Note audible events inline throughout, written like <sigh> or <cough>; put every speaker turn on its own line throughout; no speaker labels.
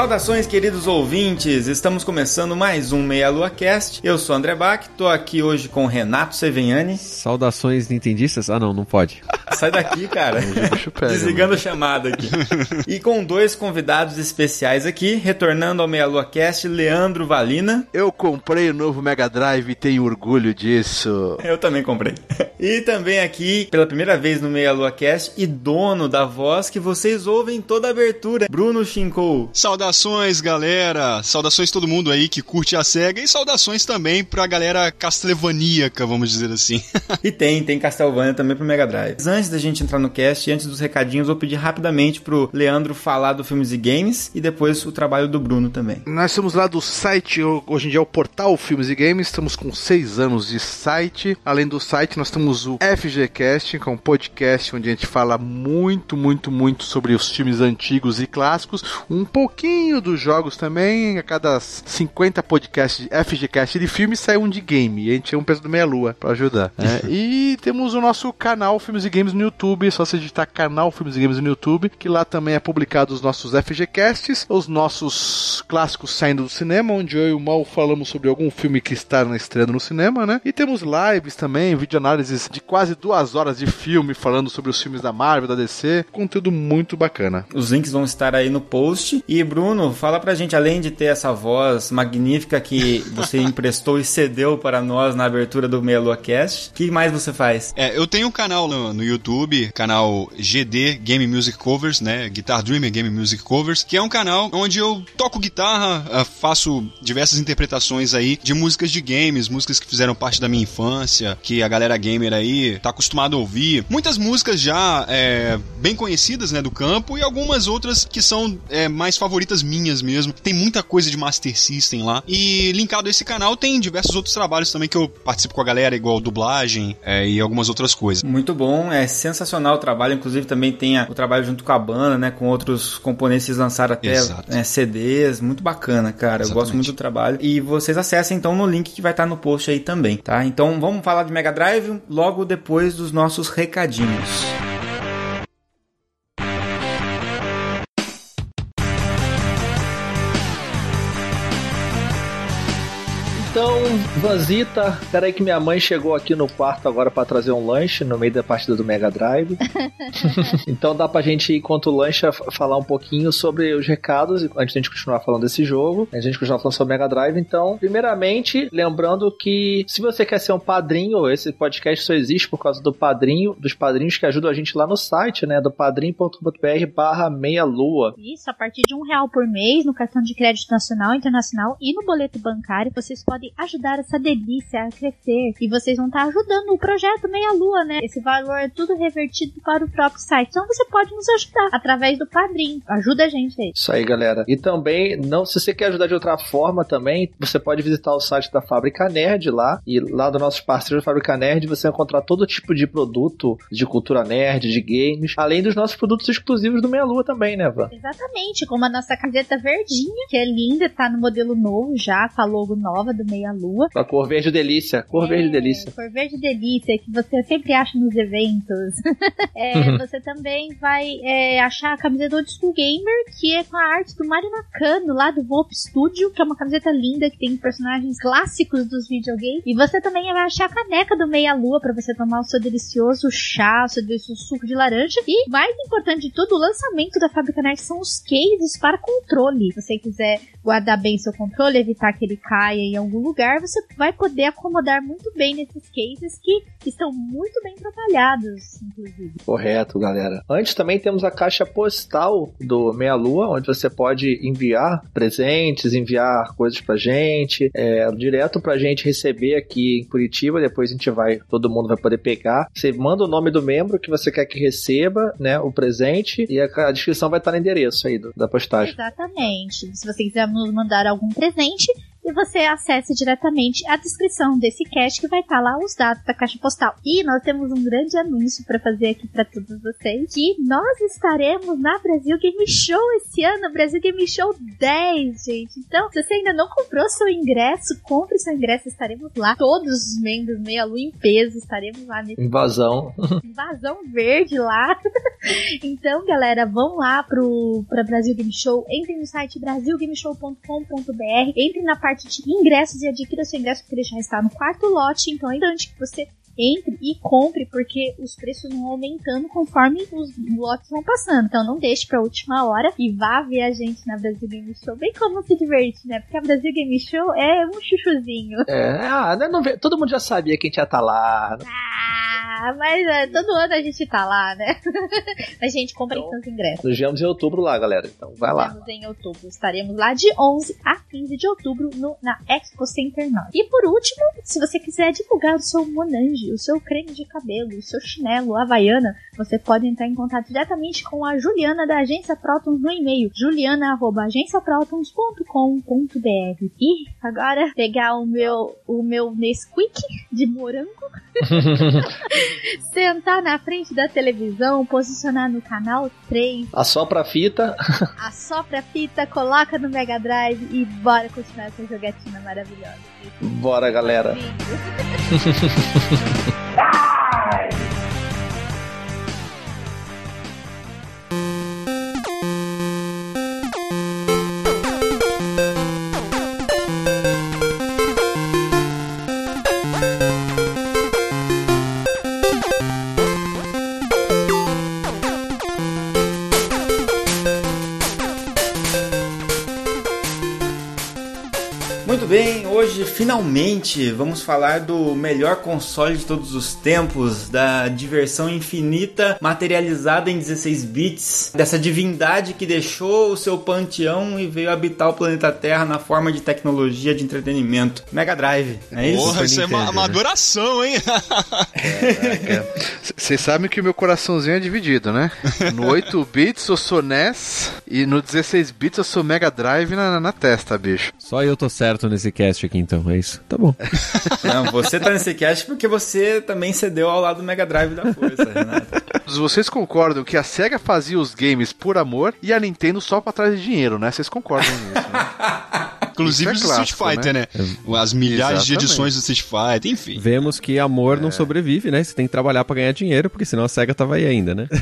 Saudações, queridos ouvintes! Estamos começando mais um Meia Lua Cast. Eu sou André Bach, tô aqui hoje com Renato Seveniani.
Saudações nintendistas? Ah, não, não pode. <laughs>
Sai daqui, cara. Desligando a chamada aqui. E com dois convidados especiais aqui, retornando ao Meia Lua Cast, Leandro Valina.
Eu comprei o novo Mega Drive e tenho orgulho disso.
Eu também comprei. E também aqui, pela primeira vez no Meia Lua Cast, e dono da voz que vocês ouvem toda a abertura, Bruno Shinkou.
Saudações, galera! Saudações todo mundo aí que curte a SEGA e saudações também pra galera castlevaníaca, vamos dizer assim. <laughs>
e tem, tem Castlevania também pro Mega Drive. Antes da gente entrar no cast e antes dos recadinhos, vou pedir rapidamente pro Leandro falar do Filmes e Games e depois o trabalho do Bruno também.
Nós estamos lá do site, hoje em dia é o portal Filmes e Games, estamos com seis anos de site. Além do site, nós temos o FGCast, que é um podcast onde a gente fala muito, muito, muito sobre os filmes antigos e clássicos, um pouquinho dos jogos também. A cada 50 podcasts de FGCast de filmes sai um de game. E a gente é um peso do meia lua para ajudar. É, <laughs> e temos o nosso canal Filmes e Games no YouTube, é só você digitar canal Filmes e Games no YouTube, que lá também é publicado os nossos FGCasts, os nossos clássicos saindo do cinema, onde eu e o Mal falamos sobre algum filme que está na estreia no cinema, né? E temos lives também, videoanálises de quase duas horas de filme falando sobre os filmes da Marvel, da DC, conteúdo muito bacana.
Os links vão estar aí no post. E Bruno, fala pra gente, além de ter essa voz magnífica que você <laughs> emprestou e cedeu para nós na abertura do Meia Lua Cast, o que mais você faz?
É, eu tenho um canal no, no YouTube, canal GD Game Music Covers, né? Guitar Dreamer Game Music Covers, que é um canal onde eu toco guitarra, ah, faço diversas interpretações aí de músicas de games, músicas que fizeram parte da minha infância, que a galera gamer aí tá acostumado a ouvir. Muitas músicas já é, bem conhecidas, né, do campo, e algumas outras que são é, mais favoritas minhas mesmo. Tem muita coisa de Master System lá. E linkado a esse canal tem diversos outros trabalhos também que eu participo com a galera, igual dublagem é, e algumas outras coisas.
Muito bom, é sensacional o trabalho. Inclusive também tem a, o trabalho junto com a banda, né, com outros componentes que lançaram até né, CDs. Muito bacana, cara. Exatamente. Eu gosto muito do trabalho. E vocês acessem então no link que vai estar no post aí também, tá? Então vamos falar de Mega Drive logo depois dos nossos recadinhos.
Vanzita, peraí que minha mãe chegou aqui no quarto agora para trazer um lanche no meio da partida do Mega Drive. <laughs> então dá pra gente, enquanto o lanche, falar um pouquinho sobre os recados, antes de a gente continuar falando desse jogo, a gente continuar falando sobre o Mega Drive. Então, primeiramente, lembrando que se você quer ser um padrinho, esse podcast só existe por causa do padrinho, dos padrinhos que ajudam a gente lá no site, né, do padrim.com.br barra meia lua.
Isso, a partir de um real por mês no cartão de crédito nacional, internacional e no boleto bancário, vocês podem ajudar essa delícia a crescer. E vocês vão estar ajudando o projeto Meia Lua, né? Esse valor é tudo revertido para o próprio site. Então você pode nos ajudar através do Padrim. Ajuda a gente aí.
Isso aí, galera. E também, não, se você quer ajudar de outra forma também, você pode visitar o site da Fábrica Nerd lá. E lá dos nossos parceiros da Fábrica Nerd, você vai encontrar todo tipo de produto de cultura nerd, de games, além dos nossos produtos exclusivos do Meia Lua também, né, Van?
Exatamente, como a nossa camiseta verdinha, que é linda, tá no modelo novo já, com a logo nova do Meia Lua.
A cor verde delícia, cor
é,
verde delícia.
Cor verde delícia, que você sempre acha nos eventos. <laughs> é, você também vai é, achar a camiseta Old School Gamer, que é com a arte do Mario Nakano, lá do Volp Studio, que é uma camiseta linda, que tem personagens clássicos dos videogames. E você também vai achar a caneca do Meia Lua, para você tomar o seu delicioso chá, o seu delicioso suco de laranja. E, mais importante de tudo, o lançamento da Fábrica Nerd são os cases para controle. Se você quiser guardar bem seu controle, evitar que ele caia em algum lugar, você vai poder acomodar muito bem nesses cases que estão muito bem trabalhados, inclusive.
Correto, galera. Antes também temos a caixa postal do Meia Lua, onde você pode enviar presentes, enviar coisas pra gente, é, direto pra gente receber aqui em Curitiba, depois a gente vai, todo mundo vai poder pegar. Você manda o nome do membro que você quer que receba, né, o presente, e a, a descrição vai estar no endereço aí do, da postagem.
Exatamente. Se você quiser nos mandar algum presente, e você acesse diretamente a descrição desse cast que vai estar lá os dados da caixa postal. E nós temos um grande anúncio para fazer aqui para todos vocês que nós estaremos na Brasil Game Show esse ano, Brasil Game Show 10, gente. Então, se você ainda não comprou seu ingresso, compre seu ingresso, estaremos lá. Todos os membros meia lua em peso estaremos lá nesse
invasão. <laughs>
Invasão verde lá. <laughs> então, galera, vão lá pro para Brasil Game Show, entrem no site brasilgameshow.com.br, entrem na parte de ingressos e adquira seu ingresso, porque ele já está no quarto lote, então é importante que você entre e compre, porque os preços vão aumentando conforme os lotes vão passando. Então não deixe pra última hora e vá ver a gente na Brasil Game Show. Bem como se diverte, né? Porque a Brasil Game Show é um chuchuzinho.
É, ah, não, não, todo mundo já sabia que a gente ia estar tá lá.
Ah, mas é, todo ano a gente tá lá, né? <laughs> a gente compra então, os ingressos.
Nos vemos em outubro lá, galera. Então vai lá.
Nos em outubro. Estaremos lá de 11 a 15 de outubro no, na Expo Center Norte. E por último, se você quiser divulgar o seu Monange o seu creme de cabelo, o seu chinelo, a Havaiana, você pode entrar em contato diretamente com a Juliana da Agência Protons no e-mail juliana.agenciaprotons.com.br E agora pegar o meu, o meu Nesquik de morango, <laughs> sentar na frente da televisão, posicionar no canal 3.
Assopra a fita. <laughs>
Assopra a fita, coloca no Mega Drive e bora continuar essa jogatina maravilhosa.
Bora, galera. <laughs>
ah! <laughs> finalmente, vamos falar do melhor console de todos os tempos, da diversão infinita materializada em 16 bits, dessa divindade que deixou o seu panteão e veio habitar o planeta Terra na forma de tecnologia de entretenimento. Mega Drive,
é isso? Porra, isso é uma, uma né? adoração, hein?
Vocês sabem que o meu coraçãozinho é dividido, né? No 8 bits eu sou NES e no 16 bits eu sou Mega Drive na, na testa, bicho.
Só eu tô certo nesse cast aqui então, é isso? Tá bom. <laughs>
Não, você tá nesse cast porque você também cedeu ao lado do Mega Drive da força, Renato.
Vocês concordam que a SEGA fazia os games por amor e a Nintendo só pra trás de dinheiro, né? Vocês concordam nisso, né? <laughs>
Inclusive é do Street Fighter, né? né? As milhares Exatamente. de edições do Street Fighter, enfim.
Vemos que amor é. não sobrevive, né? Você tem que trabalhar pra ganhar dinheiro, porque senão a SEGA tava aí ainda, né? <laughs>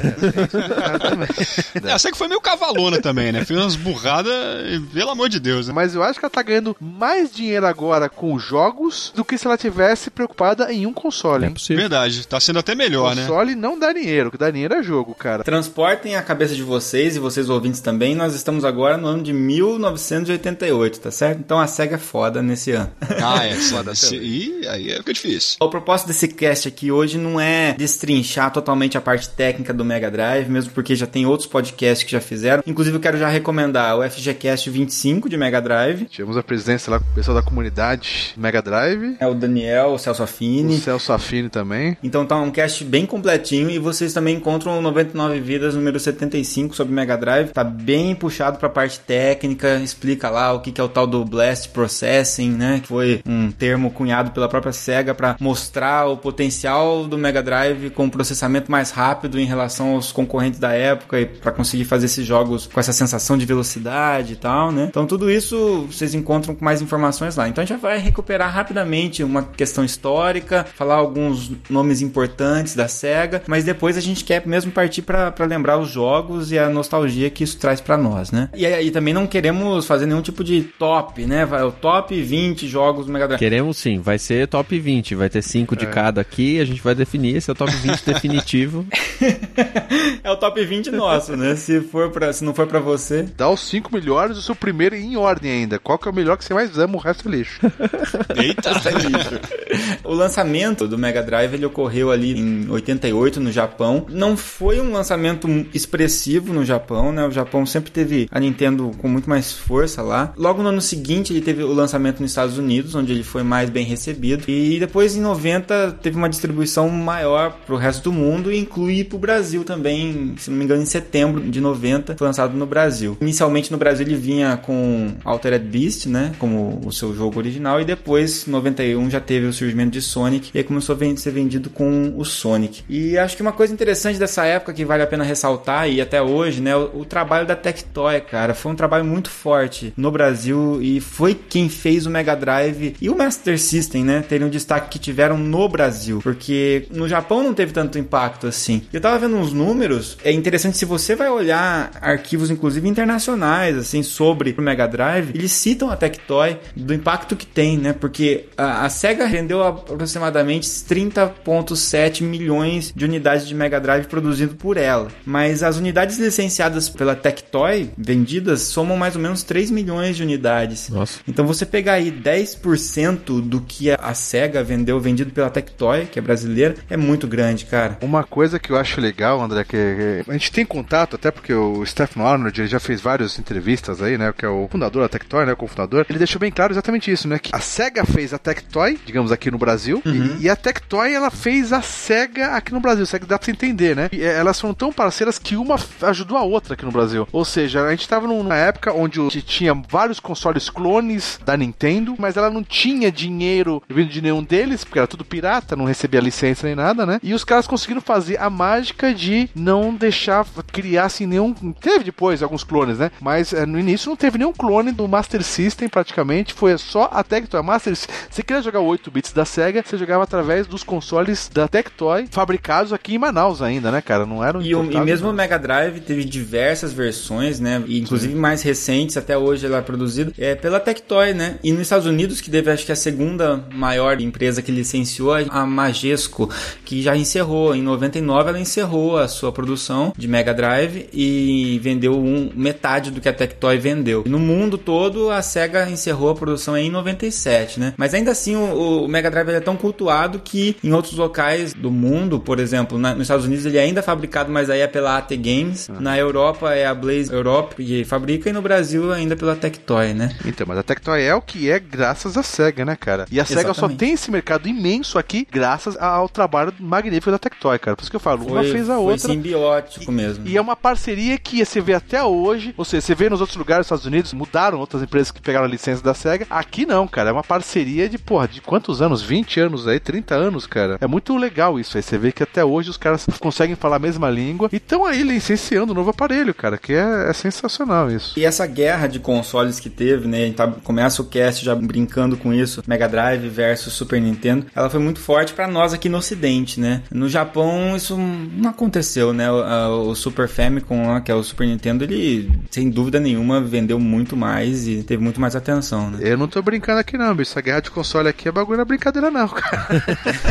É, a SEGA foi meio cavalona também, né? Fez umas burradas, pelo amor de Deus. Né?
Mas eu acho que ela tá ganhando mais dinheiro agora com jogos do que se ela tivesse preocupada em um console. É
possível. Verdade, tá sendo até melhor,
console né? Console não dá dinheiro, o que dá dinheiro é jogo, cara.
Transportem a cabeça de vocês e vocês ouvintes também. Nós estamos agora no ano de 1988, tá certo? Então a SEGA é foda nesse ano.
Ah, é <laughs> foda. e aí é fica difícil.
O propósito desse cast aqui hoje não é destrinchar totalmente a parte técnica do Mega Drive, mesmo porque já tem outros podcasts que já fizeram. Inclusive, eu quero já recomendar o FGCast 25 de Mega Drive.
Tivemos a presidência lá com o pessoal da comunidade Mega Drive.
É o Daniel, o Celso Affini.
O Celso Affini também.
Então tá um cast bem completinho e vocês também encontram o 99 Vidas número 75 sobre Mega Drive. Tá bem puxado pra parte técnica, explica lá o que, que é o tal do Blast Processing, né? Que foi um termo cunhado pela própria SEGA para mostrar o potencial do Mega Drive com processamento mais rápido em relação aos concorrentes da época e para conseguir fazer esses jogos com essa sensação de velocidade e tal, né? Então tudo isso vocês encontram com mais informações lá. Então a gente vai recuperar rapidamente uma questão histórica, falar alguns nomes importantes da SEGA, mas depois a gente quer mesmo partir para lembrar os jogos e a nostalgia que isso traz para nós, né? E aí também não queremos fazer nenhum tipo de top, né? Vai o top 20 jogos do Mega Drive.
Queremos sim, vai ser top 20, vai ter 5 de é. cada aqui, a gente vai definir esse é o top 20 <laughs> definitivo. <laughs>
é o top 20 nosso, né? Se, for pra, se não for pra você.
Dá os 5 melhores o seu primeiro em ordem ainda. Qual que é o melhor que você mais ama? O resto é lixo. <laughs>
Eita! é lixo.
O lançamento do Mega Drive ele ocorreu ali em 88 no Japão. Não foi um lançamento expressivo no Japão, né? O Japão sempre teve a Nintendo com muito mais força lá. Logo no ano seguinte ele teve o lançamento nos Estados Unidos, onde ele foi mais bem recebido. E depois em 90 teve uma distribuição maior pro resto do mundo e inclui pro Brasil também, se não me engano, em setembro de 90 foi lançado no Brasil. Inicialmente no Brasil ele vinha com Altered Beast, né? Como o seu jogo original, e depois, em 91, já teve o surgimento de Sonic e aí começou a ser vendido com o Sonic. E acho que uma coisa interessante dessa época que vale a pena ressaltar, e até hoje, né? O, o trabalho da Tectoy, cara, foi um trabalho muito forte no Brasil e foi quem fez o Mega Drive e o Master System, né? Terem um destaque que tiveram no Brasil, porque no Japão não teve tanto impacto assim. Eu tava vendo uns números, é interessante se você vai olhar arquivos, inclusive internacionais, assim, sobre o Mega Drive, eles citam a Tectoy do impacto que tem, né? Porque a, a SEGA vendeu aproximadamente 30,7 milhões de unidades de Mega Drive produzido por ela. Mas as unidades licenciadas pela Tectoy, vendidas, somam mais ou menos 3 milhões de unidades.
Nossa.
Então você pegar aí 10% do que a SEGA vendeu, vendido pela Tectoy, que é brasileira, é muito grande, cara.
Uma coisa que eu acho legal, André, que, que a gente tem contato, até porque o Stephen Arnold ele já fez várias entrevistas aí, né? Que é o fundador da Tectoy, né? O cofundador. Ele deixou bem claro exatamente isso, né? Que a SEGA fez a Tectoy, digamos aqui no Brasil, uhum. e, e, a Tectoy ela fez a SEGA aqui no Brasil. SEGA dá pra você entender, né? E, elas foram tão parceiras que uma ajudou a outra aqui no Brasil. Ou seja, a gente tava numa época onde tinha vários consoles clones da Nintendo, mas ela não tinha dinheiro vindo de nenhum deles, porque era tudo pirata, não recebia licença nem nada, né? E os caras conseguiram fazer a mágica de não deixar criar assim nenhum. Teve depois alguns clones, né? Mas é, no início não teve nenhum clone do Master System praticamente. Foi só a Tectoy. Master Você queria jogar o 8 bits da Sega, você jogava através dos consoles da Tectoy, fabricados aqui em Manaus ainda, né, cara? Não eram
E, o, e mesmo o Mega Drive teve diversas versões, né? E, inclusive mais recentes, até hoje ela é produzida é, pela Tectoy, né? E nos Estados Unidos, que teve acho que a segunda maior empresa que licenciou, a Majesco, que já encerrou. Em 99 ela encerrou a sua produção de Mega Drive e vendeu um, metade do que a Tectoy vendeu. E no mundo todo a Sega encerrou a produção em 97, né? Mas ainda assim o, o Mega Drive é tão cultuado que em outros locais do mundo, por exemplo, na, nos Estados Unidos ele é ainda é fabricado, mas aí é pela AT Games. Ah. Na Europa é a Blaze Europe que fabrica e no Brasil ainda pela Tectoy, né?
Então, mas a Tectoy é o que é graças à Sega, né, cara? E a Exatamente. Sega só tem esse mercado imenso aqui graças ao trabalho magnífico da Tectoy, cara. Por isso que eu falo, foi, uma fez a foi outra.
simbiótico
e,
mesmo.
E é uma parceria que você vê até hoje. Ou seja, você vê nos outros lugares dos Estados Unidos, mudaram outras empresas que pegaram a licença da SEGA. Aqui não, cara. É uma parceria de, porra, de quantos anos? 20 anos aí, 30 anos, cara. É muito legal isso aí. Você vê que até hoje os caras conseguem falar a mesma língua e estão aí licenciando um novo aparelho, cara. Que é, é, sensacional isso.
E essa guerra de consoles que teve, né? A gente tá, começa o cast já brincando com isso. Mega Drive versus Super Nintendo. Ela foi muito forte para nós aqui no Ocidente, né? No Japão isso não aconteceu, né? O, o Super Famicom, que é o Super Nintendo, ele sem dúvida nenhuma vendeu muito mais e teve muito mais atenção, né?
Eu não tô brincando aqui não, bicho. Essa guerra de console aqui é bagulho não é brincadeira não, cara.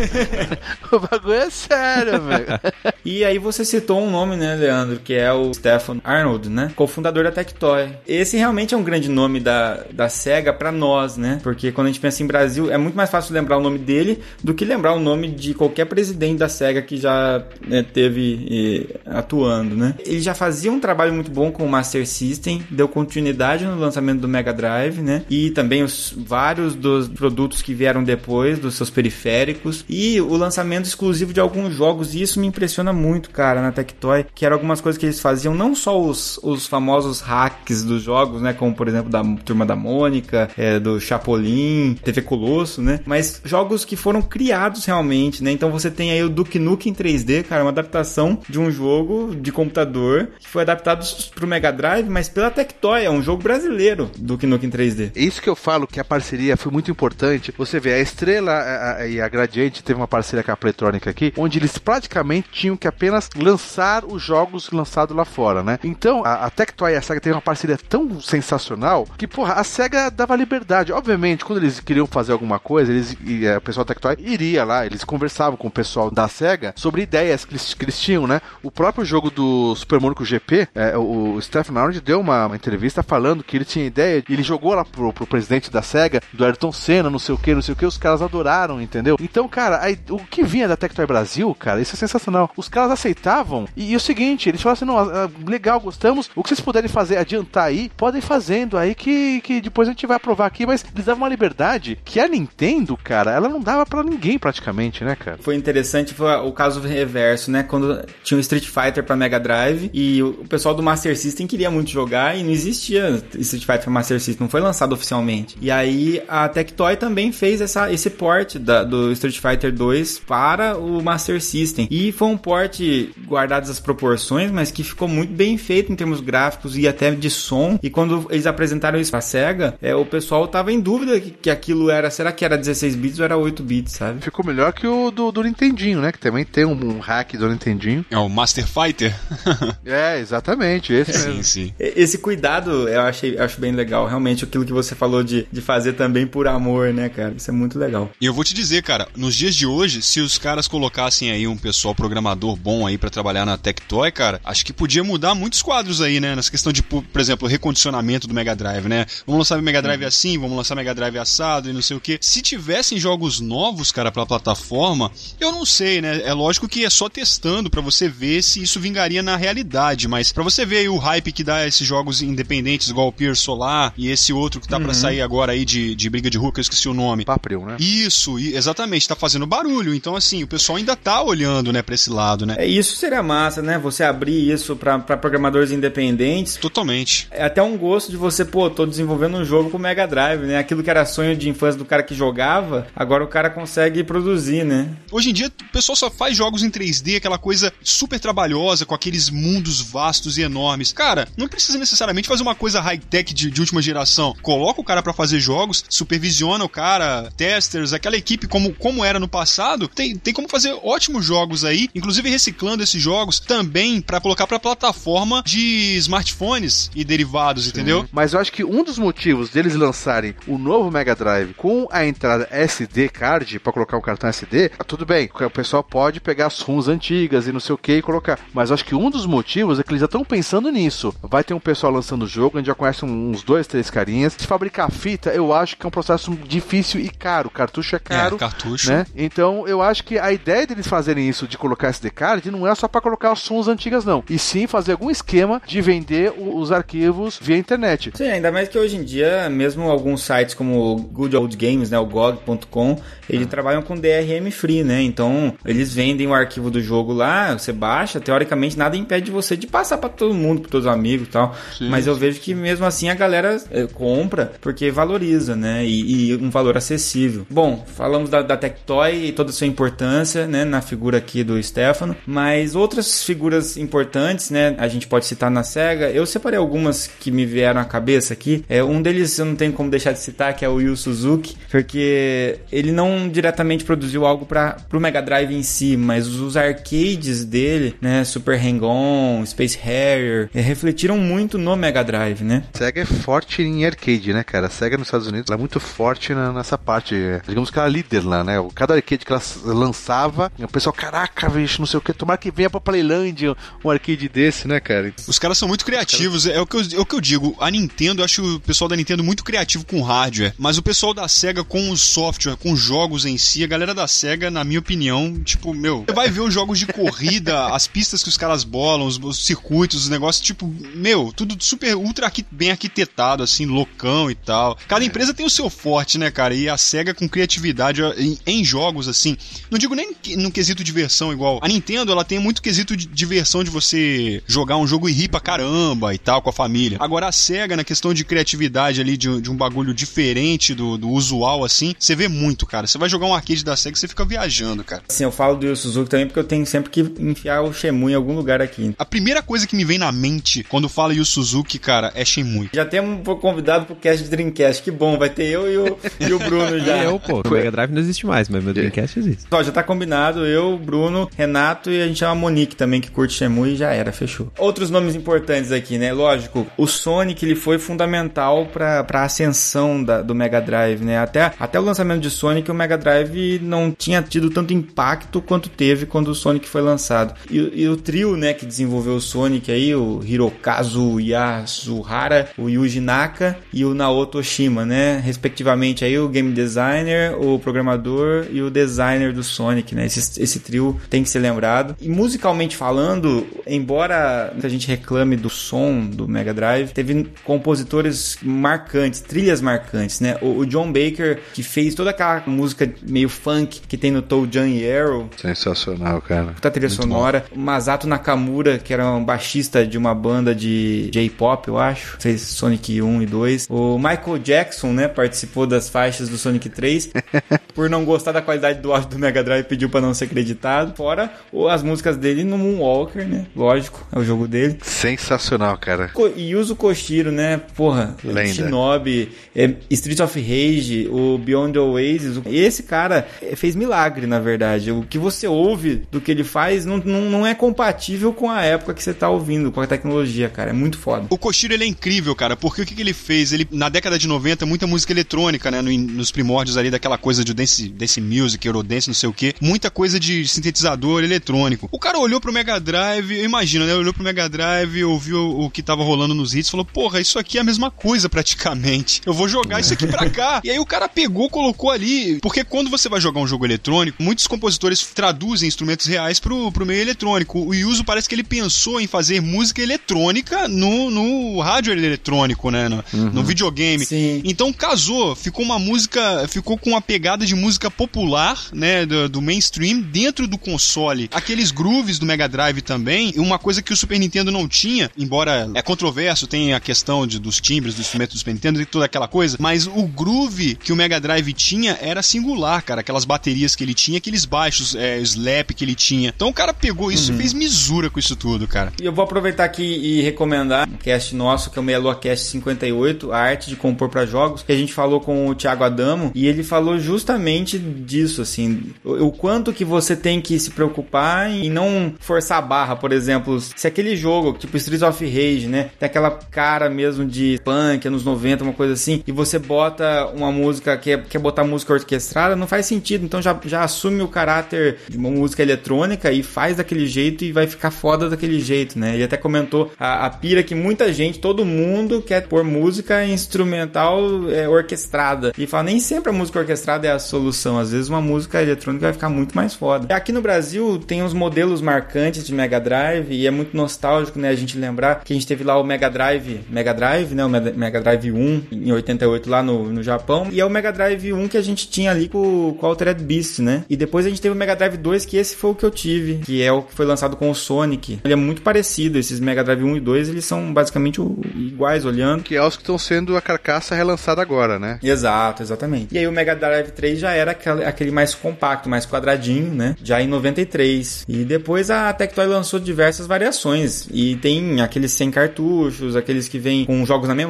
<laughs> o bagulho é sério, velho.
E aí você citou um nome, né, Leandro, que é o Stefan Arnold, né? Cofundador da Tectoy. Esse realmente é um grande nome da, da SEGA para nós, né? Porque quando a gente pensa em Brasil, é muito mais fácil lembrar o nome dele do que lembrar o nome de qualquer presidente da SEGA que já né, teve atuando, né? Ele já fazia um trabalho muito bom com o Master System, deu continuidade no lançamento do Mega Drive, né? E também os vários dos produtos que vieram depois, dos seus periféricos, e o lançamento exclusivo de alguns jogos, e isso me impressiona muito, cara, na Tectoy, que eram algumas coisas que eles faziam, não só os, os famosos hacks dos jogos, né? Como, por exemplo, da Turma da Mônica, é, do Chapolin, TV Colosso, né? Mas jogos que foram criados realmente, né? Então você tem aí o Duke Nukem 3D, cara, uma adaptação de um jogo de computador que foi adaptado pro Mega Drive, mas pela Tectoy, é um jogo brasileiro, Duke Nukem 3D.
É isso que eu falo que a parceria foi muito importante. Você vê, a Estrela a, a, e a Gradiente teve uma parceria com a Playtronic aqui, onde eles praticamente tinham que apenas lançar os jogos lançados lá fora, né? Então, a, a Tectoy e a SEGA teve uma parceria tão sensacional que, porra, a SEGA dava liberdade. Obviamente, quando eles queriam fazer alguma coisa, eles, e, é, o pessoal da Tectoy iria lá, eles conversavam com o pessoal da SEGA sobre ideias que eles, que eles tinham, né? O próprio jogo do Super Monaco GP, é, o Stephen Arnold deu uma, uma, entrevista falando que ele tinha ideia, ele jogou lá pro, pro presidente da SEGA, do Ayrton Senna, não sei o que, não sei o que, os caras adoraram, entendeu? Então, cara, aí, o que vinha da Tectoy Brasil, cara, isso é sensacional. Os caras aceitavam, e, e o seguinte, eles falaram assim, não, legal, gostamos, o que vocês puderem fazer, adiantar aí, podem fazendo aí que, que depois a gente vai aprovar aqui, mas eles davam uma liberdade que a Nintendo, cara, ela não dava para ninguém praticamente, né, cara?
Foi interessante foi o caso reverso, né? Quando tinha o Street Fighter para Mega Drive e o pessoal do Master System queria muito jogar e não existia Street Fighter para Master System, não foi lançado oficialmente. E aí a Tectoy também fez essa, esse port da, do Street Fighter 2 para o Master System. E foi um port guardadas as proporções, mas que ficou muito bem feito em termos gráficos e até de som. E quando eles apresentaram isso pra SEGA, é, o pessoal tava em dúvida que, que aquilo era, será que era 16 bits ou era 8 bits, sabe?
Ficou melhor que o do, do Nintendinho, né? Que também tem um, um hack do Nintendinho.
É o Master Fighter? <laughs>
é, exatamente, esse
sim, mesmo. Sim. Esse cuidado eu achei, acho bem legal. Realmente, aquilo que você falou de, de fazer também por amor, né, cara? Isso é muito legal.
E eu vou te dizer, cara, nos dias de hoje, se os caras colocassem aí um pessoal programador bom aí para trabalhar na Tectoy, cara, acho que podia mudar muitos quadros aí, né? Nessa questão de, por exemplo, recondicionamento do Mega Drive, né? Vamos lançar Mega Drive uhum. assim, vamos lançar Mega Drive assado e não sei o que. Se tivessem jogos novos, cara, pra plataforma, eu não sei, né? É lógico que é só testando para você ver se isso vingaria na realidade, mas para você ver aí o hype que dá esses jogos independentes, igual o Pier Solar e esse outro que tá uhum. para sair agora aí de, de briga de rua, que eu esqueci o nome.
Papril, né?
Isso, exatamente, tá fazendo barulho. Então, assim, o pessoal ainda tá olhando, né, pra esse lado, né?
É, isso seria massa, né? Você abrir isso para programadores independentes.
Totalmente.
É até um gosto de você, pô, tô desenvolvendo um jogo pro Mega Drive, né? Aquilo que era sonho de infância do cara que jogava, agora o cara consegue produzir, né?
Hoje em dia, o pessoal só faz jogos em 3D, aquela coisa super trabalhosa, com aqueles mundos vastos e enormes. Cara, não precisa necessariamente fazer uma coisa high-tech de, de, última geração. Coloca o cara para fazer jogos, supervisiona o cara, testers, aquela equipe como, como era no passado, tem, tem como fazer ótimos jogos aí, inclusive reciclando esses jogos também para colocar para plataforma de smartphones e derivados, Sim. entendeu?
Mas eu acho que um dos motivos deles lançarem o novo Mega Drive com a entrada SD card para colocar um cartão SD, tudo bem, o pessoal pode pegar as ROMs antigas e não sei o que e colocar. Mas acho que um dos motivos é que eles já estão pensando nisso. Vai ter um pessoal lançando o jogo, a gente já conhece uns dois, três carinhas. De fabricar fita, eu acho que é um processo difícil e caro. Cartucho é caro. É,
cartucho.
Né? Então eu acho que a ideia deles fazerem isso de colocar SD card não é só para colocar as ROMs antigas, não. E sim fazer algum esquema de vender os arquivos via internet.
Sim, ainda mais que hoje em dia, mesmo alguns sites como o Good Old Games, né, o GOG.com, eles ah. trabalham com DRM free, né? Então, eles vendem o arquivo do jogo lá, você baixa, teoricamente nada impede você de passar para todo mundo, para todos os amigos e tal. Sim, Mas eu vejo que mesmo assim a galera eh, compra porque valoriza, né? E, e, um valor acessível. Bom, falamos da, da Tectoy e toda a sua importância, né, na figura aqui do Stefano, mas outras figuras importantes, né, a gente pode citar na SEGA. Eu separei algumas que me vieram à cabeça aqui. É, um deles eu não tenho como deixar de citar, que é o Yu Suzuki, porque ele não diretamente produziu algo para o Mega Drive em si, mas os arcades dele, né, Super Hang-On, Space Harrier, é, refletiram muito no Mega Drive, né?
SEGA é forte em arcade, né, cara? A SEGA nos Estados Unidos é muito forte na, nessa parte. Digamos que ela é líder lá, né? Cada arcade que ela lançava, o pessoal, caraca, bicho, não sei o que, tomara que venha pra Playland um arcade desse, né, cara?
Os caras são muito criativos, é o, que eu, é o que eu digo. A Nintendo, eu acho o pessoal da Nintendo muito criativo com hardware, mas o pessoal da SEGA com o software, com os jogos em si, a galera da SEGA, na minha opinião, tipo, meu, você vai ver os jogos de corrida, <laughs> as pistas que os caras bolam, os, os circuitos, os negócios, tipo, meu, tudo super ultra bem arquitetado, assim, loucão e tal. Cada é. empresa tem o seu forte, né, cara? E a SEGA com criatividade em, em jogos, assim, não digo nem no quesito diversão igual. A Nintendo, ela tem muito quesito de diversão de você jogar um jogo e rir pra caramba e tal, com a família. Agora a SEGA, na questão de criatividade ali, de, de um bagulho diferente do, do usual, assim, você vê muito, cara. Você vai jogar um arcade da SEGA, você fica viajando, cara.
Sim, eu falo do Yu Suzuki também porque eu tenho sempre que enfiar o Shenmue em algum lugar aqui.
A primeira coisa que me vem na mente quando fala Yu Suzuki, cara, é Shenmue.
Já temos um convidado pro cast de Dreamcast. Que bom, vai ter eu e o, e o Bruno <laughs> já.
eu, pô. O Mega Drive não existe mais, mas meu Dreamcast existe.
Ó, já tá combinado. Eu, Bruno, Renato e a gente chama a Monique também, que curte Shenmue e já era, fechou. Outros nomes importantes aqui, né? Lógico, o Sonic, ele foi fundamental pra, pra ascensão da, do Mega Drive, né? Até, até o lançamento de Sonic, o Mega Drive não tinha tido tanto impacto quanto teve quando o Sonic foi lançado. E, e, o trio, né, que desenvolveu o Sonic aí, o Hirokazu Yasuhara, o Yuji Naka e o Naoto Oshima, né, respectivamente aí o game designer, o programador e o designer do Sonic, né, esse, esse trio tem que ser lembrado. E musicalmente falando, embora a gente reclame do som do Mega Drive, teve compositores marcantes, trilhas marcantes, né, o, o John Baker, que fez toda aquela música meio funk que tem no Toe Jam e Arrow.
Sensacional, cara.
Puta trilha Muito sonora. Bom. Masato Nakamura, que era um baixista de uma banda de J-pop, eu acho. Fez Sonic 1 e 2. O Michael Jackson, né, participou das faixas do Sonic 3. <laughs> por não gostar da qualidade do áudio do Mega Drive, pediu para não ser acreditado. Fora as músicas dele no Moonwalker, né? Lógico, é o jogo dele.
Sensacional, cara.
E usa o Koshiro, né? Porra, Lenda. Shinobi, é, Streets of Rage, o Beyond the Oasis. Esse cara fez milagre, na verdade. O que você ouve do que ele faz não, não, não é compatível com a época que você tá ouvindo, com a tecnologia, cara. É muito foda.
O Koshiro, ele é incrível, cara, porque o que, que ele fez? Ele, na década de 90, muita música eletrônica, né? No, nos primórdios ali daquela coisa de dance, dance music, eurodance, não sei o que. Muita coisa de sintetizador eletrônico. O cara olhou pro Mega Drive, imagina, né? Olhou pro Mega Drive, ouviu o que tava rolando nos hits, falou: Porra, isso aqui é a mesma coisa praticamente. Eu vou jogar isso aqui pra <laughs> cá. E aí o cara pegou, colocou ali. Porque quando você vai jogar um jogo eletrônico, muitos compositores traduzem instrumentos reais pro, pro meio eletrônico. O Yuzo parece que ele pensou em fazer música eletrônica no, no hardware eletrônico, né? No, uhum. no videogame. Sim. Então casou, ficou uma música, ficou com uma pegada de música popular, né? Do, do mainstream dentro do console. Aqueles grooves do Mega Drive também, uma coisa que o Super Nintendo não tinha, embora é controverso, tem a questão de, dos timbres do instrumento do Super Nintendo e toda aquela coisa, mas o groove que o Mega Drive tinha era singular, cara. Aquelas baterias que ele tinha, aqueles baixos, é, slap que ele tinha. Então o cara pegou isso uhum. e fez misura com isso tudo, cara.
E eu vou aproveitar aqui e recomendar um cast nosso, que é o Meia Lua Cast 58, a arte de compor para jogos, que a gente falou com o Thiago Adamo, e ele falou justamente disso, assim, o, o quanto que você tem que se preocupar e não forçar a barra, por exemplo, se aquele jogo, tipo Streets of Rage, né, tem aquela cara mesmo de punk, anos 90, uma coisa assim, e você bota uma música, quer, quer botar música orquestrada, não faz sentido, então já, já assume o caráter de uma música eletrônica e faz daquele jeito e vai ficar foda daquele jeito, né, ele até comentou a, a pira que muita gente, todo mundo quer pôr música instrumental é, orquestrada, e fala, nem sempre a música orquestrada é a solução, às vezes uma música eletrônica vai ficar muito mais foda. Aqui no Brasil tem uns modelos marcantes de Mega Drive e é muito nostálgico, né, a gente lembrar que a gente teve lá o Mega Drive, Mega Drive, né, o Mega Drive 1 em 88 lá no, no Japão, e é o Mega Drive 1 que a gente tinha ali com, com o Altered Beast, né? E depois a gente teve o Mega Drive 2, que esse foi o que eu tive, que é o que foi lançado com o Sonic. Ele é muito parecido, esses Mega Drive 1 e 2, eles são basicamente iguais olhando.
Que é os que estão sendo a carcaça relançada agora, né?
Exato, exatamente. E aí o Mega Drive 3 já era aquele, aquele mais compacto, mais quadradinho, né? Já em 93. E depois a Tectoy lançou diversas variações. E tem aqueles sem cartuchos, aqueles que vêm com jogos na memória.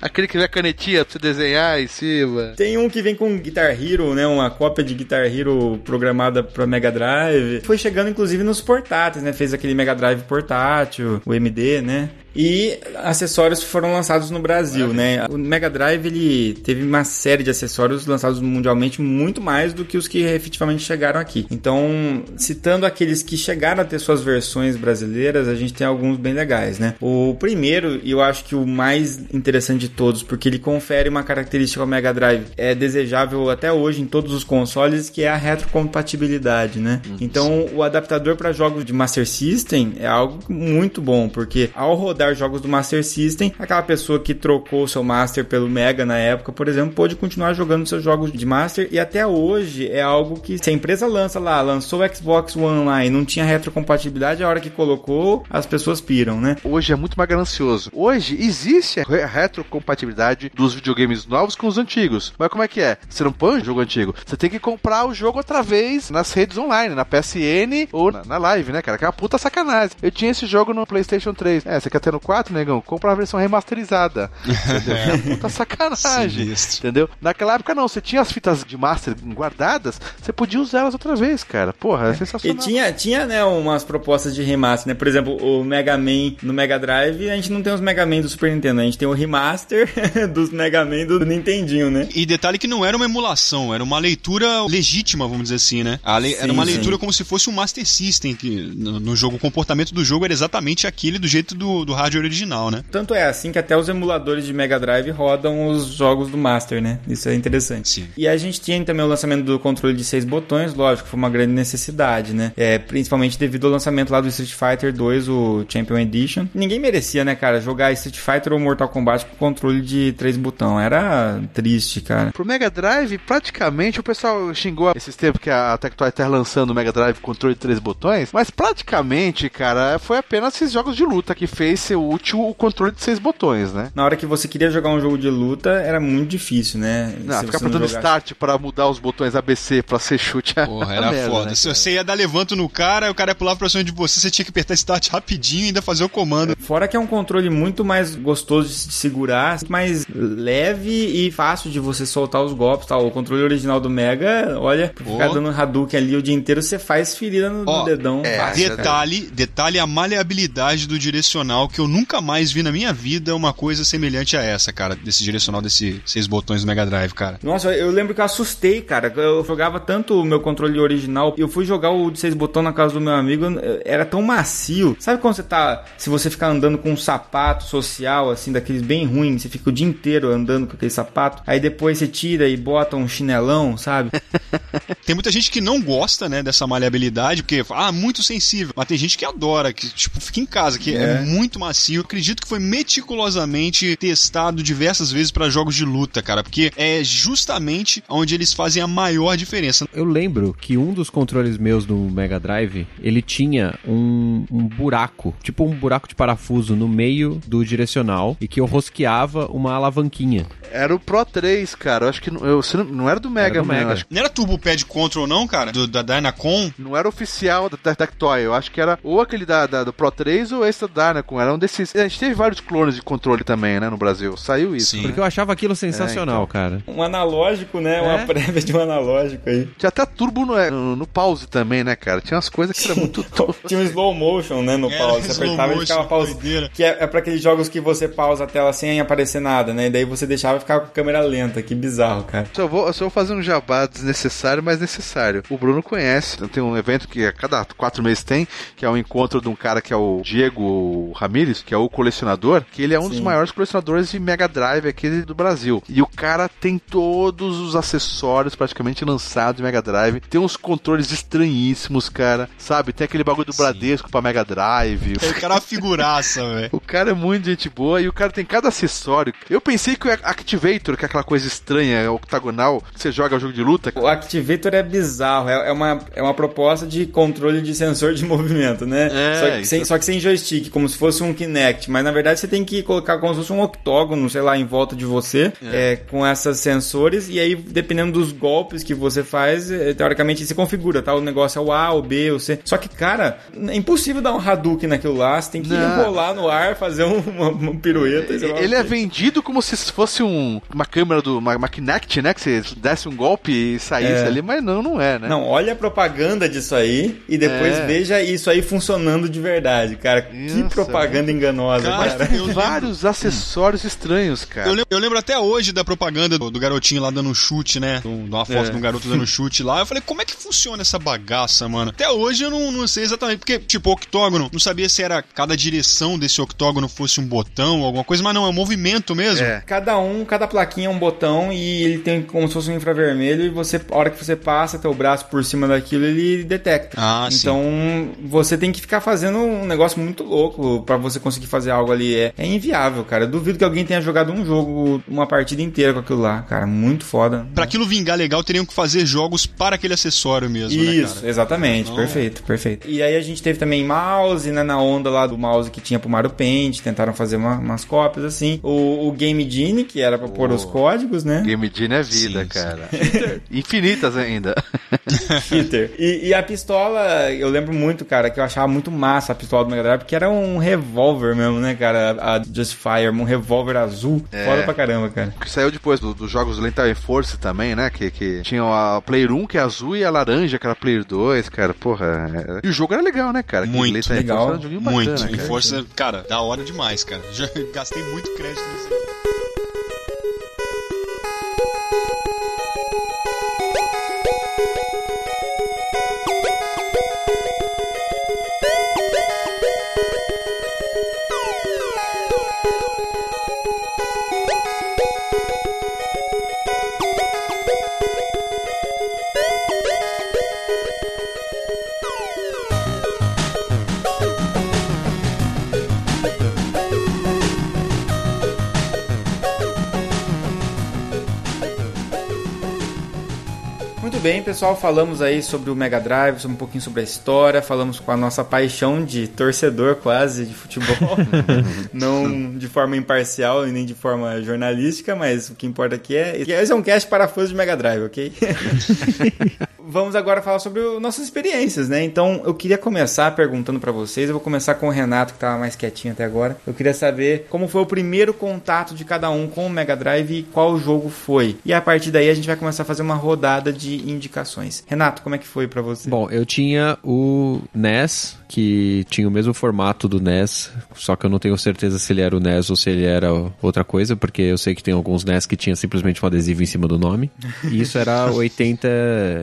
Aquele que vem canetinha pra você desenhar em cima.
Tem um que vem com Guitar Hero, né? Uma cópia de Guitar Hero programada pra Mega Drive. Foi chegando inclusive nos portáteis, né? Fez aquele Mega Drive portátil, o MD, né? E acessórios foram lançados no Brasil, né? O Mega Drive ele teve uma série de acessórios lançados mundialmente muito mais do que os que efetivamente chegaram aqui. Então, citando aqueles que chegaram a ter suas versões brasileiras, a gente tem alguns bem legais, né? O primeiro, e eu acho que o mais interessante de todos, porque ele confere uma característica ao Mega Drive, é desejável até hoje em todos os consoles, que é a retrocompatibilidade, né? Uhum. Então, o adaptador para jogos de Master System é algo muito bom, porque ao rodar rodar jogos do Master System, aquela pessoa que trocou seu Master pelo Mega na época, por exemplo, pôde continuar jogando seus jogos de Master e até hoje é algo que se a empresa lança lá, lançou o Xbox One lá e não tinha retrocompatibilidade, a hora que colocou, as pessoas piram, né?
Hoje é muito mais ganancioso. Hoje existe a retrocompatibilidade dos videogames novos com os antigos. Mas como é que é? Você não põe o jogo antigo, você tem que comprar o jogo outra vez nas redes online, na PSN ou na, na live, né, cara? Que é uma puta sacanagem. Eu tinha esse jogo no PlayStation 3. É, você quer Nintendo 4, negão, compra a versão remasterizada. <laughs> Entendeu? É puta sacanagem. Sinistro. Entendeu? Naquela época não, você tinha as fitas de master guardadas, você podia usar elas outra vez, cara. Porra, é sensacional.
E tinha, tinha, né, umas propostas de remaster, né? Por exemplo, o Mega Man no Mega Drive, a gente não tem os Mega Man do Super Nintendo, a gente tem o remaster <laughs> dos Mega Man do Nintendinho, né?
E detalhe que não era uma emulação, era uma leitura legítima, vamos dizer assim, né? Le... Sim, era uma leitura sim. como se fosse um Master System, que no, no, jogo, o comportamento do jogo era exatamente aquele do jeito do, do hardware original, né?
Tanto é assim que até os emuladores de Mega Drive rodam os jogos do Master, né? Isso é interessante.
Sim.
E a gente tinha também o lançamento do controle de seis botões, lógico, foi uma grande necessidade, né? É, principalmente devido ao lançamento lá do Street Fighter 2, o Champion Edition. Ninguém merecia, né, cara, jogar Street Fighter ou Mortal Kombat com controle de três botões. Era triste, cara.
Pro Mega Drive, praticamente o pessoal xingou esses tempos que a Tectoy tá lançando o Mega Drive com controle de três botões, mas praticamente, cara, foi apenas esses jogos de luta que fez ser útil o controle de seis botões, né?
Na hora que você queria jogar um jogo de luta, era muito difícil, né?
Não, ficar apertando jogasse... start para mudar os botões ABC para ser chute.
Porra, <laughs> era merda, foda. Né, Se você ia dar levanto no cara, o cara ia pular pra cima de você, você tinha que apertar start rapidinho e ainda fazer o comando.
Fora que é um controle muito mais gostoso de se segurar, mais leve e fácil de você soltar os golpes, tal. O controle original do Mega, olha, oh. ficar dando Hadouken ali o dia inteiro, você faz ferida no, oh, no dedão.
É, fácil, detalhe, cara. detalhe a maleabilidade do direcional que eu nunca mais vi na minha vida uma coisa semelhante a essa, cara, desse direcional desse seis botões do Mega Drive, cara.
Nossa, eu lembro que eu assustei, cara. Eu jogava tanto o meu controle original, eu fui jogar o de seis botões na casa do meu amigo, era tão macio. Sabe quando você tá, se você ficar andando com um sapato social assim daqueles bem ruins, você fica o dia inteiro andando com aquele sapato, aí depois você tira e bota um chinelão, sabe? <laughs>
tem muita gente que não gosta, né, dessa maleabilidade, porque, ah, muito sensível. Mas tem gente que adora, que, tipo, fica em casa, que é, é muito macio. Eu acredito que foi meticulosamente testado diversas vezes para jogos de luta, cara, porque é justamente onde eles fazem a maior diferença.
Eu lembro que um dos controles meus do Mega Drive, ele tinha um, um buraco, tipo um buraco de parafuso no meio do direcional e que eu rosqueava uma alavanquinha.
Era o Pro 3, cara. Eu acho que não, eu, não era do Mega, era do Mega. Acho...
Não era Turbo Pad Control, não, cara? Do, da Dynacon?
Não era oficial da Tectoy. Eu acho que era ou aquele da, da, do Pro 3 ou esse da Dynacon. Era um desses. A gente teve vários clones de controle também, né, no Brasil. Saiu isso.
Sim. Porque eu achava aquilo sensacional, é, então. cara.
Um analógico, né? É? Uma prévia de um analógico aí.
Tinha até turbo no, no, no pause também, né, cara? Tinha umas coisas que era muito. <laughs>
Tinha um slow motion, né, no pause. Você apertava e ficava pause. Que é, é pra aqueles jogos que você pausa a tela sem aparecer nada, né? E daí você deixava e ficava com a câmera lenta que bizarro, cara.
Só vou, só vou fazer um jabá desnecessário, mas necessário. O Bruno conhece, tem um evento que a cada quatro meses tem, que é um encontro de um cara que é o Diego Ramírez, que é o colecionador, que ele é um Sim. dos maiores colecionadores de Mega Drive aqui do Brasil. E o cara tem todos os acessórios praticamente lançados de Mega Drive. Tem uns controles estranhíssimos, cara. Sabe? Tem aquele bagulho do Sim. Bradesco pra Mega Drive.
O cara é uma figuraça, <laughs> velho.
O cara é muito gente boa e o cara tem cada acessório. Eu pensei que o Activator, que é aquela coisa estranha, octagonal, que você joga o jogo de luta.
O Activator é bizarro, é, é, uma, é uma proposta de controle de sensor de <laughs> movimento, né? É, só, que sem, só que sem joystick, como se fosse um Kinect, mas na verdade você tem que colocar como se fosse um octógono, sei lá, em volta de você, é. É, com esses sensores, e aí dependendo dos golpes que você faz, é, teoricamente se configura, tá? O negócio é o A, o B, o C. Só que, cara, é impossível dar um Hadouken naquilo lá, você tem que Não. enrolar no ar, fazer um, uma, uma pirueta.
Ele é vendido como se fosse um, uma câmera do uma, Kinect, né? Que você desse um golpe e saísse é. ali, mas não, não é, né?
Não, olha a propaganda disso aí e depois é. veja isso aí funcionando de verdade, cara. Isso, que propaganda enganosa, cara. cara.
Tem vários acessórios estranhos, cara.
Eu lembro, eu lembro, até hoje da propaganda do, do, garotinho lá dando um chute, né? De uma foto é. de um garoto dando um <laughs> chute lá. Eu falei, como é que funciona essa bagaça, mano? Até hoje eu não, não sei exatamente, porque, tipo, octógono, não sabia se era cada direção desse octógono fosse um botão ou alguma coisa, mas não, é um movimento mesmo. É.
Cada um, cada plaquinha é um botão botão e ele tem como se fosse um infravermelho e você, a hora que você passa teu braço por cima daquilo, ele detecta.
Ah,
então
sim.
você tem que ficar fazendo um negócio muito louco para você conseguir fazer algo ali. É, é inviável, cara. Eu duvido que alguém tenha jogado um jogo, uma partida inteira com aquilo lá, cara. Muito foda.
Para aquilo vingar legal, teriam que fazer jogos para aquele acessório mesmo,
né, Isso, né, exatamente. Não. Perfeito, perfeito. E aí a gente teve também mouse, né, na onda lá do mouse que tinha pro Mario Paint, tentaram fazer uma, umas cópias assim. O, o Game Genie, que era para oh. pôr os códigos, né?
Game Genie é vida, sim, cara. <laughs> Sim. Infinitas ainda. <laughs>
Peter. E, e, a pistola, eu lembro muito, cara, que eu achava muito massa a pistola do Mega Drive, porque era um revólver revólver mesmo, né, cara? A Justifier, um revólver azul. É. Foda pra caramba, cara.
Que saiu depois dos do jogos Lethal Force também, né? Que, que tinha a Player 1, que é azul, e a laranja, que era Player 2, cara. Porra. É... E o jogo era legal, né, cara?
Muito legal. Force um muito. Bacana, cara. Força, cara, da hora demais, cara. <laughs> Já gastei muito crédito nesse
bem, pessoal, falamos aí sobre o Mega Drive, um pouquinho sobre a história, falamos com a nossa paixão de torcedor quase de futebol, <laughs> não de forma imparcial e nem de forma jornalística, mas o que importa aqui é esse é um cast para fãs de Mega Drive, ok? <laughs> Vamos agora falar sobre o, nossas experiências, né? Então, eu queria começar perguntando para vocês, eu vou começar com o Renato, que tava mais quietinho até agora. Eu queria saber como foi o primeiro contato de cada um com o Mega Drive e qual jogo foi. E a partir daí a gente vai começar a fazer uma rodada de indicações. Renato, como é que foi para você?
Bom, eu tinha o NES, que tinha o mesmo formato do NES, só que eu não tenho certeza se ele era o NES ou se ele era outra coisa, porque eu sei que tem alguns NES que tinha simplesmente um adesivo em cima do nome. E isso era 80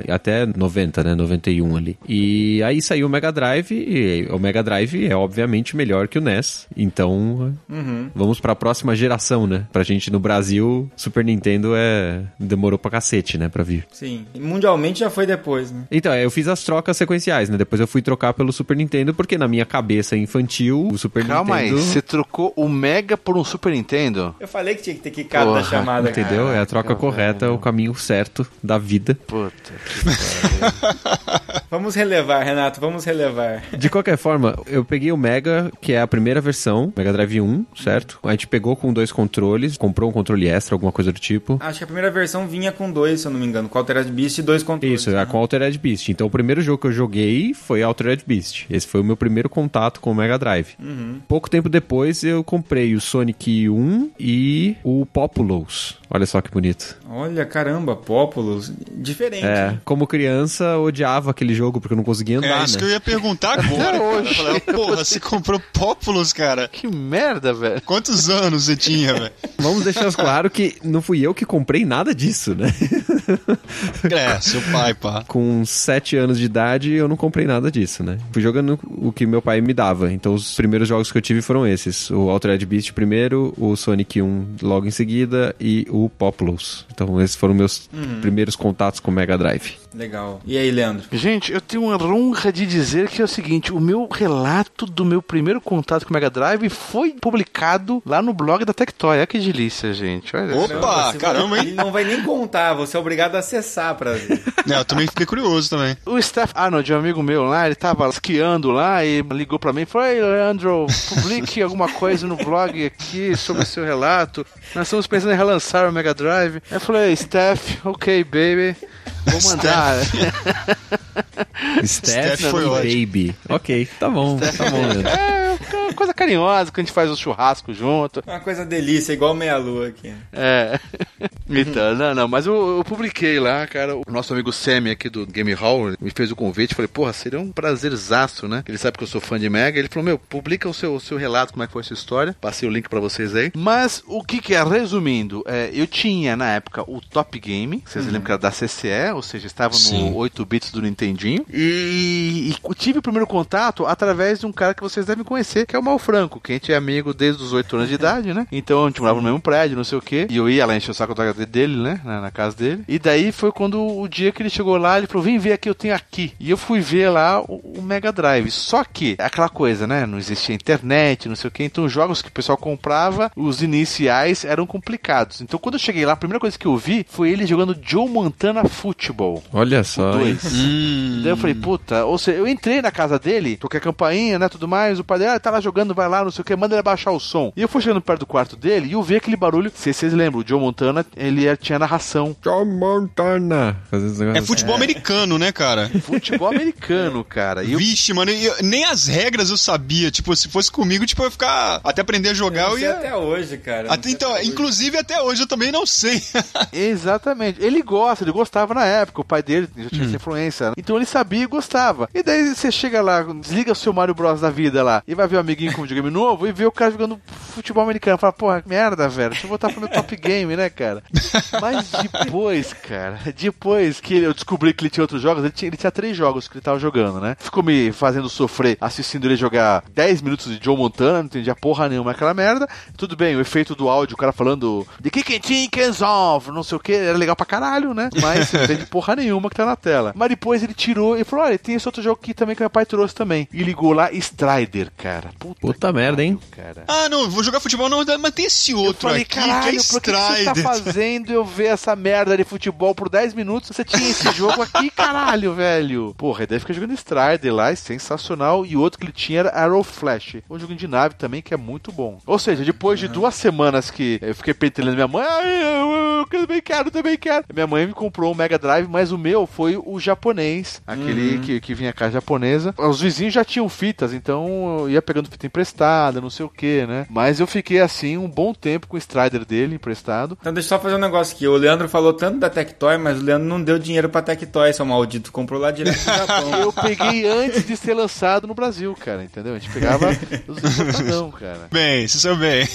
até 90, né? 91 ali. E aí saiu o Mega Drive, e o Mega Drive é obviamente melhor que o NES. Então, uhum. vamos para a próxima geração, né? Pra gente no Brasil, Super Nintendo é demorou pra cacete, né, pra vir.
Sim. Mundialmente já foi depois, né?
Então, eu fiz as trocas sequenciais, né? Depois eu fui trocar pelo Super Nintendo porque na minha cabeça infantil, o Super
Calma
Nintendo...
Calma aí, você trocou o Mega por um Super Nintendo?
Eu falei que tinha que ter quicado da chamada.
Entendeu? é a troca correta, o caminho certo da vida.
Puta que <laughs>
Vamos relevar, Renato, vamos relevar.
De qualquer forma, eu peguei o Mega, que é a primeira versão, Mega Drive 1, certo? A gente pegou com dois controles, comprou um controle extra, alguma coisa do tipo.
Acho que a primeira versão vinha com dois, se eu não me engano, com Altered Beast e dois controles.
Isso, né? com Altered Beast. Então o primeiro jogo que eu joguei foi Altered Beast. Esse esse foi o meu primeiro contato com o Mega Drive. Uhum. Pouco tempo depois eu comprei o Sonic 1 e o Populous. Olha só que bonito.
Olha, caramba, Populous. Diferente.
É, como criança, odiava aquele jogo porque eu não conseguia andar,
É isso
né?
que eu ia perguntar <laughs> agora. hoje. Falei, Porra, você comprou Populous, cara?
Que merda, velho.
Quantos anos você tinha, velho?
Vamos deixar claro que não fui eu que comprei nada disso, né?
É, seu pai, pá.
Com 7 anos de idade, eu não comprei nada disso, né? Fui jogando o que meu pai me dava. Então os primeiros jogos que eu tive foram esses: o Altered Beast primeiro, o Sonic 1 logo em seguida e o Populous. Então esses foram meus uhum. primeiros contatos com o Mega Drive.
Legal. E aí, Leandro?
Gente, eu tenho uma honra de dizer que é o seguinte: o meu relato do meu primeiro contato com o Mega Drive foi publicado lá no blog da Tectoy. Olha que delícia, gente. Olha
Opa, caramba, hein?
Ele não vai nem contar, você é obrigado a acessar pra ver. <laughs>
É, eu também fiquei curioso também.
O Steph Arnold, um amigo meu lá, ele tava esquiando lá e ligou pra mim e falou: Ei, Leandro, publique alguma coisa no blog aqui sobre o seu relato. Nós estamos pensando em relançar o Mega Drive. Eu falei: Steph, ok, baby. Vou mandar. <laughs>
Steph, Steph foi Baby. Ok, tá bom, Steph. tá bom, Leandro.
É, uma coisa carinhosa que a gente faz o churrasco junto.
Uma coisa delícia, igual meia-lua aqui.
É. <laughs> Então, não, não, mas eu, eu, publiquei lá, cara. O nosso amigo Sammy aqui do Game Hall me fez o convite. Falei, porra, seria um prazerzaço, né? Ele sabe que eu sou fã de Mega. Ele falou, meu, publica o seu, o seu relato, como é que foi essa história. Passei o link para vocês aí. Mas o que que é? Resumindo, é, eu tinha na época o Top Game, vocês uhum. lembram que era da CCE, ou seja, estava Sim. no 8 bits do Nintendinho. E, e, tive o primeiro contato através de um cara que vocês devem conhecer, que é o Mal Franco, que a gente é amigo desde os 8 anos de <laughs> idade, né? Então a gente morava no mesmo prédio, não sei o quê. E eu ia lá encher o saco da dele, né? Na, na, casa dele. E daí foi quando o dia que ele chegou lá, ele falou: vem ver aqui, eu tenho aqui. E eu fui ver lá o, o Mega Drive. Só que, aquela coisa, né? Não existia internet, não sei o quê. Então os jogos que o pessoal comprava, os iniciais eram complicados. Então quando eu cheguei lá, a primeira coisa que eu vi foi ele jogando Joe Montana Football.
Olha só.
Dois. Hum. Daí eu falei, puta, ou seja, eu entrei na casa dele, toquei a campainha, né? Tudo mais. O pai dele, ah, tá lá jogando, vai lá, não sei o que, manda ele baixar o som. E eu fui chegando perto do quarto dele e eu vi aquele barulho. Se vocês lembram, o Joe Montana, ele é, tinha narração.
Joe Montana.
É futebol é. americano, né, cara? <laughs>
Futebol americano, cara.
E eu... Vixe, mano, eu, nem as regras eu sabia. Tipo, se fosse comigo, tipo, eu ia ficar. Até aprender a jogar, eu,
eu ia. Até hoje, cara.
Até, então, até inclusive até hoje eu também não sei. <laughs>
Exatamente. Ele gosta, ele gostava na época. O pai dele já tinha hum. essa influência. Então ele sabia e gostava. E daí você chega lá, desliga o seu Mario Bros da vida lá e vai ver o um amiguinho com um videogame novo e vê o cara jogando futebol americano. Fala, porra, merda, velho. Deixa eu voltar pro meu top game, né, cara? <laughs> Mas depois, cara, depois que eu descobri que ele tinha outros jogos, ele tinha, ele tinha três jogos que ele tava jogando, né? Ficou me fazendo sofrer assistindo ele jogar 10 minutos de Joe Montana, não entendia porra nenhuma aquela merda. Tudo bem, o efeito do áudio, o cara falando de chickens off, não sei o que, era legal pra caralho, né? Mas <laughs> entende porra nenhuma que tá na tela. Mas depois ele tirou e falou: olha, tem esse outro jogo aqui também que meu pai trouxe também. E ligou lá Strider, cara.
Puta, Puta merda, hein?
Cara. Ah, não, vou jogar futebol não, mas tem esse outro eu falei, aqui caralho, que é Strider. Por que,
você tá fazendo eu ver essa merda de futebol por 10 minutos? Você tinha esse <laughs> jogo aqui, caralho, velho. Porra, e daí fica jogando Strider lá, é sensacional. E outro que ele tinha era Arrow Flash, um jogo de nave também que é muito bom. Ou seja, depois de duas semanas que eu fiquei pentelhando minha mãe, eu, eu, também quero, também quero. Minha mãe me comprou um Mega Drive, mas o meu foi o japonês, aquele uhum. que, que vinha cá japonesa. Os vizinhos já tinham fitas, então eu ia pegando fita emprestada, não sei o que, né? Mas eu fiquei assim um bom tempo com o Strider dele emprestado.
Então deixa eu só fazer um negócio aqui. O Leandro falou tanto da Tectoy, mas o Leandro não deu dinheiro pra Tectoy, seu maldito. Comprou lá direto do <laughs> Japão.
eu peguei antes de ser lançado no Brasil, cara, entendeu? A gente pegava os não, cara.
Bem, se saiu bem.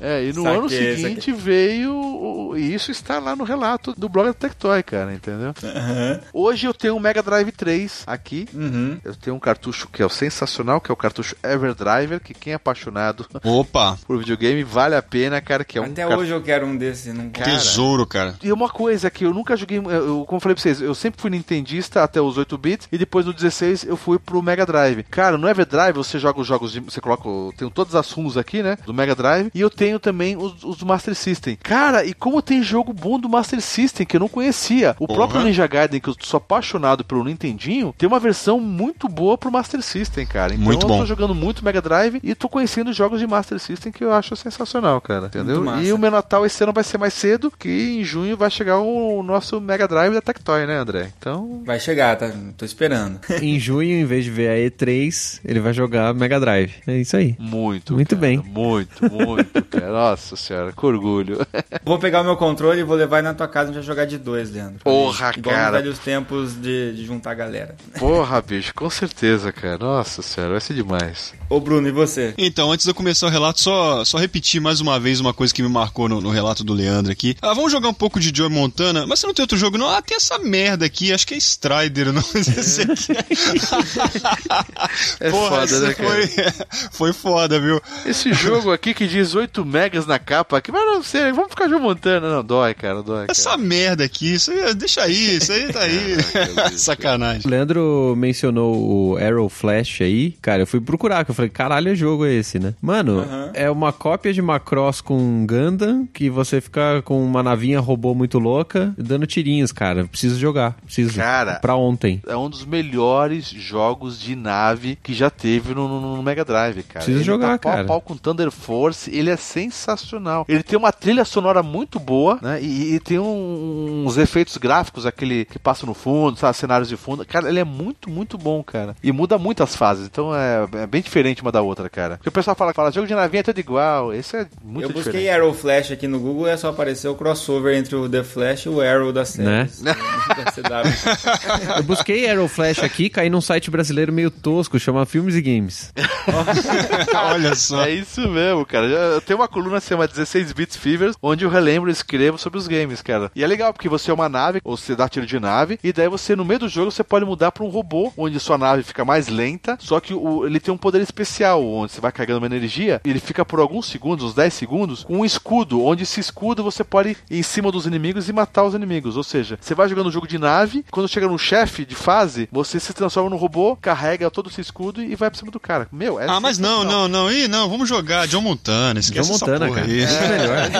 É, e no saquei, ano seguinte saquei. veio. E isso está lá no relato do blog da Tectoy, cara, entendeu? Uhum. Hoje eu tenho um Mega Drive 3 aqui. Uhum. Eu tenho um cartucho que é o sensacional, que é o cartucho Everdriver, que quem é apaixonado
Opa. <laughs>
por videogame vale a pena, cara, que é
Até
um
Até hoje eu quero um desse, não
cara, Tesouro, cara.
E uma coisa que eu nunca joguei, eu, como eu falei pra vocês, eu sempre fui nintendista até os 8 bits e depois no 16 eu fui pro Mega Drive. Cara, no Everdrive você joga os jogos de, você coloca, eu tenho todas as ROMs aqui, né, do Mega Drive e eu tenho também os, os do Master System. Cara, e como tem jogo bom do Master System que eu não conhecia. O Porra. próprio Ninja Gaiden que eu sou apaixonado pelo Nintendinho, tem uma versão muito boa pro Master System, cara. Então
muito bom.
eu tô jogando muito Mega Drive e tô conhecendo jogos de Master System que eu acho sensacional, cara. Entendeu? E o meu Natal esse ano vai ser mais cedo, que em junho vai chegar o nosso Mega Drive da Tectoy, né, André? Então.
Vai chegar, tá? Tô esperando. <laughs>
em junho, em vez de ver a E3, ele vai jogar Mega Drive. É isso aí.
Muito.
Muito
cara,
bem.
Muito, muito, <laughs> cara. Nossa senhora, que orgulho.
vou pegar o meu controle e vou levar na tua casa e jogar de dois, Leandro.
Porra,
Igual
cara.
Igual velhos tempos de, de juntar a galera.
Porra, bicho, com certeza, cara. Nossa senhora, vai ser demais.
Ô, Bruno, e você?
Então, antes de eu começar o relato, só, só repetir mais uma vez uma coisa que me marcou no, no relato do Leandro aqui. Ah, vamos jogar um pouco de Joe Montana, mas você não tem outro jogo, não? Ah, tem essa merda aqui, acho que é Strider, <laughs> não? Esse aqui
é... é Porra, foda, né,
foi, <laughs> foi foda, viu?
Esse jogo aqui que diz 8 megas na capa, que vai não ser, vamos ficar Joe Montana. Não, dói, cara, dói.
Essa
cara.
merda aqui, isso aí, deixa aí, isso aí tá aí. Sacanagem.
O Leandro mencionou o Arrow Flash aí, cara, eu fui procurar, que eu falei, caralho, é jogo esse, né? Mano, uhum. é uma cópia de Macross com Gundam, que você fica com uma navinha robô muito louca, dando tirinhos, cara. Preciso jogar, preciso.
Cara,
pra ontem.
É um dos melhores jogos de nave que já teve no, no, no Mega Drive, cara.
Preciso
ele
jogar,
tá
cara.
Pau, pau com Thunder Force, ele é sensacional. Ele tem uma trilha sonora muito boa, né? E, e tem um, uns efeitos gráficos, aquele que passa no fundo, sabe, cenários de fundo. Cara, ele é muito, muito bom, cara. E muda muito as fases, então é, é bem diferente uma da outra, cara. Porque o pessoal fala, fala jogo de navinha é tudo igual. Esse é muito
Eu
busquei
diferente. Arrow Flash aqui no Google e é só apareceu o crossover entre o The Flash e o Arrow da série. <laughs> Né?
Eu busquei Arrow Flash aqui, caí num site brasileiro meio tosco, chama Filmes e Games. <laughs>
Olha só. É isso mesmo, cara. Eu tenho uma coluna que chama 16 Bits Fevers, onde eu relembro e escrevo sobre os games, cara. E é legal porque você é uma nave, ou você dá tiro de nave, e daí você, no meio do jogo, você pode mudar para um robô, onde sua nave fica mais lenta, só que o, ele tem um poder especial, onde você vai carregando uma energia, ele fica por alguns segundos, uns 10 segundos, com um escudo, onde esse escudo você pode ir em cima dos inimigos e matar os inimigos. Ou seja, você vai jogando um jogo de nave, quando chega no chefe de fase, você se transforma no robô, carrega todo esse escudo e vai pra cima do cara. Meu, é
Ah, mas não, não, não. Ih, não, vamos jogar John Montana. Esquece
John Montana, cara. Aí.
É, melhor.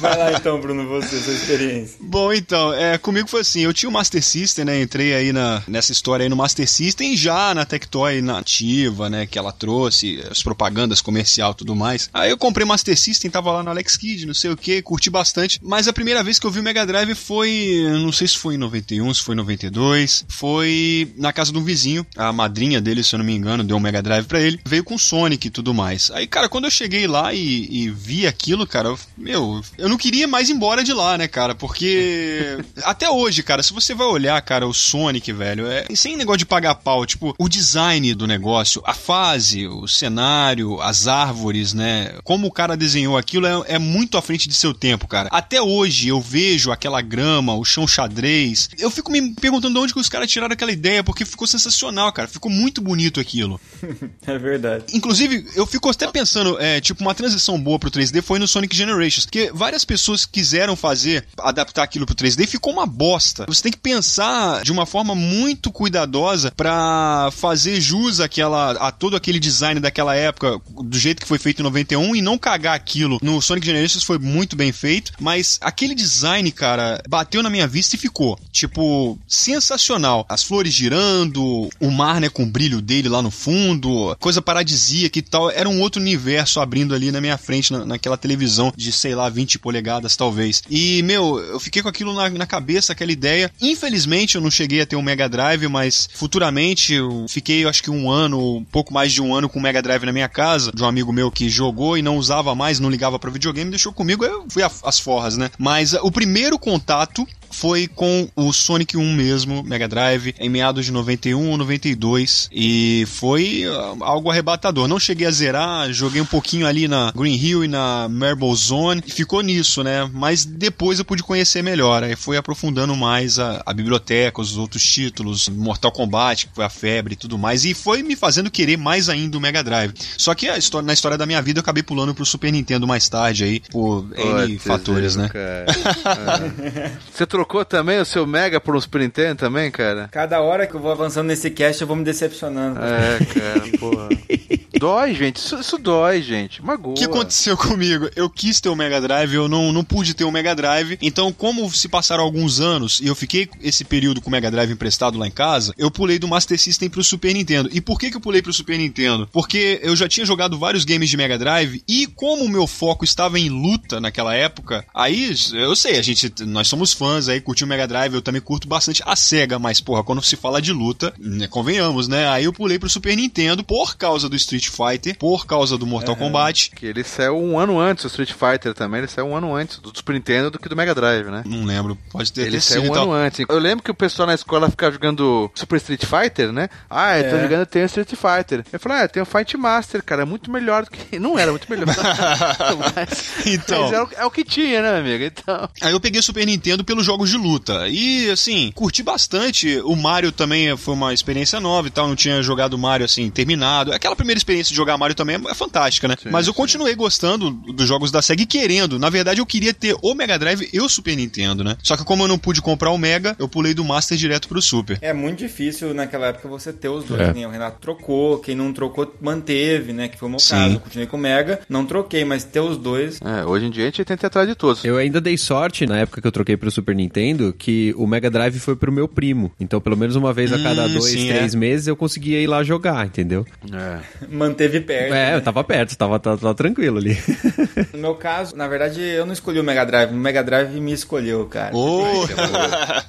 Vai lá então, Bruno, você, sua experiência. <laughs>
Bom, então, é, comigo foi assim, eu tinha o Master System, né? Entrei aí na, nessa história aí no Master System já na Tectoy nativa, né? Que ela trouxe, as propagandas comercial e tudo mais. Aí eu comprei Master System, tava lá no Alex Kidd, não sei o que, curti bastante. Mas a primeira vez que eu vi o Mega Drive foi, não sei se foi em 91, se foi em 92, foi na casa de um vizinho, a madrinha dele, se eu não me engano, deu um Mega Drive pra ele, veio com Sonic e tudo mais. Aí, cara, quando eu cheguei lá e, e vi aquilo, cara, eu, meu, eu não queria mais ir embora de lá, né, cara? Porque <laughs> até hoje, cara, se você vai olhar, cara, o Sonic, velho, é sem negócio de pagar pau, tipo, o design do negócio, a fase, o cenário, as árvores, né? Como o cara desenhou aquilo é, é muito à frente de seu tempo, cara. Até hoje eu vejo aquela grama, o chão xadrez. Eu fico me perguntando de onde que os caras tiraram aquela ideia, porque ficou sensacional, cara. Ficou muito bonito aquilo. <laughs>
é verdade.
Inclusive, eu fico até pensando, é, tipo, uma transição boa pro 3D foi no Sonic Generations, porque várias pessoas quiseram fazer, adaptar aquilo pro 3D e ficou uma bosta. Você tem que pensar de uma forma muito cuidadosa para fazer jus àquela, a todo aquele design daquela época, do jeito que foi feito em 91 e não cagar aquilo. No Sonic Generations foi muito bem feito, mas aquele design, cara, bateu na minha vista e ficou, tipo, sensacional. As flores girando, o mar, né, com o brilho dele lá no fundo, coisa paradisíaca e tal. Era um outro universo abrindo ali na minha frente, na, naquela televisão de, sei lá, 20 polegadas talvez. E, meu, eu fiquei com aquilo na, na cabeça, aquela ideia. Infelizmente eu não cheguei a ter um Mega Drive, mas futuramente eu fiquei, acho que um ano, um pouco mais de um ano com o Mega Drive na minha casa, de um amigo meu que jogou e não usava mais, não ligava para videogame, deixou comigo, eu fui às forras, né? Mas uh, o primeiro contato foi com o Sonic 1 mesmo, Mega Drive, em meados de 91 ou 92. E foi uh, algo arrebatador. Não cheguei a zerar, joguei um pouquinho ali na Green Hill e na Marble Zone. E ficou nisso, né? Mas depois eu pude conhecer melhor. Aí foi aprofundando mais a, a biblioteca, os outros títulos, Mortal Kombat, que foi a febre e tudo mais. E foi me fazendo querer mais ainda o Mega Drive. Só que história, na história da minha vida eu acabei pulando pro Super Nintendo mais tarde aí, por N fatores, né? <laughs>
é. Você trocou também o seu Mega por um Super Nintendo também, cara?
Cada hora que eu vou avançando nesse cast, eu vou me decepcionando.
É, cara, porra. <laughs> dói, gente. Isso, isso dói, gente. Magoa.
O que aconteceu comigo? Eu quis ter o um Mega Drive, eu não, não pude ter o um Mega Drive. Então, como se passaram alguns anos e eu fiquei esse período com o Mega Drive emprestado lá em casa, eu pulei do Master System pro Super Nintendo. E por que, que eu pulei pro Super Nintendo? Porque eu já tinha jogado vários games de Mega Drive e como o meu foco estava em luta naquela época, aí eu sei, a gente, nós somos fãs aí, curtiu o Mega Drive, eu também curto bastante a SEGA, mas porra, quando se fala de luta, né, convenhamos, né? Aí eu pulei pro Super Nintendo por causa do Street Fighter, por causa do Mortal uhum. Kombat.
Que ele saiu um ano antes, o Street Fighter também, ele saiu um ano antes do Super Nintendo do que do Mega Drive, né?
Não lembro, pode ter
Ele saiu um ano antes. Eu lembro que o pessoal na escola ficava jogando Super Street Fighter, né? Ah, eu tô é. jogando tem Street Fighter. Eu falei, ah, tem o Fight Master, cara, é muito melhor do que. <laughs> Não era muito melhor. <laughs> mas, então. Mas é o, é o que tinha, né, amigo? Então.
Aí eu peguei o Super Nintendo pelos jogos de luta. E, assim, curti bastante. O Mario também foi uma experiência nova e tal. Não tinha jogado Mario, assim, terminado. Aquela primeira experiência de jogar Mario também é fantástica, né? Sim, Mas eu sim. continuei gostando dos jogos da SEGA e querendo. Na verdade, eu queria ter o Mega Drive e o Super Nintendo, né? Só que como eu não pude comprar o Mega, eu pulei do Master direto pro Super.
É muito difícil naquela época você ter os dois, é. né? O Renato trocou, quem não trocou manteve, né? Que foi o meu sim. caso. Eu continuei com o Mega, não troquei, mas ter os dois.
É, hoje em dia a gente tenta ir atrás de todos.
Eu ainda dei sorte na época que eu troquei pro Super Nintendo que o Mega Drive foi pro meu primo. Então, pelo menos uma vez a cada hum, dois, sim, três é. meses eu conseguia ir lá jogar, entendeu?
É. <laughs> Manteve perto.
É, né? eu tava perto, tava, tava, tava tranquilo ali. <laughs>
no meu caso, na verdade, eu não escolhi o Mega Drive, o Mega Drive me escolheu, cara.
Oh.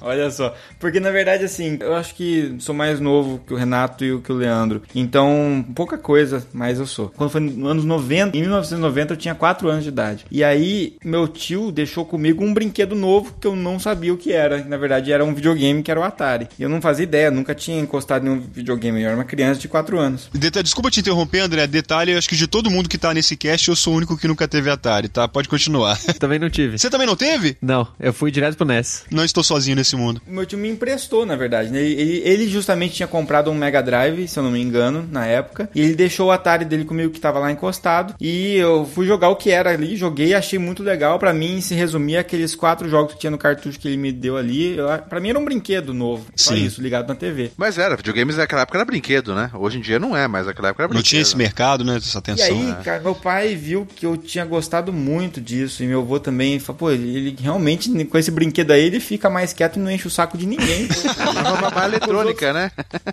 <laughs>
Olha só. Porque na verdade, assim, eu acho que sou mais novo que o Renato e que o Leandro. Então, pouca coisa, mas eu sou. Quando foi nos anos 90, em 1990, eu tinha 4 anos de idade. E aí, meu tio deixou comigo um brinquedo novo que eu não sabia o que era. Na verdade, era um videogame que era o Atari. E eu não fazia ideia, nunca tinha encostado em um videogame. Eu era uma criança de 4 anos.
Desculpa te interromper, André. Detalhe, acho que de todo mundo que tá nesse cast, eu sou o único que nunca teve Atari, tá? Pode continuar. <laughs>
Também não tive.
Você também não teve?
Não, eu fui direto pro NES.
Não estou sozinho nesse mundo.
Meu tio me emprestou, na verdade. Né? Ele, ele, justamente tinha comprado um Mega Drive, se eu não me engano, na época. E ele deixou o Atari dele comigo que tava lá encostado. E eu fui jogar o que era ali, joguei, achei muito legal. para mim, se resumia aqueles quatro jogos que tinha no cartucho que ele me deu ali. para mim era um brinquedo novo. Só Sim. isso, ligado na TV.
Mas era, videogames naquela época era brinquedo, né? Hoje em dia não é, mas naquela época era brinquedo.
Não esse mercado, né? Essa atenção.
E aí, cara, meu pai viu que eu tinha gostado muito disso. E meu avô também falou, pô, ele realmente, com esse brinquedo aí, ele fica mais quieto e não enche o saco de ninguém. <laughs>
é uma babá eletrônica, né?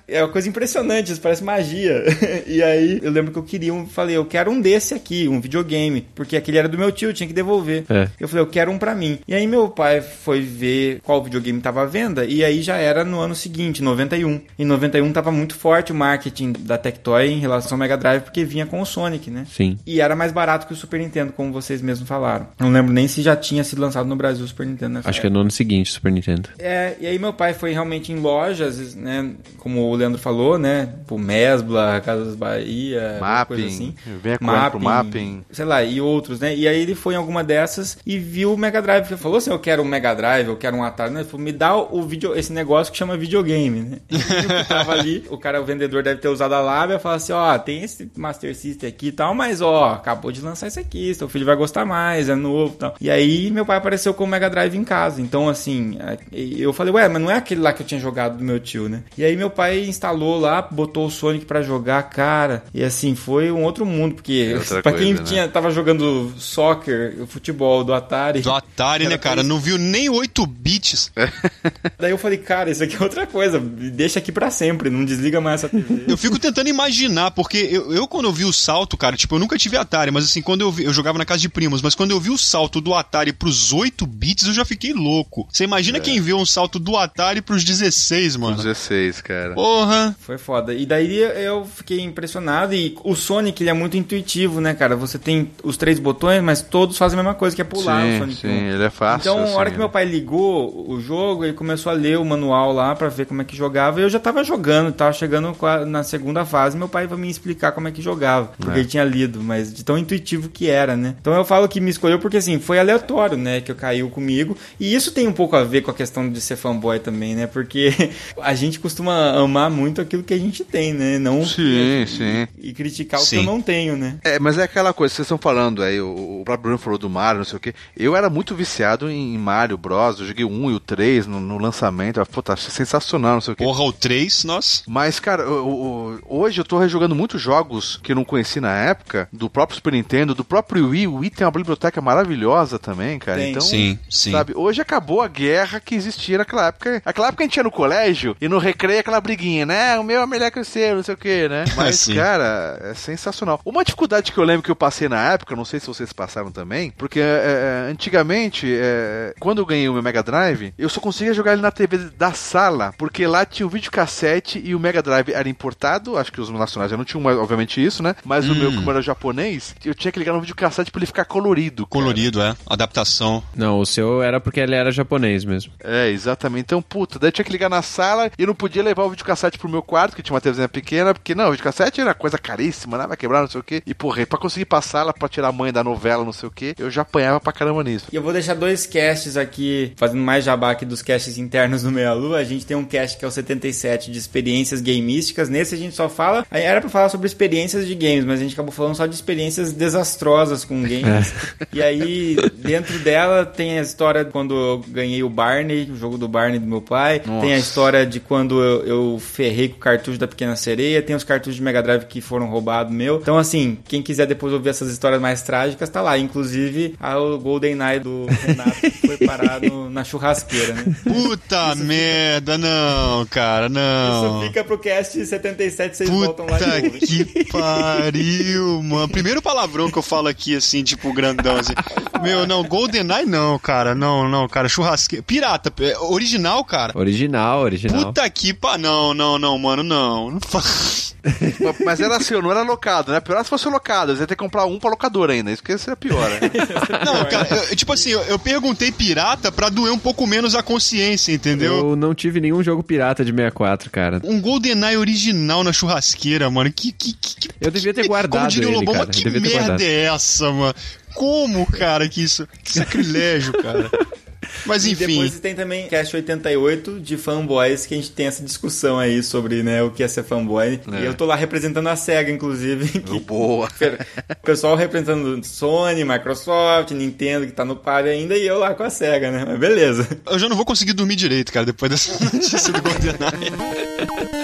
É uma coisa impressionante, isso parece magia. <laughs> E aí, eu lembro que eu queria um, falei, eu quero um desse aqui, um videogame. Porque aquele era do meu tio, eu tinha que devolver. É. Eu falei, eu quero um pra mim. E aí, meu pai foi ver qual videogame tava à venda. E aí já era no ano seguinte, 91. Em 91 tava muito forte o marketing da Tectoy em relação ao Mega Drive, porque vinha com o Sonic, né?
Sim.
E era mais barato que o Super Nintendo, como vocês mesmos falaram. Não lembro nem se já tinha sido lançado no Brasil o Super Nintendo
nessa Acho época. que é no ano seguinte, Super Nintendo.
É, e aí meu pai foi realmente em lojas, né? Como o Leandro falou, né? Tipo Mesbla, Casas Bahia,
Mapping,
coisa assim.
Vem mapping, Mapping.
Sei lá, e outros, né? E aí ele foi em alguma dessas e viu o Mega Drive. Ele falou assim, eu quero um Mega Drive, eu quero um Atari. Né? Ele falou, me dá o vídeo, esse negócio que chama videogame, né? <laughs> E tava ali, o cara, o vendedor deve ter usado a lábia e falou assim, ó, oh, tem esse Master System aqui e tal, mas ó, acabou de lançar isso aqui, seu filho vai gostar mais, é novo e tal. E aí meu pai apareceu com o Mega Drive em casa. Então, assim, é, eu falei, ué, mas não é aquele lá que eu tinha jogado do meu tio, né? E aí meu pai instalou lá, botou o Sonic para jogar, cara. E assim, foi um outro mundo, porque é para quem né? tinha, tava jogando soccer, futebol do Atari.
Do Atari, né, cara? Não viu nem 8 bits. <laughs>
Daí eu falei, cara, isso aqui é outra coisa. Deixa aqui para sempre, não desliga mais essa TV.
Eu fico tentando imaginar, porque eu, eu quando eu vi o salto, cara, tipo, eu nunca tive Atari, mas assim, quando eu vi, eu jogava na casa de primos, mas quando eu vi o salto do Atari pros 8 bits, eu já fiquei louco. Você imagina é. quem vê um salto do Atari pros 16, mano?
16, cara.
Porra!
Foi foda. E daí eu fiquei impressionado e o Sonic, ele é muito intuitivo, né, cara? Você tem os três botões, mas todos fazem a mesma coisa, que é pular
sim,
o Sonic
Sim, 1. ele é fácil.
Então,
assim,
a hora que meu pai ligou o jogo, ele começou a ler o manual lá para ver como é que jogava. E eu já tava jogando, tava chegando na segunda fase, meu pai vai me explicar como é que jogava, porque é. ele tinha lido, mas de tão intuitivo que era, né? Então eu falo que me escolheu porque assim, foi aleatório, né, que eu caiu comigo. E isso tem um pouco a ver com a questão de ser fanboy também, né? Porque <laughs> a gente costuma amar muito aquilo que a gente tem, né? Não
sim, sim.
E, criticar sim. o que eu não tenho, né?
É, mas é aquela coisa, vocês estão falando aí, o, o próprio Bruno falou do Mario, não sei o que. Eu era muito viciado em Mario Bros. Eu joguei o 1 e o 3 no, no lançamento. Pô, tá sensacional, não sei o que.
Porra, o 3, nossa.
Mas, cara, eu, eu, hoje eu tô rejogando muitos jogos que eu não conheci na época, do próprio Super Nintendo, do próprio Wii. O Wii tem uma biblioteca maravilhosa também, cara. Tem. Então,
sim, sim.
Sabe, hoje acabou a guerra que existia naquela época. Aquela época a gente ia no colégio e no recreio aquela briguinha, né? O meu é melhor que o seu, não sei o que, né? <laughs> Mas, cara, é sensacional. Uma dificuldade que eu lembro que eu passei na época, não sei se vocês passaram também, porque é, é antigamente, é, quando eu ganhei o meu Mega Drive, eu só conseguia jogar ele na TV da sala, porque lá tinha o videocassete e o Mega Drive era importado, acho que os nacionais já não tinham, obviamente, isso, né? Mas hum. o meu, como era japonês, eu tinha que ligar no videocassete pra ele ficar colorido.
Cara. Colorido, é. Adaptação.
Não, o seu era porque ele era japonês mesmo.
É, exatamente. Então, puta, daí eu tinha que ligar na sala e não podia levar o videocassete pro meu quarto, que tinha uma televisão pequena, porque não, o videocassete era coisa caríssima, né? Vai quebrar, não sei o quê. E, porra, pra conseguir passar lá pra tirar a mãe da novela, não sei o quê, eu já apanhava pra caramba nisso.
E eu vou deixar dois casts aqui, fazendo mais jabá aqui dos casts internos do Meia Lua. A gente tem um cast que é o 77 de experiências gamísticas. Nesse a gente só fala. Era pra falar sobre experiências de games, mas a gente acabou falando só de experiências desastrosas com games. É. E aí, dentro dela, tem a história de quando eu ganhei o Barney, o jogo do Barney do meu pai. Nossa. Tem a história de quando eu, eu ferrei com o cartucho da Pequena Sereia. Tem os cartuchos de Mega Drive que foram roubados meu. Então, assim, quem quiser depois ouvir essas histórias mais trágicas, tá lá. Inclusive, o Golden Eye do Renato foi parado <laughs> na churrasqueira, né?
Puta Isso merda, fica... não, cara, não.
Isso fica pro cast 77, vocês Puta voltam lá
de novo. que pariu, mano. Primeiro palavrão que eu falo aqui, assim, tipo, grandão, assim. Meu, não, Golden Eye não, cara, não, não, cara, churrasqueira. Pirata, é, original, cara.
Original, original.
Puta que pa... Não, não, não, mano, não. Não faz...
Mas era seu, não era locado, né? Pior se fosse locado, você ia ter que comprar um pra locador ainda. Isso que seria pior, né? <laughs>
Não, cara, eu, tipo assim, eu, eu, perguntei pirata pra doer um pouco menos a consciência, entendeu?
Eu não tive nenhum jogo pirata de 64, cara.
Um GoldenEye original na churrasqueira, mano. Que. Que, que
eu devia ter guardado. Como diria o Lobão,
mas que merda é essa, mano? Como, cara, que isso. Que sacrilégio, cara. Mas enfim. E
depois tem também Cast 88 de fanboys que a gente tem essa discussão aí sobre né, o que é ser fanboy. É. E eu tô lá representando a SEGA, inclusive. <laughs>
Que, Boa!
O pessoal representando Sony, Microsoft, Nintendo, que tá no par ainda, e eu lá com a SEGA, né? Mas beleza.
Eu já não vou conseguir dormir direito, cara, depois dessa <laughs> notícia do GoldenEye. <laughs>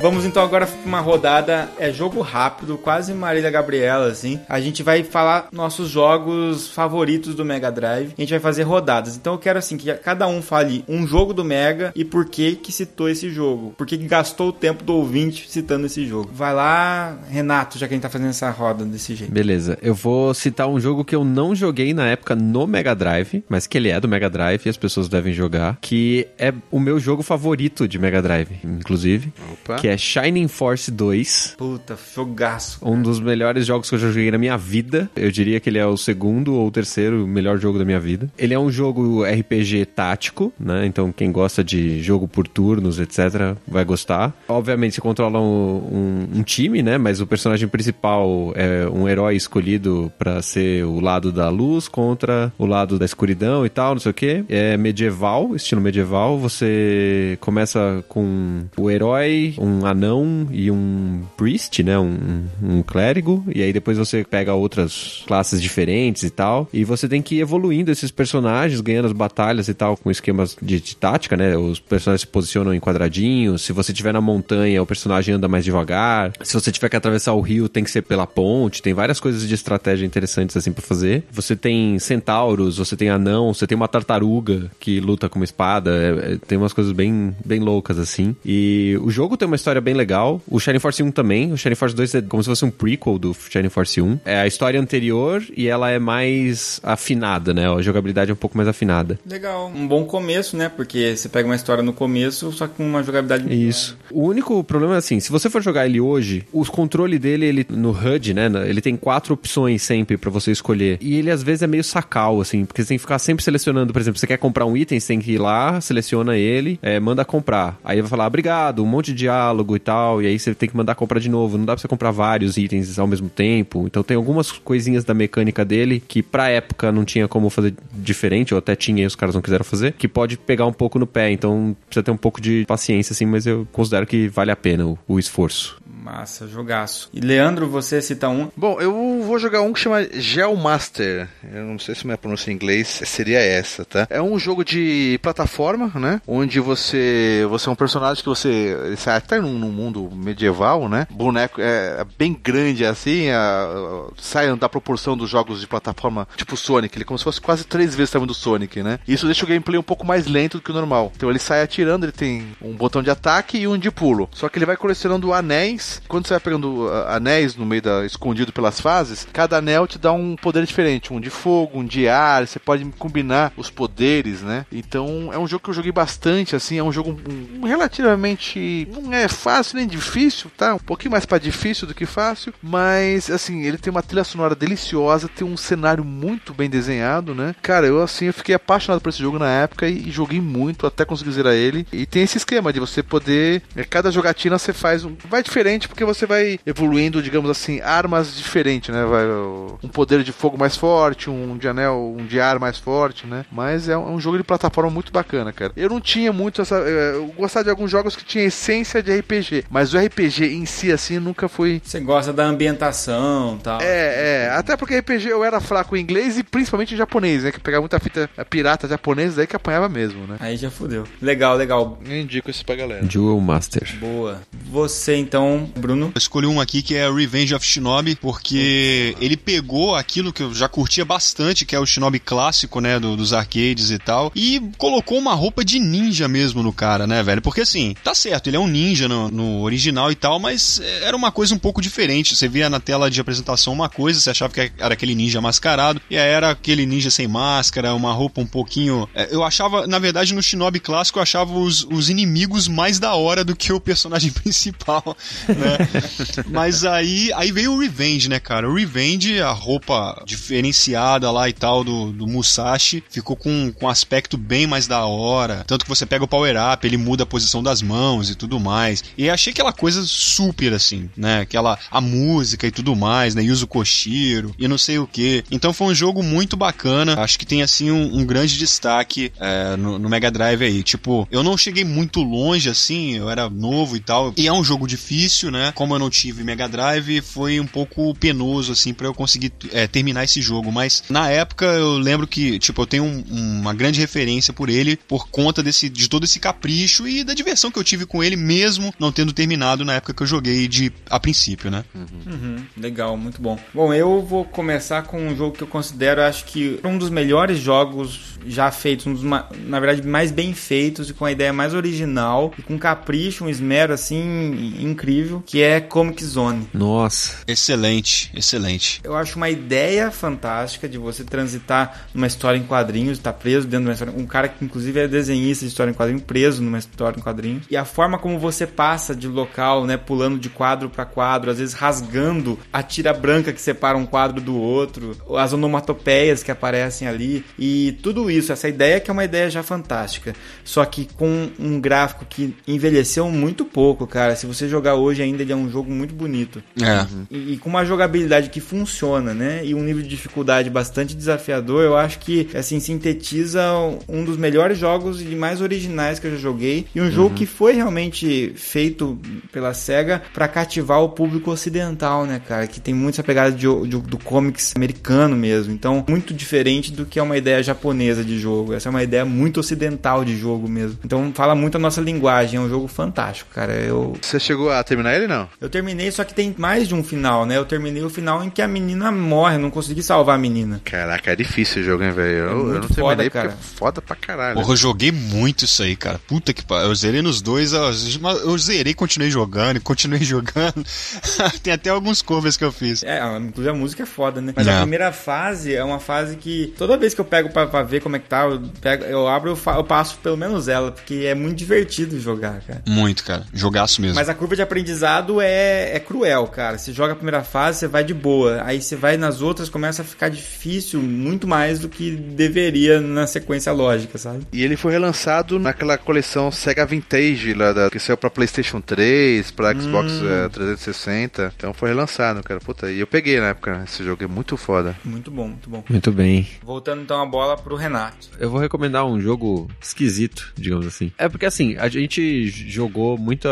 Vamos então agora para uma rodada, é jogo rápido, quase Marília Gabriela, assim. A gente vai falar nossos jogos favoritos do Mega Drive. A gente vai fazer rodadas. Então eu quero assim que cada um fale um jogo do Mega e por que que citou esse jogo. Por que que gastou o tempo do ouvinte citando esse jogo. Vai lá, Renato, já que a gente tá fazendo essa roda desse jeito.
Beleza, eu vou citar um jogo que eu não joguei na época no Mega Drive, mas que ele é do Mega Drive e as pessoas devem jogar, que é o meu jogo favorito de Mega Drive, inclusive, Opa. que é Shining Force 2.
Puta, jogaço.
Cara. Um dos melhores jogos que eu já joguei na minha vida. Eu diria que ele é o segundo ou terceiro melhor jogo da minha vida. Ele é um jogo RPG tático, né? Então quem gosta de jogo por turnos, etc, vai gostar. Obviamente você controla um, um, um time, né? Mas o personagem principal é um herói escolhido para ser o lado da luz contra o lado da escuridão e tal, não sei o que. É medieval, estilo medieval. Você começa com o herói, um anão e um priest, né? Um, um clérigo. E aí depois você pega outras classes diferentes e tal. E você tem que ir evoluindo esses personagens, ganhando as batalhas e tal, com esquemas de, de tática, né? Os personagens se posicionam em quadradinhos. Se você estiver na montanha, o personagem anda mais devagar. Se você tiver que atravessar o rio, tem que ser pela ponte. Tem várias coisas de estratégia interessantes assim para fazer. Você tem centauros, você tem anão, você tem uma tartaruga que luta com uma espada. É, é, tem umas coisas bem, bem loucas assim. E o jogo tem uma história bem legal. O Shining Force 1 também. O Shining Force 2 é como se fosse um prequel do Shining Force 1. É a história anterior e ela é mais afinada, né? A jogabilidade é um pouco mais afinada.
Legal. Um bom começo, né? Porque você pega uma história no começo, só com uma jogabilidade...
Isso. O único problema é assim, se você for jogar ele hoje, os controle dele, ele no HUD, né? Ele tem quatro opções sempre para você escolher. E ele às vezes é meio sacal, assim, porque você tem que ficar sempre selecionando. Por exemplo, você quer comprar um item, você tem que ir lá, seleciona ele, é, manda comprar. Aí vai falar, obrigado, um monte de diálogo e tal. E aí você tem que mandar comprar de novo. Não dá pra você comprar vários itens ao mesmo tempo. Então tem algumas coisinhas da mecânica dele que pra época não tinha como fazer diferente, ou até tinha e os caras não quiseram fazer, que pode pegar um pouco no pé. Então precisa ter um pouco de paciência, assim, mas eu considero que vale a pena o, o esforço.
Massa, jogaço. E Leandro, você cita um?
Bom, eu vou jogar um que chama Geomaster. Eu não sei se minha pronúncia em inglês seria essa, tá? É um jogo de plataforma, né? Onde você você é um personagem que você sai até num, num mundo medieval, né? Boneco é, é bem grande assim, a, sai da proporção dos jogos de plataforma tipo Sonic, ele é como se fosse quase três vezes o tamanho do Sonic, né? Isso deixa o gameplay um pouco mais lento do que o normal. Então ele sai atirando, ele tem um botão de ataque e um de pulo. Só que ele vai colecionando anéis quando você vai pegando uh, anéis no meio da. escondido pelas fases, cada anel te dá um poder diferente. Um de fogo, um de ar, você pode combinar os poderes, né? Então é um jogo que eu joguei bastante, assim, é um jogo um, relativamente. não é fácil nem difícil, tá? Um pouquinho mais para difícil do que fácil, mas assim, ele tem uma trilha sonora deliciosa, tem um cenário muito bem desenhado, né? Cara, eu assim, eu fiquei apaixonado por esse jogo na época e, e joguei muito até conseguir zerar ele. E tem esse esquema de você poder. É, cada jogatina você faz um. Vai diferente porque você vai evoluindo, digamos assim, armas diferentes, né? Vai, um poder de fogo mais forte, um de anel, um de ar mais forte, né? Mas é um jogo de plataforma muito bacana, cara. Eu não tinha muito essa. Eu gostava de alguns jogos que tinha essência de RPG, mas o RPG em si, assim, nunca foi.
Você gosta da ambientação e tal.
É, é. Até porque RPG eu era fraco em inglês e principalmente em japonês, né? Que pegava muita fita pirata japonesa, daí que apanhava mesmo, né?
Aí já fudeu. Legal, legal.
Eu indico isso pra galera.
Jewel Master.
Boa. Você então, Bruno?
Eu escolhi um aqui que é Revenge of Shinobi, porque ele pegou aquilo que eu já curtia bastante, que é o Shinobi clássico, né, do, dos arcades e tal, e colocou uma roupa de ninja mesmo no cara, né, velho? Porque assim, tá certo, ele é um ninja no, no original e tal, mas era uma coisa um pouco diferente. Você via na tela de apresentação uma coisa, você achava que era aquele ninja mascarado, e aí era aquele ninja sem máscara, uma roupa um pouquinho. É, eu achava, na verdade, no Shinobi clássico, eu achava os, os inimigos mais da hora do que o personagem <laughs> principal, né? Mas aí, aí veio o Revenge, né, cara? O Revenge, a roupa diferenciada lá e tal do, do Musashi, ficou com, com um aspecto bem mais da hora. Tanto que você pega o Power Up, ele muda a posição das mãos e tudo mais. E achei aquela coisa super assim, né? Aquela a música e tudo mais, né? Yuzo Koshiro e não sei o que. Então foi um jogo muito bacana. Acho que tem assim um, um grande destaque é, no, no Mega Drive aí. Tipo, eu não cheguei muito longe assim, eu era novo e tal. E é um jogo difícil, né? Como eu não tive Mega Drive, foi um pouco penoso, assim, para eu conseguir é, terminar esse jogo. Mas na época eu lembro que, tipo, eu tenho um, uma grande referência por ele por conta desse, de todo esse capricho e da diversão que eu tive com ele, mesmo não tendo terminado na época que eu joguei de a princípio, né?
Uhum. Uhum, legal, muito bom. Bom, eu vou começar com um jogo que eu considero, acho que um dos melhores jogos já feitos, um dos, na verdade, mais bem feitos e com a ideia mais original e com capricho, um esmero assim incrível, que é Comic Zone.
Nossa.
Excelente, excelente.
Eu acho uma ideia fantástica de você transitar numa história em quadrinhos, estar tá preso dentro de uma história. Um cara que, inclusive, é desenhista de história em quadrinhos, preso numa história em quadrinhos. E a forma como você passa de local, né, pulando de quadro para quadro, às vezes rasgando a tira branca que separa um quadro do outro, as onomatopeias que aparecem ali, e tudo isso, essa ideia que é uma ideia já fantástica. Só que com um gráfico que envelheceu muito pouco, cara. Se você jogar hoje ainda, ele é um jogo muito bonito.
É.
E, e, com uma jogabilidade que funciona, né? E um nível de dificuldade bastante desafiador, eu acho que, assim, sintetiza um dos melhores jogos e mais originais que eu já joguei. E um uhum. jogo que foi realmente feito pela SEGA para cativar o público ocidental, né, cara? Que tem muita pegada de, de, do comics americano mesmo. Então, muito diferente do que é uma ideia japonesa de jogo. Essa é uma ideia muito ocidental de jogo mesmo. Então, fala muito a nossa linguagem. É um jogo fantástico, cara. Eu...
Você chegou a terminar ele, não?
Eu terminei, só que tem mais de um final, né? Eu terminei o final em que a menina morre. Eu não consegui salvar a menina.
Caraca, é difícil o jogo, hein, velho? Eu, é eu, não terminei foda, cara. porque é foda pra caralho.
Porra, eu joguei muito isso aí, cara. Puta que pariu. Eu zerei nos dois. Eu zerei, continuei jogando, <laughs> continuei jogando. <laughs> tem até alguns covers que eu fiz.
É, inclusive a música é foda, né? Mas é. a primeira fase é uma fase que toda vez que eu pego pra, pra ver como é que tá, eu, pego, eu abro, eu, eu passo pelo menos ela, porque é muito divertido jogar, cara.
Muito, cara. Jogaço mesmo.
Mas a curva de é, é cruel, cara. Você joga a primeira fase, você vai de boa. Aí você vai nas outras, começa a ficar difícil muito mais do que deveria na sequência lógica, sabe?
E ele foi relançado naquela coleção Sega Vintage, lá da, que saiu pra PlayStation 3, pra Xbox hum. é, 360. Então foi relançado, cara. Puta, e eu peguei na época esse jogo, é muito foda.
Muito bom, muito bom.
Muito bem.
Voltando então a bola pro Renato.
Eu vou recomendar um jogo esquisito, digamos assim. É porque assim, a gente jogou muito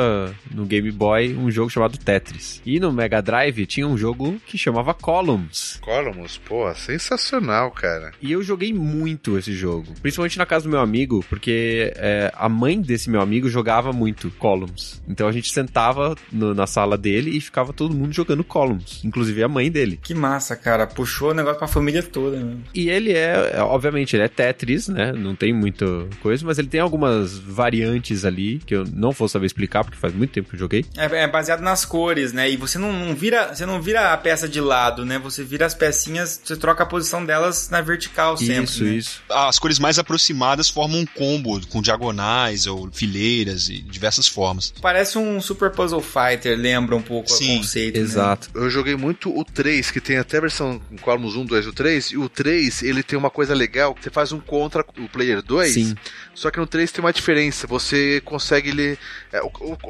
no Game Boy um jogo chamado Tetris. E no Mega Drive tinha um jogo que chamava Columns.
Columns, pô, sensacional, cara.
E eu joguei muito esse jogo. Principalmente na casa do meu amigo, porque é, a mãe desse meu amigo jogava muito Columns. Então a gente sentava no, na sala dele e ficava todo mundo jogando Columns. Inclusive a mãe dele.
Que massa, cara. Puxou o negócio pra família toda, né?
E ele é, é, obviamente, ele é Tetris, né? Não tem muita coisa, mas ele tem algumas variantes ali que eu não vou saber explicar porque faz muito tempo que eu joguei.
É, é baseado nas cores, né? E você não, não, vira, você não vira a peça de lado, né? Você vira as pecinhas, você troca a posição delas na vertical sempre.
Isso,
né?
isso.
As cores mais aproximadas formam um combo com diagonais ou fileiras e diversas formas.
Parece um Super Puzzle Fighter, lembra um pouco Sim, o conceito.
Né? Exato.
Né? Eu joguei muito o 3, que tem até a versão Columns 1, 2 e o 3, e o 3, ele tem uma coisa legal, você faz um contra o player 2, Sim. só que no 3 tem uma diferença, você consegue ele, é,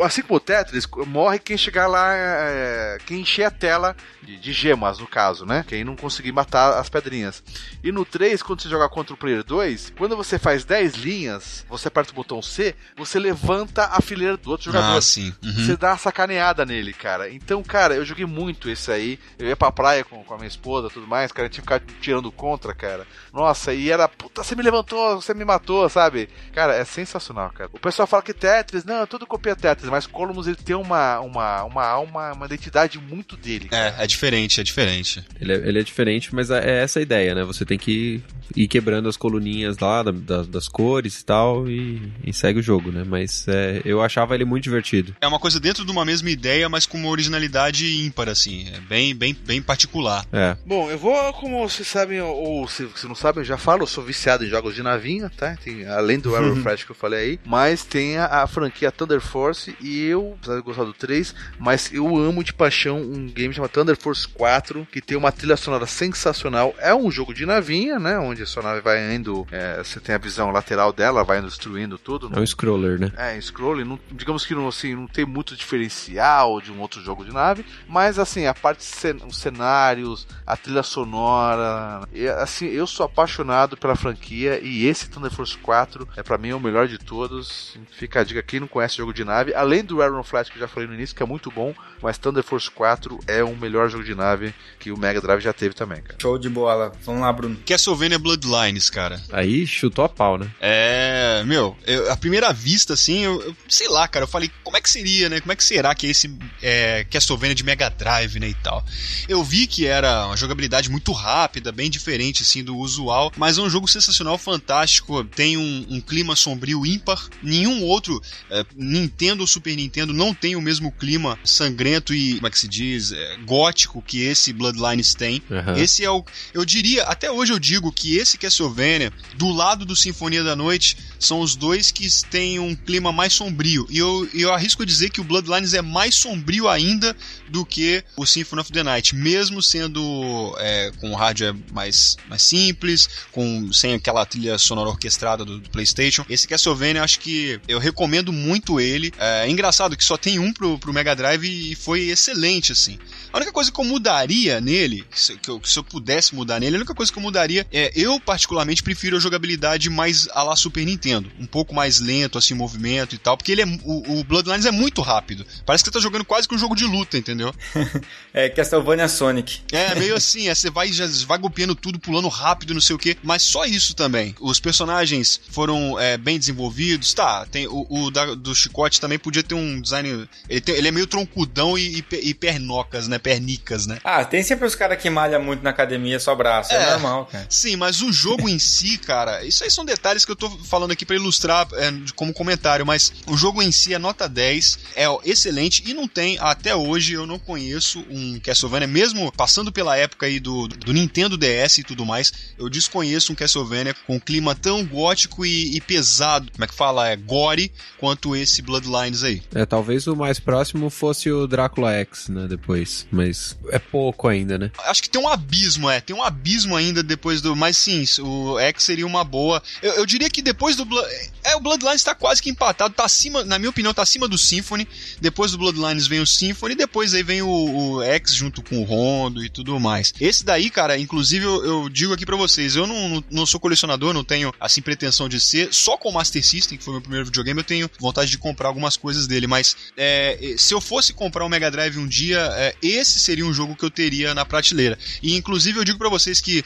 assim como o Tetris, morre quem chegar lá, é, quem encher a tela de, de, gemas, no caso, né? Quem não conseguir matar as pedrinhas. E no 3, quando você joga contra o player 2, quando você faz 10 linhas, você aperta o botão C, você levanta a fileira do outro jogador.
Ah, sim.
Uhum. Você dá uma sacaneada nele, cara. Então, cara, eu joguei muito esse aí. Eu ia pra praia com, com a minha esposa tudo mais, cara. A gente ficava tirando contra, cara. Nossa, e era, puta, você me levantou, você me matou, sabe? Cara, é sensacional, cara. O pessoal fala que Tetris, não, tudo copia Tetris, mas Columns ele tem uma, uma, uma alma, uma identidade muito dele.
Cara. É, é diferente, é diferente.
Ele é, ele é diferente, mas é, é essa a ideia, né? Você tem que ir quebrando as coluninhas lá da, da, das cores e tal e, e, segue o jogo, né? Mas é, eu achava ele muito divertido.
É uma coisa dentro de uma mesma ideia, mas com uma originalidade ímpar, assim. É bem, bem, bem particular.
É.
Bom, eu vou, como vocês sabem, ou se, se não sabem, eu já falo, eu sou viciado em jogos de navinha, tá? Tem, além do <laughs> Aerofresh que eu falei aí, mas tem a, a, franquia Thunder Force e eu, apesar de gostar do 3, mas eu amo de paixão um game chamado Thunder Force 4, que tem uma trilha sonora sensacional. É um jogo de navinha, né? Onde a sua nave vai indo, é, você tem a visão lateral dela, vai indo destruindo tudo.
É um scroller, né?
É, scroller. Não, digamos que não, assim, não tem muito diferencial de um outro jogo de nave, mas assim, a parte, os cenários, a trilha sonora, e, assim, eu sou apaixonado pela franquia e esse Thunder Force 4 é para mim o melhor de todos. Fica a dica quem não conhece jogo de nave, além do Iron Flash que eu já falei no início, que é muito bom, mas Thunder Force 4 é o melhor jogo de nave que o Mega Drive já teve também, cara.
Show de bola. Vamos lá, Bruno.
Castlevania Bloodlines, cara.
Aí chutou a pau, né?
É, meu, eu, a primeira vista, assim, eu, eu, sei lá, cara, eu falei, como é que seria, né? Como é que será que é esse é, Castlevania de Mega Drive, né, e tal. Eu vi que era uma jogabilidade muito rápida, bem diferente, assim, do usual, mas é um jogo sensacional, fantástico, tem um, um clima sombrio ímpar, nenhum outro é, Nintendo ou Super Nintendo não tem o mesmo clima sangrento e, como é que se diz, é, gótico que esse Bloodlines tem. Uhum. Esse é o, eu diria, até hoje eu digo que esse Castlevania, do lado do Sinfonia da Noite, são os dois que têm um clima mais sombrio. E eu, eu arrisco dizer que o Bloodlines é mais sombrio ainda do que o Symphony of the Night, mesmo sendo é, com hardware mais, mais simples, com sem aquela trilha sonora orquestrada do, do PlayStation. Esse Castlevania, acho que eu recomendo muito ele. É, é engraçado que só tem um pro, pro Mega Drive e foi excelente, assim. A única coisa que eu mudaria nele, se, que eu, se eu pudesse mudar nele, a única coisa que eu mudaria é eu, particularmente, prefiro a jogabilidade mais a la Super Nintendo. Um pouco mais lento, assim, movimento e tal, porque ele é, o, o Bloodlines é muito rápido. Parece que você tá jogando quase que um jogo de luta, entendeu? <laughs>
é Castlevania Sonic.
É, <laughs> meio assim, é, você vai, já vai golpeando tudo, pulando rápido, não sei o que, mas só isso também. Os personagens foram é, bem desenvolvidos, tá, tem o, o da, do Chicote também podia ter um design, ele, tem, ele é meio troncudão e, e, e, pernocas, né, pernicas, né?
Ah, tem sempre os caras que malham muito na academia só braço, é, é, normal, cara.
Sim, mas o jogo em si, cara, isso aí são detalhes que eu tô falando aqui para ilustrar é, como comentário, mas o jogo em si é nota 10, é excelente e não tem, até hoje eu não conheço um Castlevania, mesmo passando pela época aí do, do Nintendo DS e tudo mais, eu desconheço um Castlevania com clima tão gótico e, e pesado, como é que fala? É gore, quanto esse Bloodlines aí.
É, talvez o mais próximo fosse o Drácula X, né, depois, mas é pouco ainda, né?
Acho que tem um abismo, é, tem um abismo ainda depois do, mas sim, o X seria uma boa. Eu, eu diria que depois do é, o Bloodlines tá quase que empatado, tá acima, na minha opinião, tá acima do Symphony, depois do Bloodlines vem o Symphony, depois aí vem o, o X junto com o Rondo e tudo mais. Esse daí, cara, inclusive eu, eu digo aqui para vocês, eu não, não, não, sou colecionador, não tenho assim pretensão de ser, só com o Master System, que foi meu primeiro videogame, eu tenho vontade de comprar algumas coisas dele, mas é, se eu fosse comprar um Mega Drive um dia, é, esse seria um jogo que eu teria na prateleira. E inclusive eu digo para vocês que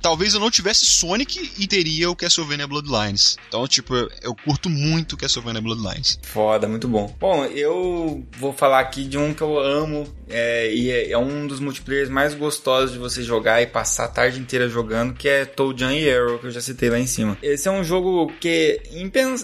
talvez eu não tivesse Sonic e teria o Castlevania Bloodlines. Então, tipo, eu, eu curto muito Castlevania Bloodlines.
Foda, muito bom. Bom, eu vou falar aqui de um que eu amo é, e é, é, um dos multiplayers mais gostosos de você jogar e passar a tarde inteira jogando, que é Toad Jam e Arrow, que eu já citei lá em cima. Esse é um jogo que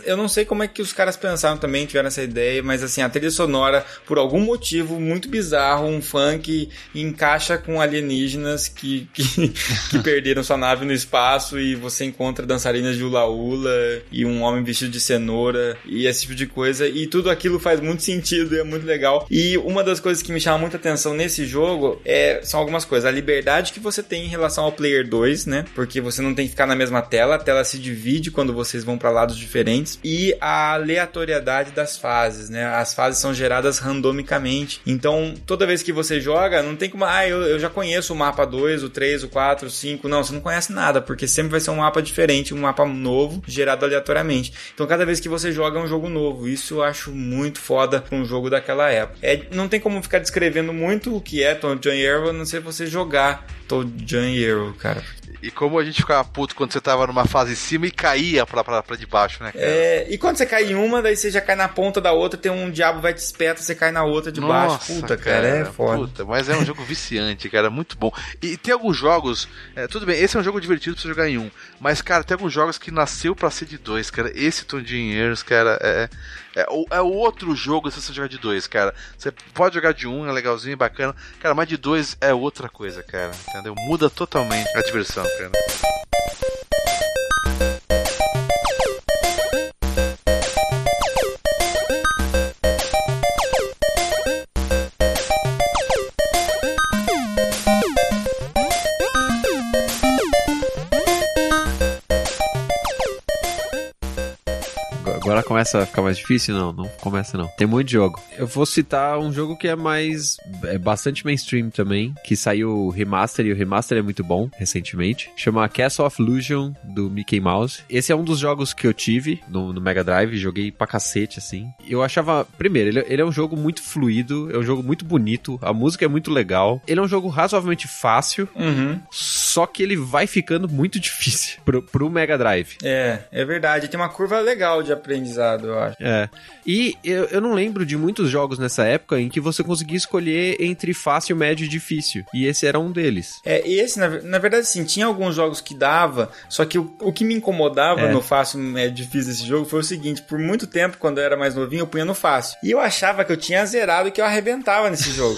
eu não sei como é que os caras pensaram também, tiveram essa ideia, mas assim, a trilha sonora, por algum motivo muito bizarro, um funk encaixa com alienígenas que, que, <laughs> que perderam sua nave no espaço e você encontra dançarinas de hula-hula e um homem vestido de cenoura e esse tipo de coisa, e tudo aquilo faz muito sentido e é muito legal. E uma das coisas que me chama muito atenção nesse jogo é, são algumas coisas. A liberdade que você tem em relação ao Player 2, né? Porque você não tem que ficar na mesma tela, a tela se divide quando vocês vão para lados diferentes. E a aleatoriedade das fases, né? As fases são geradas randomicamente. Então, toda vez que você joga, não tem como, ah, eu, eu já conheço o mapa 2, o 3, o 4, o 5. Não, você não conhece nada, porque sempre vai ser um mapa diferente, um mapa novo, gerado aleatoriamente. Então, cada vez que você joga é um jogo novo. Isso eu acho muito foda pra um jogo daquela época. É, não tem como ficar descrevendo muito o que é Tom John Arrow, a não ser você jogar Tom John Arrow, cara.
E como a gente ficava puto quando você tava numa fase em cima e caía pra, pra, pra debaixo, né,
cara? É, e quando você cai em uma, daí você já cai na ponta da outra, tem um diabo vai te você cai na outra de Nossa, baixo. Puta, cara, cara, é foda. Puta,
mas é um jogo viciante, cara, muito bom. E tem alguns jogos, é, tudo bem, esse é um jogo divertido pra você jogar em um, mas, cara, tem alguns jogos que nasceu pra ser de dois, cara. Esse Tom Dinheiros, cara, é, é, é outro jogo se você jogar de dois, cara. Você pode jogar de um, é legalzinho, bacana. Cara, mas de dois é outra coisa, cara. Entendeu? Muda totalmente a diversão, cara.
Agora começa a ficar mais difícil? Não, não começa não. Tem muito jogo. Eu vou citar um jogo que é mais. é bastante mainstream também, que saiu remaster e o remaster é muito bom recentemente. Chama Castle of Illusion do Mickey Mouse. Esse é um dos jogos que eu tive no, no Mega Drive, joguei pra cacete assim. Eu achava. Primeiro, ele, ele é um jogo muito fluido, é um jogo muito bonito, a música é muito legal. Ele é um jogo razoavelmente fácil,
uhum.
só que ele vai ficando muito <laughs> difícil pro, pro Mega Drive.
É, é verdade. Tem uma curva legal de eu acho.
É. E eu, eu não lembro de muitos jogos nessa época em que você conseguia escolher entre fácil, médio e difícil. E esse era um deles.
É, esse, na, na verdade, sim, tinha alguns jogos que dava, só que o, o que me incomodava é. no fácil, médio e difícil desse jogo foi o seguinte: por muito tempo, quando eu era mais novinho, eu punha no fácil. E eu achava que eu tinha zerado e que eu arrebentava nesse jogo.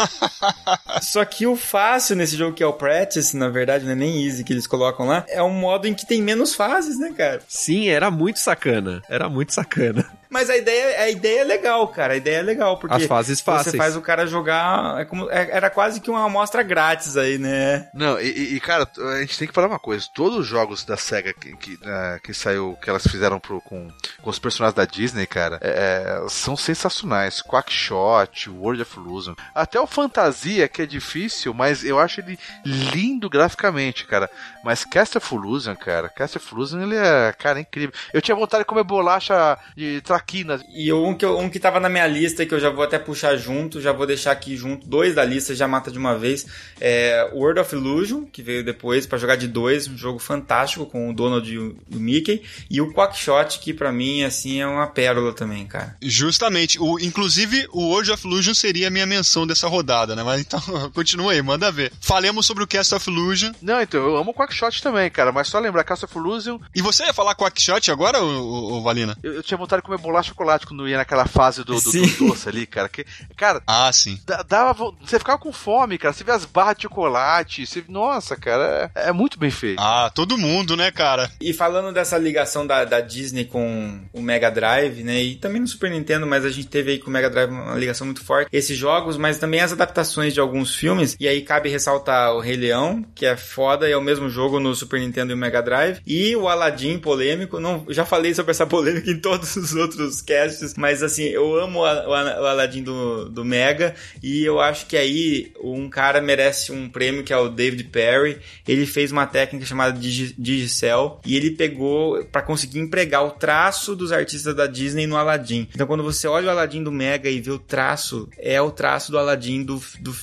<laughs> só que o fácil nesse jogo, que é o Practice, na verdade, não é nem easy que eles colocam lá, é um modo em que tem menos fases, né, cara?
Sim, era muito sacana. Era muito sacana. bacana.
Mas a ideia, a ideia é legal, cara. A ideia é legal, porque
As fases fáceis.
você faz o cara jogar. É como, é, era quase que uma amostra grátis aí, né?
Não, e, e, cara, a gente tem que falar uma coisa: todos os jogos da SEGA que, que, uh, que saiu, que elas fizeram pro, com, com os personagens da Disney, cara, é, é são sensacionais. Quackshot, World of Illusion. Até o Fantasia, que é difícil, mas eu acho ele lindo graficamente, cara. Mas Cast of Illusion, cara, Cast of Illusion, ele é, cara, é incrível. Eu tinha vontade de comer bolacha de traquinas.
E um que, um que tava na minha lista, que eu já vou até puxar junto, já vou deixar aqui junto, dois da lista, já mata de uma vez, é World of Illusion, que veio depois para jogar de dois, um jogo fantástico com o Donald e o, Mickey, e o Quackshot, que para mim, assim, é uma pérola também, cara.
Justamente, o, inclusive o World of Illusion seria a minha menção dessa rodada, né? Mas então, <laughs> continua aí, manda ver. Falemos sobre o Cast of Illusion.
Não, então, eu amo o Quackshot também, cara, mas só lembrar Cast of Illusion...
E você ia falar Quackshot agora, ô, ô, Valina?
Eu, eu, tinha vontade de comer de chocolate quando ia naquela fase do, do, do doce ali, cara. Que, cara,
ah, sim.
Dava, você ficava com fome, cara. Você vê as barras de chocolate. Você, nossa, cara, é, é, muito bem feito.
Ah, todo mundo, né, cara?
E falando dessa ligação da, da Disney com o Mega Drive, né? E também no Super Nintendo, mas a gente teve aí com o Mega Drive uma ligação muito forte. Esses jogos, mas também as adaptações de alguns filmes. E aí cabe ressaltar o Rei Leão, que é foda e é o mesmo jogo no Super Nintendo e o Mega Drive. E o Aladdin polêmico. Não, já falei sobre essa <laughs> polêmica em todos os outros casts, mas assim, eu amo o, Aladdin do, do Mega e eu acho que aí um cara merece um prêmio que é o David Perry. Ele fez uma técnica chamada Digi Digicel e ele pegou para conseguir empregar o traço dos artistas da Disney no Aladdin. Então quando você olha o Aladdin do Mega e vê o traço, é o traço do Aladdin do, do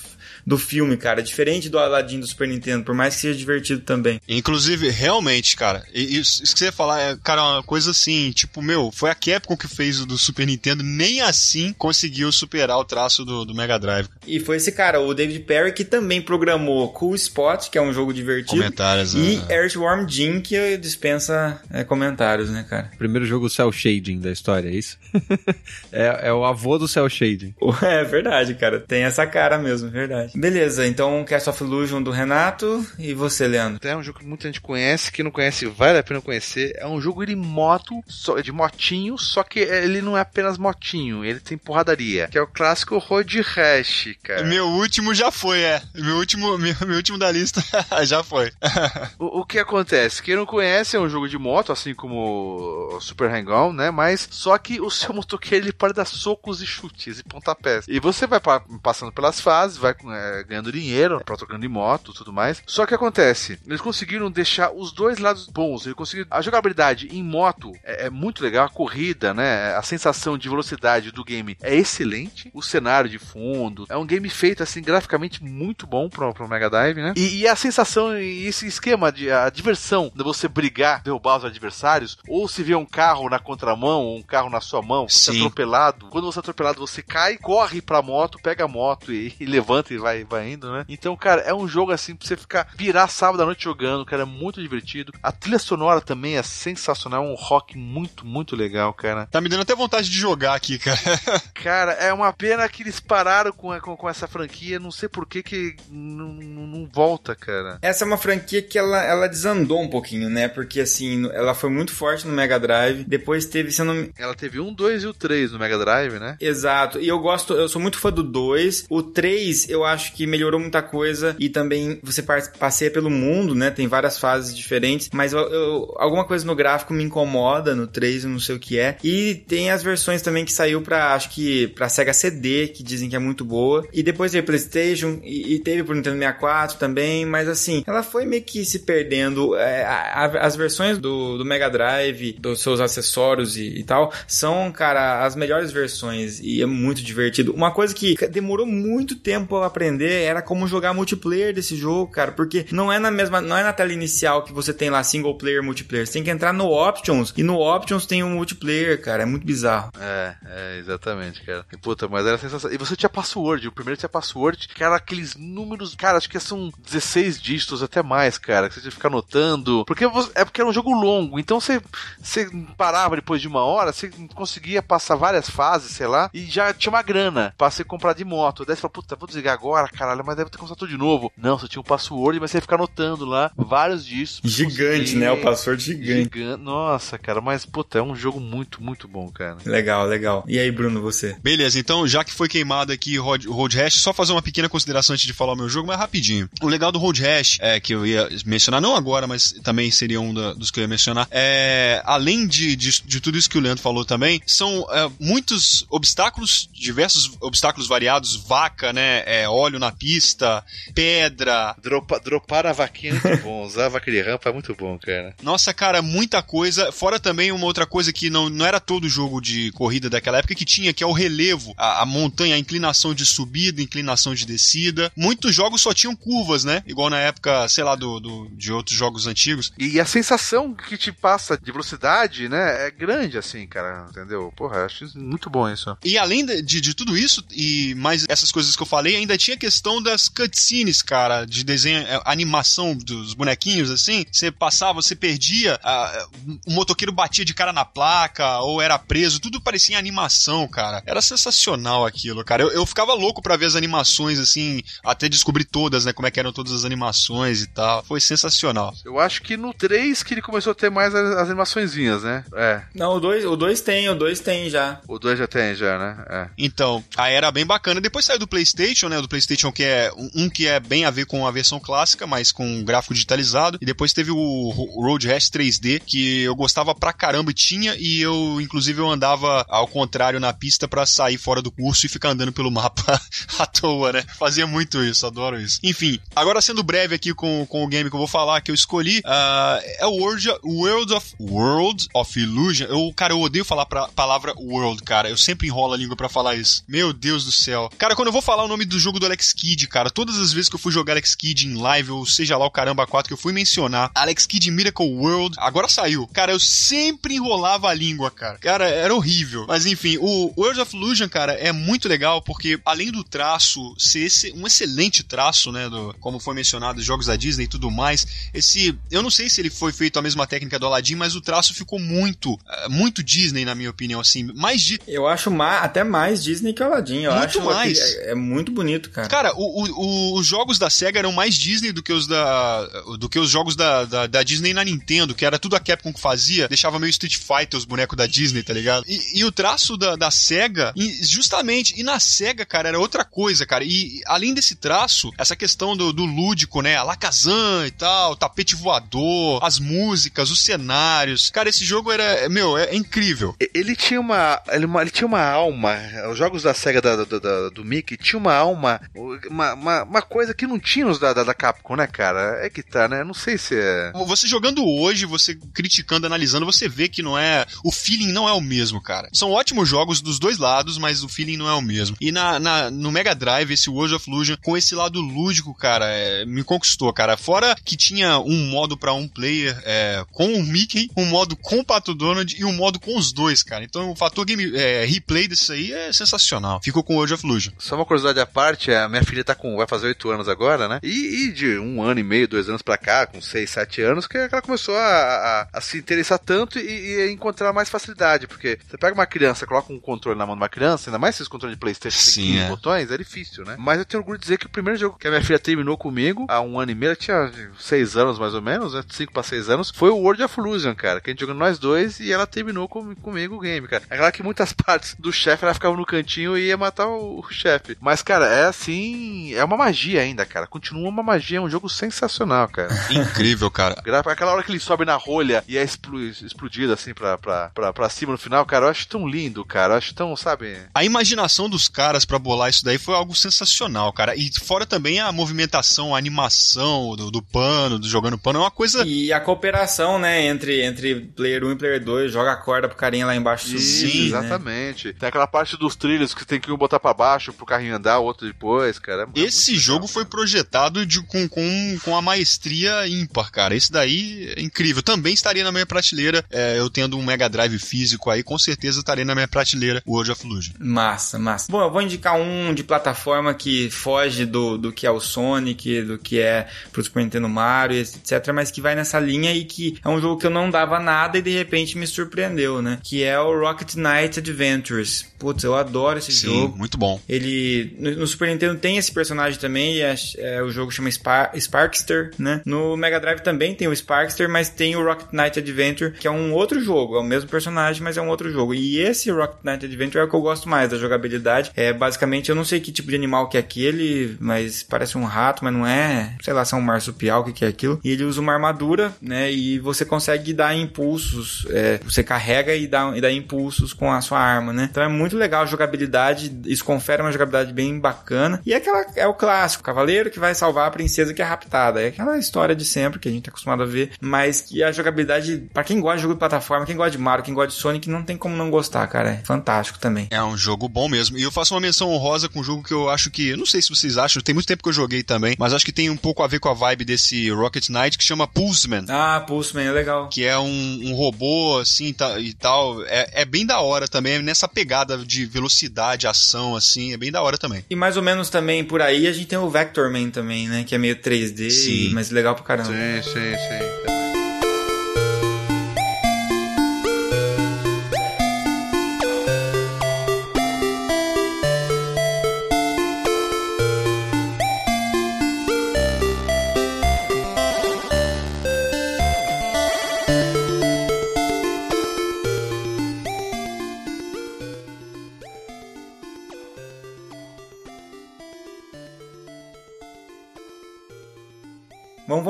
do filme, cara. Diferente do Aladdin do Super Nintendo, por mais que seja divertido também.
Inclusive, realmente, cara, isso, isso que você ia falar é, cara, uma coisa assim, tipo, meu, foi a Capcom que fez o do Super Nintendo, nem assim conseguiu superar o traço do, do Mega Drive.
E foi esse cara, o David Perry, que também programou Cool Spot, que é um jogo divertido.
Comentários,
E uh... Earthworm Jim, que dispensa é, comentários, né, cara?
Primeiro jogo Cell Shading da história, é isso? <laughs> é, é o avô do Cell Shading. <laughs>
É verdade, cara. Tem essa cara mesmo, verdade. Beleza, então Cast of Illusion do Renato e você, Leandro?
É um jogo que muita gente conhece, que não conhece vale a pena conhecer. É um jogo de moto, de motinho, só que ele não é apenas motinho, ele tem porradaria, que é o clássico Road Rash, cara.
Meu último já foi, é. Meu último, <laughs> meu, meu último da lista <laughs> já foi. <laughs>
o, o, que acontece? Quem não conhece é um jogo de moto, assim como o Super Hang-On, né? Mas só que o seu motoqueiro ele pode dar socos e chutes e pontapés. E você vai passando pelas fases, vai é, ganhando dinheiro, pra trocando de moto tudo mais. Só que acontece, eles conseguiram deixar os dois lados bons. Eles conseguiram. A jogabilidade em moto é, é, muito legal, a corrida, né? A sensação de velocidade do game é excelente. O cenário de fundo é um game feito assim graficamente muito bom pro, pro Mega Drive, né? E, e a sensação e esse esquema de a diversão de você brigar, derrubar os adversários, ou se vê um carro na contramão, ou um carro na sua mão, você atropelado. Quando você é atropelado, você cai, corre pra moto, pega a moto e, e levanta e vai vai indo, né? Então, cara, é um jogo assim pra você ficar virar sábado à noite jogando, cara, é muito divertido. A trilha sonora também é sensacional, é um rock muito, muito legal, cara.
Tá me dando até vontade de jogar aqui, cara. <laughs>
cara, é uma pena que eles pararam com, com, com essa franquia, não sei por que que não, não, volta, cara.
Essa é uma franquia que ela, ela desandou um pouquinho, né? Porque assim, ela foi muito forte no Mega Drive, depois teve, se eu não...
Ela teve um, dois e o três no Mega Drive, né?
Exato, e eu gosto, eu sou muito fã do 2, o 3 eu acho acho que melhorou muita coisa e também você passeia pelo mundo, né? Tem várias fases diferentes, mas eu, eu, alguma coisa no gráfico me incomoda no 3, eu não sei o que é. E tem as versões também que saiu pra, acho que, pra Sega CD, que dizem que é muito boa. E depois veio PlayStation e, e teve pro Nintendo 64 também, mas assim, ela foi meio que se perdendo. É, a, a, as versões do, do Mega Drive, dos seus acessórios e, e tal, são, cara, as melhores versões e é muito divertido. Uma coisa que demorou muito tempo a aprender era como jogar multiplayer desse jogo, cara, porque não é na mesma, não é na tela inicial que você tem lá single player, multiplayer. Você tem que entrar no Options e no Options tem um multiplayer, cara, é muito bizarro.
É, é, exatamente, cara. E, puta, mas era sensacional. E você tinha password, o primeiro tinha password, que era aqueles números, cara, acho que são 16 dígitos até mais, cara, que você tinha que ficar anotando. Porque você, é porque era um jogo longo, então você, você parava depois de uma hora, você conseguia passar várias fases, sei lá, e já tinha uma grana pra você comprar de moto. Daí você fala, puta, vou desligar agora, caralho, mas deve ter começado tudo de novo. Não, você tinha um password, mas você ia ficar anotando lá vários disso.
Gigante, né? O password gigante. gigante.
Nossa, cara, mas puta, é um jogo muito, muito bom, cara.
Legal, legal. E aí, Bruno, você?
Beleza, então, já que foi queimado aqui o Road Rash, só fazer uma pequena consideração antes de falar o meu jogo, mas rapidinho. O legal do Road Rash, é, que eu ia mencionar, não agora, mas também seria um da, dos que eu ia mencionar, é, além de, de, de, tudo isso que o Leandro falou também, são é, muitos obstáculos, diversos obstáculos variados, vaca, né, é, óleo na pista, pedra.
Dropa, dropar a vaquinha é muito bom, usar a de rampa é muito bom, cara.
Nossa, cara, muita coisa. Fora também uma outra coisa que não, não era todo jogo de corrida daquela época que tinha, que é o relevo, a, a montanha, a inclinação de subida, inclinação de descida. Muitos jogos só tinham curvas, né? Igual na época, sei lá, do, do de outros jogos antigos.
E a sensação que te passa de velocidade, né, é grande assim, cara, entendeu? Porra, acho muito bom isso.
E além de, de, de tudo isso, e mais essas coisas que eu falei, ainda tinha a questão das cutscenes, cara, de desenho, é, animação dos bonequinhos, assim. Você passava, você perdia, a, o motoqueiro batia de cara na placa, ou era preso, tudo parecia animação, cara. Era sensacional aquilo, cara. Eu, eu ficava louco para ver as animações, assim, até descobrir todas, né, como é que eram todas as animações e tal. Foi sensacional.
Eu acho que no 3 que ele começou a ter mais as, as animaçõezinhas, né? É.
Não, o 2 o dois tem, o 2 tem já.
O 2 já tem, já, né? É.
Então, aí era bem bacana. Depois saiu do PlayStation, né? Do PlayStation que é um que é bem a ver com a versão clássica, mas com gráfico digitalizado. E depois teve o Road Rash 3D, que eu gostava pra caramba e tinha, e eu, inclusive, eu andava ao contrário na pista para sair fora do curso e ficar andando pelo mapa <laughs> à toa, né? Fazia muito isso, adoro isso. Enfim, agora sendo breve aqui com, com o game que eu vou falar, que eu escolhi, uh, é o World, World of World of Illusion. Eu, cara, eu odeio falar a palavra World, cara. Eu sempre enrolo a língua para falar isso. Meu Deus do céu. Cara, quando eu vou falar o nome do jogo do Alex Kidd, cara, todas as vezes que eu fui jogar Alex Kidd em live, ou seja lá o caramba 4 que eu fui mencionar, Alex Kidd Miracle World, agora saiu. Cara, eu sempre enrolava a língua, cara. Cara, era horrível. Mas enfim, o World of Illusion, cara, é muito legal porque além do traço ser esse, um excelente traço, né, do, como foi mencionado, os jogos da Disney e tudo mais, esse, eu não sei se ele foi feito a mesma técnica do Aladdin, mas o traço ficou muito, eh, muito Disney na minha opinião, assim, mais de...
Eu acho ma até mais Disney que Aladdin, eu muito acho mais. É, é, muito bonito, cara.
Cara, o, o, os jogos da SEGA eram mais Disney do que os da do que os jogos da, da, da, Disney na Nintendo, que era tudo a Capcom que fazia, deixava meio Street Fighter os bonecos da Disney, tá ligado? E, e o traço da, da SEGA, justamente, e na SEGA, cara, era outra coisa, cara. E além desse traço, essa questão do, do lúdico, né? Alakazam e tal, tapete voador, as músicas, os cenários. Cara, esse jogo era, meu, é, é incrível.
Ele tinha uma ele, ele, tinha uma alma, os jogos da SEGA da, da, da, do Mickey tinha uma alma, uma, uma, uma coisa que não tinha os da, da, da Capcom, né, cara? É que tá, né? Não sei se é.
Você jogando hoje, você criticando, analisando, você vê que não é. O feeling não é o mesmo, cara. São ótimos jogos dos dois lados, mas o feeling não é o mesmo. E na, na no Mega Drive, esse World of Illusion, com esse lado lúdico, cara, é, me conquistou, cara. Fora que tinha um modo para um player é, com o Mickey, um modo com o Pato Donald e um modo com os dois, cara. Então o fator game é, replay desse aí é sensacional. Ficou com o World of Illusion.
Só uma curiosidade à parte, a minha filha tá com. vai fazer oito anos agora, né? E, e, de um ano e meio, dois anos pra cá, com seis, sete anos, que ela começou a, a, a se interessar tanto e, e, encontrar mais facilidade. Porque você pega uma criança, coloca um controle na mão de uma criança, ainda mais esses controles de Playstation Sim, é. botões, é difícil, né? Mas eu tenho orgulho de dizer que o primeiro jogo que a minha filha terminou comigo, há um ano e meio, ela tinha seis anos mais ou menos, né? Cinco pra seis anos, foi o World of Illusion, cara. Que a gente jogou nós dois e ela terminou com, comigo o game, cara. Aquela que muitas <laughs> partes do chefe ela ficava no cantinho e ia matar o, o chefe. Mas, cara, é assim, assim, é uma magia ainda, cara. Continua uma magia, é um jogo sensacional, cara. <laughs>
Incrível, cara.
Aquela hora que ele sobe na rolha e é explodido assim pra, pra, pra, pra cima no final, cara, eu acho tão lindo, cara. Eu acho tão, sabe.
A imaginação dos caras para bolar isso daí foi algo sensacional, cara. E fora também a movimentação, a animação do, do pano, do jogando pano, é uma coisa.
E a cooperação, né, entre, entre player 1 e player 2, joga a corda pro carinha lá embaixo
subir. Sim, né? exatamente. Né? Tem aquela parte dos trilhos que tem que um botar para baixo pro carrinho andar, o outro depois, cara.
É Esse jogo foi projetado de, com, com, com a maestria ímpar, cara. Esse daí é incrível. Também estaria na minha prateleira. É, eu tendo um Mega Drive físico aí, com certeza estaria na minha prateleira o World of Illusion.
Massa, massa. Bom, eu vou indicar um de plataforma que foge do, do que é o Sonic, do que é pro Super Nintendo Mario, etc, mas que vai nessa linha e que é um jogo que eu não dava nada e de repente me surpreendeu, né? Que é o Rocket Knight Adventures. Putz, eu adoro esse
Sim,
jogo.
muito bom.
Ele no, no, Super Nintendo tem esse personagem também, é, é, o jogo chama Spar Sparkster, né? No Mega Drive também tem o Sparkster, mas tem o Rocket Knight Adventure, que é um outro jogo, é o mesmo personagem, mas é um outro jogo. E esse Rocket Knight Adventure é o que eu gosto mais da jogabilidade. É basicamente, eu não sei que tipo de animal que é aquele, mas parece um rato, mas não é, sei lá, se é um marsupial, o que, que é aquilo. E ele usa uma armadura, né? E você consegue dar impulsos, é, você carrega e dá, e dá impulsos com a sua arma, né? Então é muito legal a jogabilidade, isso confere uma jogabilidade bem bacana. E é, aquela, é o clássico, o cavaleiro que vai salvar a princesa que é raptada. É aquela história de sempre que a gente tá acostumado a ver, mas que a jogabilidade, para quem gosta de jogo de plataforma, quem gosta de Mario, quem gosta de Sonic, não tem como não gostar, cara. É fantástico também.
É um jogo bom mesmo. E eu faço uma menção honrosa com um jogo que eu acho que, não sei se vocês acham, tem muito tempo que eu joguei também, mas acho que tem um pouco a ver com a vibe desse Rocket Knight que chama Pulseman.
Ah, Pulseman é legal.
Que é um, um robô assim e tal. É, é bem da hora também, é nessa pegada de velocidade, ação, assim, é bem da hora também.
E mais ou menos também por aí a gente tem o Vectorman também, né? Que é meio 3D, sim. mas legal pra caramba.
Sim, sim, sim.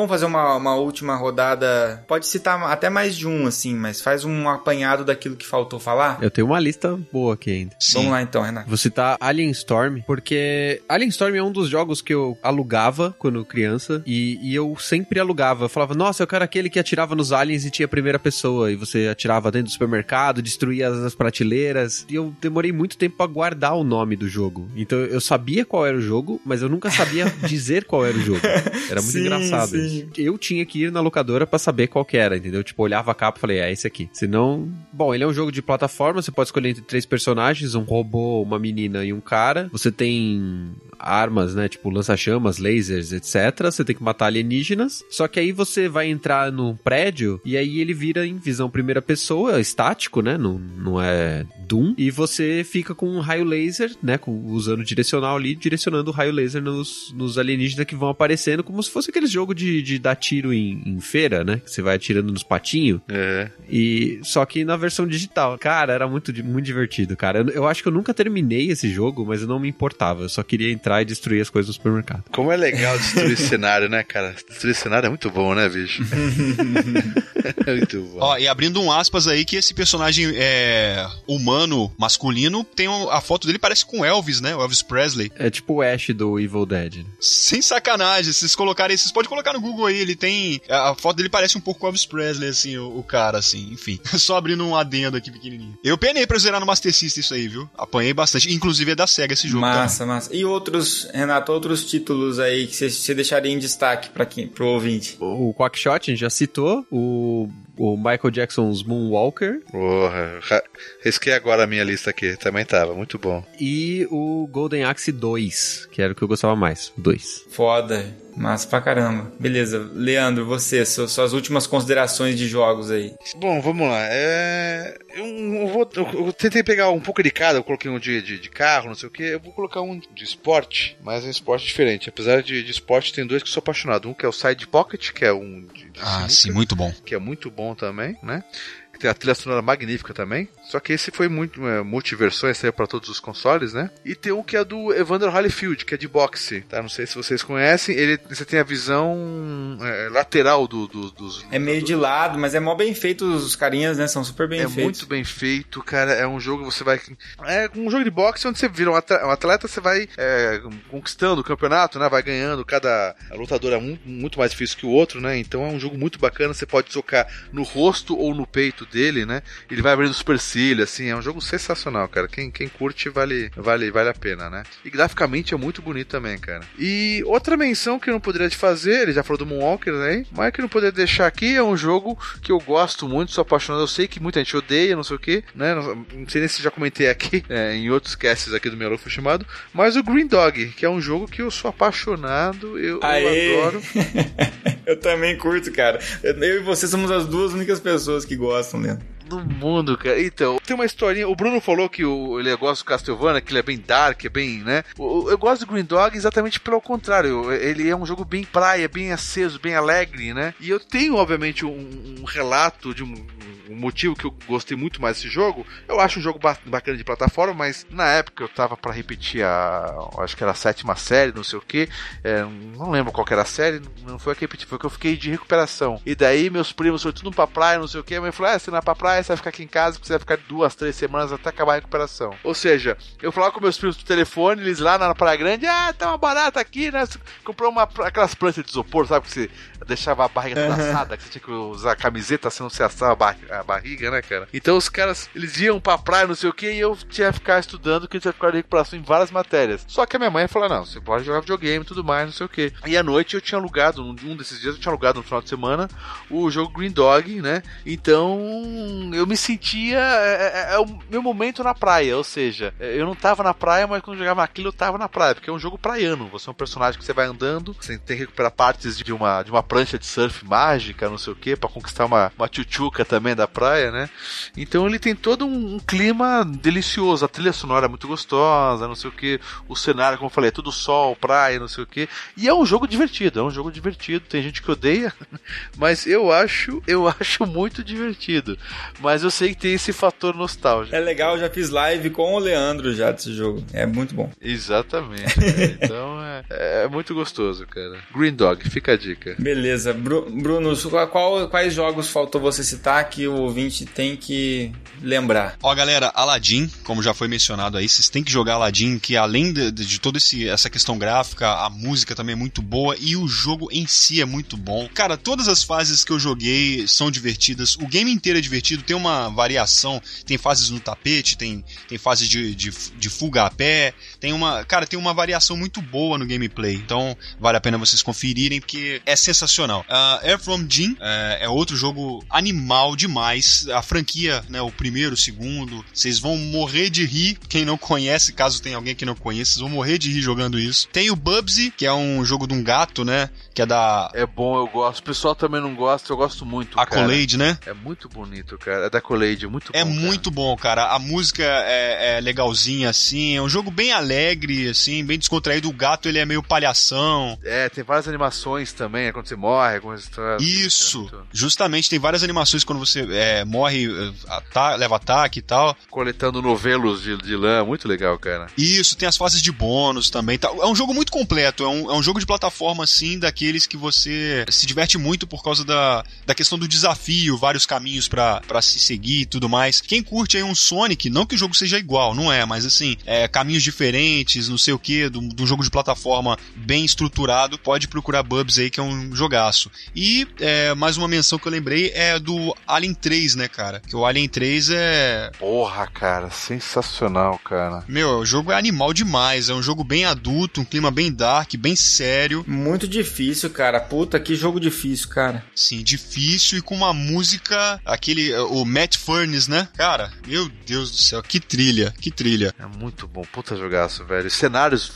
Vamos fazer uma, uma última rodada. Pode citar até mais de um, assim, mas faz um apanhado daquilo que faltou falar.
Eu tenho uma lista boa aqui ainda.
Sim. Vamos lá então, Renato.
Vou citar Alien Storm, porque Alien Storm é um dos jogos que eu alugava quando criança e, e eu sempre alugava. Eu falava, nossa, eu quero aquele que atirava nos aliens e tinha primeira pessoa. E você atirava dentro do supermercado, destruía as, as prateleiras. E eu demorei muito tempo para guardar o nome do jogo. Então eu sabia qual era o jogo, mas eu nunca sabia <laughs> dizer qual era o jogo. Era muito sim, engraçado. Sim. Isso eu tinha que ir na locadora para saber qual era, entendeu? Tipo, olhava a capa e falei, é esse aqui. Senão, bom, ele é um jogo de plataforma, você pode escolher entre três personagens, um robô, uma menina e um cara. Você tem armas, né? Tipo lança-chamas, lasers, etc. Você tem que matar alienígenas. Só que aí você vai entrar num prédio e aí ele vira em visão primeira pessoa, estático, né? Não, não é Doom. E você fica com um raio laser, né? Com, usando direcional ali, direcionando o raio laser nos, nos alienígenas que vão aparecendo, como se fosse aquele jogo de, de dar tiro em, em feira, né? Que você vai atirando nos patinhos.
É.
E só que na versão digital. Cara, era muito, muito divertido, cara. Eu, eu acho que eu nunca terminei esse jogo, mas eu não me importava. Eu só queria entrar e destruir as coisas no supermercado.
Como é legal destruir <laughs> cenário, né, cara? Destruir cenário é muito bom, né, bicho? <laughs>
é muito bom. Ó, e abrindo um aspas aí que esse personagem é humano, masculino, tem a foto dele parece com Elvis, né? O Elvis Presley.
É tipo o Ash do Evil Dead. Né?
Sem sacanagem, se vocês colocarem, vocês podem colocar no Google aí, ele tem a foto dele parece um pouco com o Elvis Presley assim, o, o cara assim, enfim. <laughs> Só abrindo um adendo aqui pequenininho. Eu penei pra zerar no Master System isso aí, viu? Apanhei bastante, inclusive é da Sega esse jogo.
Massa, também. massa. E outros, Renato, outros títulos aí que você deixaria em destaque para quem, pro ouvinte?
O Quackshot a gente já citou, o o Michael Jackson's Moonwalker.
Porra, risquei agora a minha lista aqui, também tava, muito bom.
E o Golden Axe 2, que era o que eu gostava mais, 2.
Foda, massa pra caramba. Beleza, Leandro, você, suas últimas considerações de jogos aí.
Bom, vamos lá. É... Eu, vou, eu, tentei pegar um pouco de cada, eu coloquei um de, de, de, carro, não sei o que. Eu vou colocar um de esporte, mas é um esporte diferente. Apesar de, de esporte, tem dois que sou apaixonado. Um que é o Side Pocket, que é um de,
ah, sim, muito bom.
Que é muito bom também, né? Tem a trilha sonora magnífica também. Só que esse foi muito é, multiversões, saiu para todos os consoles, né? E tem um que é do Evander Holyfield, que é de boxe, tá? Não sei se vocês conhecem. Ele, você tem a visão é, lateral do, do, dos.
É meio de lado, mas é mó bem feito os carinhas, né? São super bem
é
feitos. É
muito bem feito, cara. É um jogo você vai. É um jogo de boxe onde você vira um atleta, você vai é, conquistando o campeonato, né? Vai ganhando. Cada lutador é muito, muito mais difícil que o outro, né? Então é um jogo muito bacana. Você pode socar no rosto ou no peito dele, né? Ele vai abrindo supercílio, assim. É um jogo sensacional, cara. Quem, quem curte vale, vale, vale a pena, né? E graficamente é muito bonito também, cara. E outra menção que eu não poderia te fazer, ele já falou do Moonwalker, né? Mas que eu não poderia deixar aqui é um jogo que eu gosto muito, sou apaixonado. Eu sei que muita gente odeia, não sei o que, né? Não sei nem se já comentei aqui <laughs> é, em outros casts aqui do meu foi chamado, mas o Green Dog, que é um jogo que eu sou apaixonado, eu, eu adoro. <laughs>
eu também curto, cara. Eu e você somos as duas únicas pessoas que gostam, né?
Do mundo, cara. Então, tem uma historinha. O Bruno falou que o, ele gosta do Castlevania, que ele é bem dark, é bem, né? Eu, eu gosto do Green Dog exatamente pelo contrário. Ele é um jogo bem praia, bem aceso, bem alegre, né? E eu tenho, obviamente, um, um relato de um, um, motivo que eu gostei muito mais desse jogo. Eu acho um jogo bacana de plataforma, mas na época eu tava para repetir a. Acho que era a sétima série, não sei o que. É, não lembro qual era a série, não foi a que repeti, foi que eu fiquei de recuperação. E daí meus primos foram tudo pra praia, não sei o que. A mãe falou: ah, você não é pra praia você vai ficar aqui em casa, você vai ficar duas, três semanas até acabar a recuperação. Ou seja, eu falava com meus filhos no telefone, eles lá na Praia Grande, ah, tá uma barata aqui, né? Você comprou uma, aquelas plantas de isopor, sabe? Que você deixava a barriga toda assada, que você tinha que usar a camiseta, senão você assava a, bar a barriga, né, cara? Então os caras, eles iam pra praia, não sei o que, e eu tinha que ficar estudando, que tinha que ficar de recuperação em várias matérias. Só que a minha mãe falou, não, você pode jogar videogame e tudo mais, não sei o que. E à noite eu tinha alugado, um desses dias eu tinha alugado no final de semana, o jogo Green Dog, né? Então eu me sentia é, é, é, o meu momento na praia, ou seja, eu não tava na praia, mas quando jogava aquilo eu tava na praia, porque é um jogo praiano. Você é um personagem que você vai andando, você tem que recuperar partes de uma, de uma prancha de surf mágica, não sei o que, para conquistar uma, uma tchutchuca também da praia, né? Então ele tem todo um, um, clima delicioso. A trilha sonora é muito gostosa, não sei o que. O cenário, como eu falei, é tudo sol, praia, não sei o que. E é um jogo divertido, é um jogo divertido. Tem gente que odeia, <laughs> mas eu acho, eu <laughs> acho muito divertido. Mas eu sei que tem esse fator nostálgico.
É legal, já fiz live com o Leandro já desse jogo. É muito bom.
Exatamente. <laughs> então é, é muito gostoso, cara. Green Dog, fica a dica.
Beleza. Bruno, qual, quais jogos faltou você citar que o ouvinte tem que lembrar?
Ó, galera, Aladdin, como já foi mencionado aí, vocês têm que jogar Aladdin, que além de, de toda essa questão gráfica, a música também é muito boa e o jogo em si é muito bom. Cara, todas as fases que eu joguei são divertidas, o game inteiro é divertido, tem uma variação, tem fases no tapete, tem, tem fases de, de, de fuga a pé, tem uma. Cara, tem uma variação muito boa no gameplay. Então, vale a pena vocês conferirem, porque é sensacional. Uh, Air From Jim é, é, outro jogo animal demais. A franquia, né? O primeiro, o segundo. Vocês vão morrer de rir. Quem não conhece, caso tenha alguém que não conheça, vocês vão morrer de rir jogando isso. Tem o Bubsy, que é um jogo de um gato, né? Que é da.
É bom, eu gosto. O pessoal também não gosta, eu gosto muito.
A Colade, né?
É muito bonito, cara. É da Colade, muito
é
bom.
É muito bom, cara. A música é, é, legalzinha, assim. É um jogo bem alegre, assim, bem descontraído. O gato, ele é meio palhação.
É, tem várias animações também, é quando você morre, quando você
tá... Isso! Justamente, tem várias animações quando você é, morre, ata leva ataque e tal.
Coletando novelos de, de lã, muito legal, cara.
Isso, tem as fases de bônus também. Tá. É um jogo muito completo, é um, é um jogo de plataforma, assim, daqueles que você se diverte muito por causa da, da questão do desafio, vários caminhos para se seguir e tudo mais. Quem curte aí um Sonic, não que o jogo seja igual, não é, mas assim, é, caminhos diferentes, não sei o que, do, do jogo de plataforma bem estruturado, pode procurar Bubs aí, que é um jogaço. E é, mais uma menção que eu lembrei é do Alien 3, né, cara? Que o Alien 3 é.
Porra, cara, sensacional, cara.
Meu, o jogo é animal demais, é um jogo bem adulto, um clima bem dark, bem sério.
Muito difícil, cara. Puta, que jogo difícil, cara.
Sim, difícil e com uma música, aquele, o Matt Furnace, né? Cara, meu Deus do céu, que trilha, que trilha.
É muito bom, puta jogaço, velho. Cenários,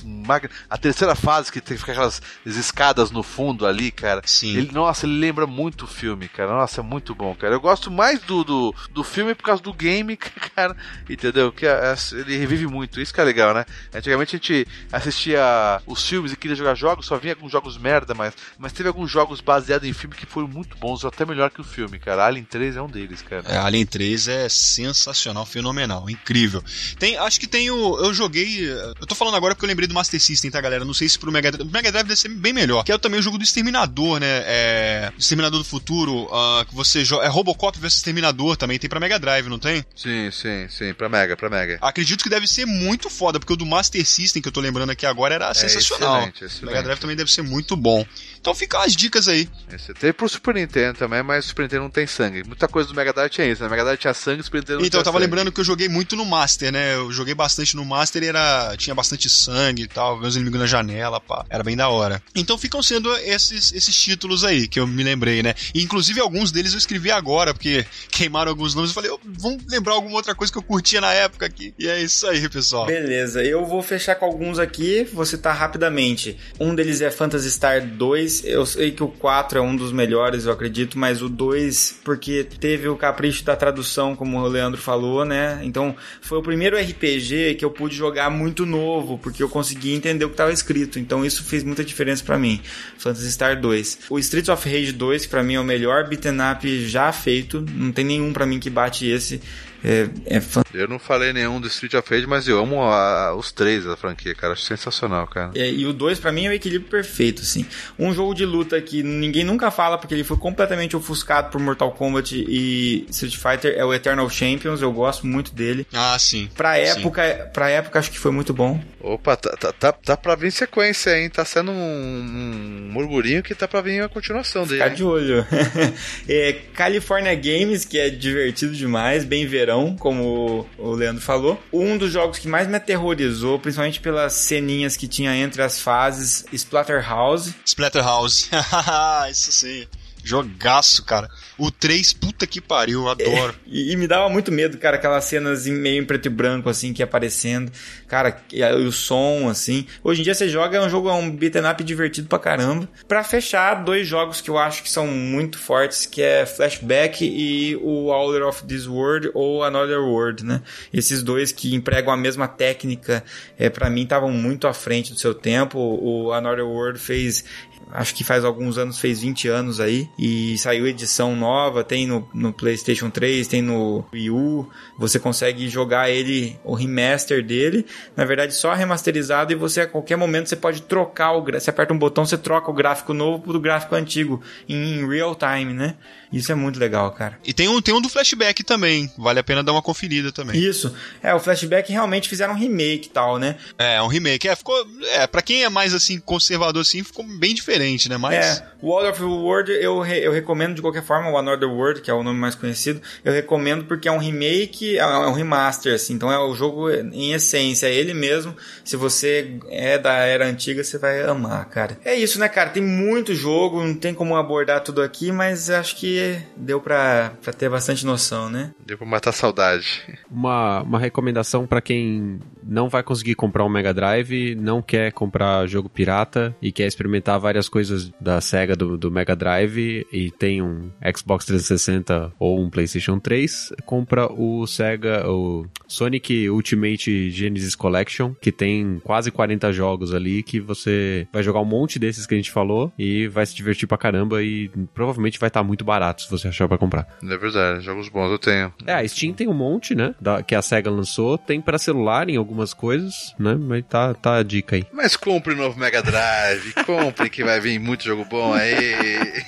a terceira fase que tem que ficar aquelas escadas no fundo ali, cara.
Sim.
Ele, nossa, ele lembra muito o filme, cara. Nossa, é muito bom, cara. Eu gosto mais do, do, do filme por causa do game, <laughs> cara. Entendeu? Que é, é, ele revive muito. Isso que é legal, né? Antigamente a gente assistia os filmes e queria jogar jogos, só vinha alguns jogos merda, mas, mas teve alguns jogos baseados em filme que foram muito bons, até melhor que o filme, cara. Alien 3 é um deles, cara.
É, Alien 3 é sensacional, fenomenal, incrível. Tem, acho que tem o. Eu joguei. Eu tô falando agora porque eu lembrei do Master System, tá, galera? Não sei se pro Mega Drive. O Mega Drive deve ser bem melhor. Que é também o jogo do Exterminador, né? É. Exterminador do Futuro, uh, que você joga. É Robocop vs Exterminador também, tem pra Mega Drive, não tem?
Sim, sim, sim, pra Mega, pra Mega.
Acredito que deve ser muito foda, porque o do Master System, que eu tô lembrando aqui agora, era é, sensacional. Excelente, excelente. O Mega Drive também deve ser muito bom. Então fica as dicas aí.
Esse teve pro Super Nintendo também, mas o Super Nintendo não tem sangue. Muita coisa do Mega Drive tinha isso, né? O Mega Drive tinha sangue, o Super Nintendo não
Então,
eu
tava
sangue.
lembrando que eu joguei muito no Master, né? Eu joguei bastante no Master e era, tinha bastante sangue e tal, meus inimigos na janela, pá. Era bem da hora. Então ficam sendo esses, esses títulos aí que eu me lembrei, né? E, inclusive alguns deles eu escrevi agora, porque <laughs> queimaram alguns nomes. Eu falei, oh, vamos lembrar alguma outra coisa que eu curtia na época aqui. E é isso aí, pessoal.
Beleza, eu vou fechar com alguns aqui, vou citar rapidamente. Um deles é Phantasy Star 2. Eu sei que o 4 é um dos melhores, eu acredito, mas o 2, porque teve o capricho da tradução, como o Leandro falou, né? Então, foi o primeiro RPG que eu pude jogar muito novo, porque eu consegui entender o que estava escrito. Então, isso fez muita diferença para mim. Phantasy Star 2. O Streets of Rage 2, que para mim é o melhor beat'em up já feito. Não tem nenhum para mim que bate esse. É, é
Eu não falei nenhum do Street of Rage, mas eu amo a, os três da franquia, cara. Acho sensacional, cara.
É, e o 2 para mim é o equilíbrio perfeito, assim. Um jogo de luta que ninguém nunca fala porque ele foi completamente ofuscado por Mortal Kombat e Street Fighter é o Eternal Champions. Eu gosto muito dele.
Ah, sim.
Pra época, sim. Pra época acho que foi muito bom.
Opa, tá, tá, tá, tá pra vir sequência, hein? Tá sendo um, um murmurinho que tá pra vir a continuação dele.
Ficar de olho. <laughs> é, California Games, que é divertido demais, bem verão verão, como o Leandro falou. Um dos jogos que mais me aterrorizou, principalmente pelas ceninhas que tinha entre as fases, Splatterhouse.
Splatterhouse, <laughs> isso sim. Jogaço, cara. O 3, puta que pariu, eu adoro.
É, <laughs> e, e, me dava muito medo, cara, aquelas cenas em, meio em preto e branco, assim, que ia aparecendo. Cara, e, e, o som, assim. Hoje em dia você joga, é um jogo, é um beat'em up divertido pra caramba. Pra fechar, dois jogos que eu acho que são muito fortes, que é Flashback e o Order of This World ou Another World, né? Esses dois que empregam a mesma técnica, é, para mim estavam muito à frente do seu tempo. O Another World fez acho que faz alguns anos, fez 20 anos aí, e saiu edição nova, tem no, no PlayStation 3, tem no Wii U, você consegue jogar ele, o remaster dele, na verdade só remasterizado, e você a qualquer momento você pode trocar o você aperta um botão, você troca o gráfico novo pro gráfico antigo, em real time, né? Isso é muito legal, cara.
E tem um, tem um do flashback também. Vale a pena dar uma conferida também.
Isso. É, o flashback realmente fizeram um remake e tal, né?
É, um remake. É, ficou. É, pra quem é mais assim, conservador assim, ficou bem diferente, né? Mas.
É, o World of World eu, re, eu recomendo de qualquer forma, o Another World, que é o nome mais conhecido, eu recomendo porque é um remake, é, é um remaster, assim. Então é o jogo em essência, é ele mesmo. Se você é da era antiga, você vai amar, cara. É isso, né, cara? Tem muito jogo, não tem como abordar tudo aqui, mas acho que deu pra, pra ter bastante noção, né?
Deu pra matar saudade.
Uma, uma recomendação para quem não vai conseguir comprar um Mega Drive, não quer comprar jogo pirata e quer experimentar várias coisas da SEGA do, do Mega Drive e tem um Xbox 360 ou um PlayStation 3, compra o SEGA, o Sonic Ultimate Genesis Collection, que tem quase 40 jogos ali que você vai jogar um monte desses que a gente falou e vai se divertir pra caramba e provavelmente vai estar tá muito barato se você achar pra comprar.
É verdade, jogos bons eu tenho.
É, a Steam tem um monte, né, da, que a SEGA lançou, tem para celular em algumas coisas, né, mas tá, tá a dica aí.
Mas compre o novo Mega Drive, <laughs> compre que vai vir muito jogo bom aí.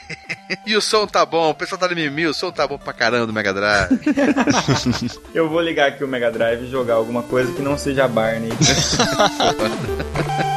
e o som tá bom, o pessoal tá de mimimi, o som tá bom pra caramba do Mega Drive. <laughs>
eu vou ligar aqui o Mega Drive e jogar alguma coisa que não seja Barney. <laughs>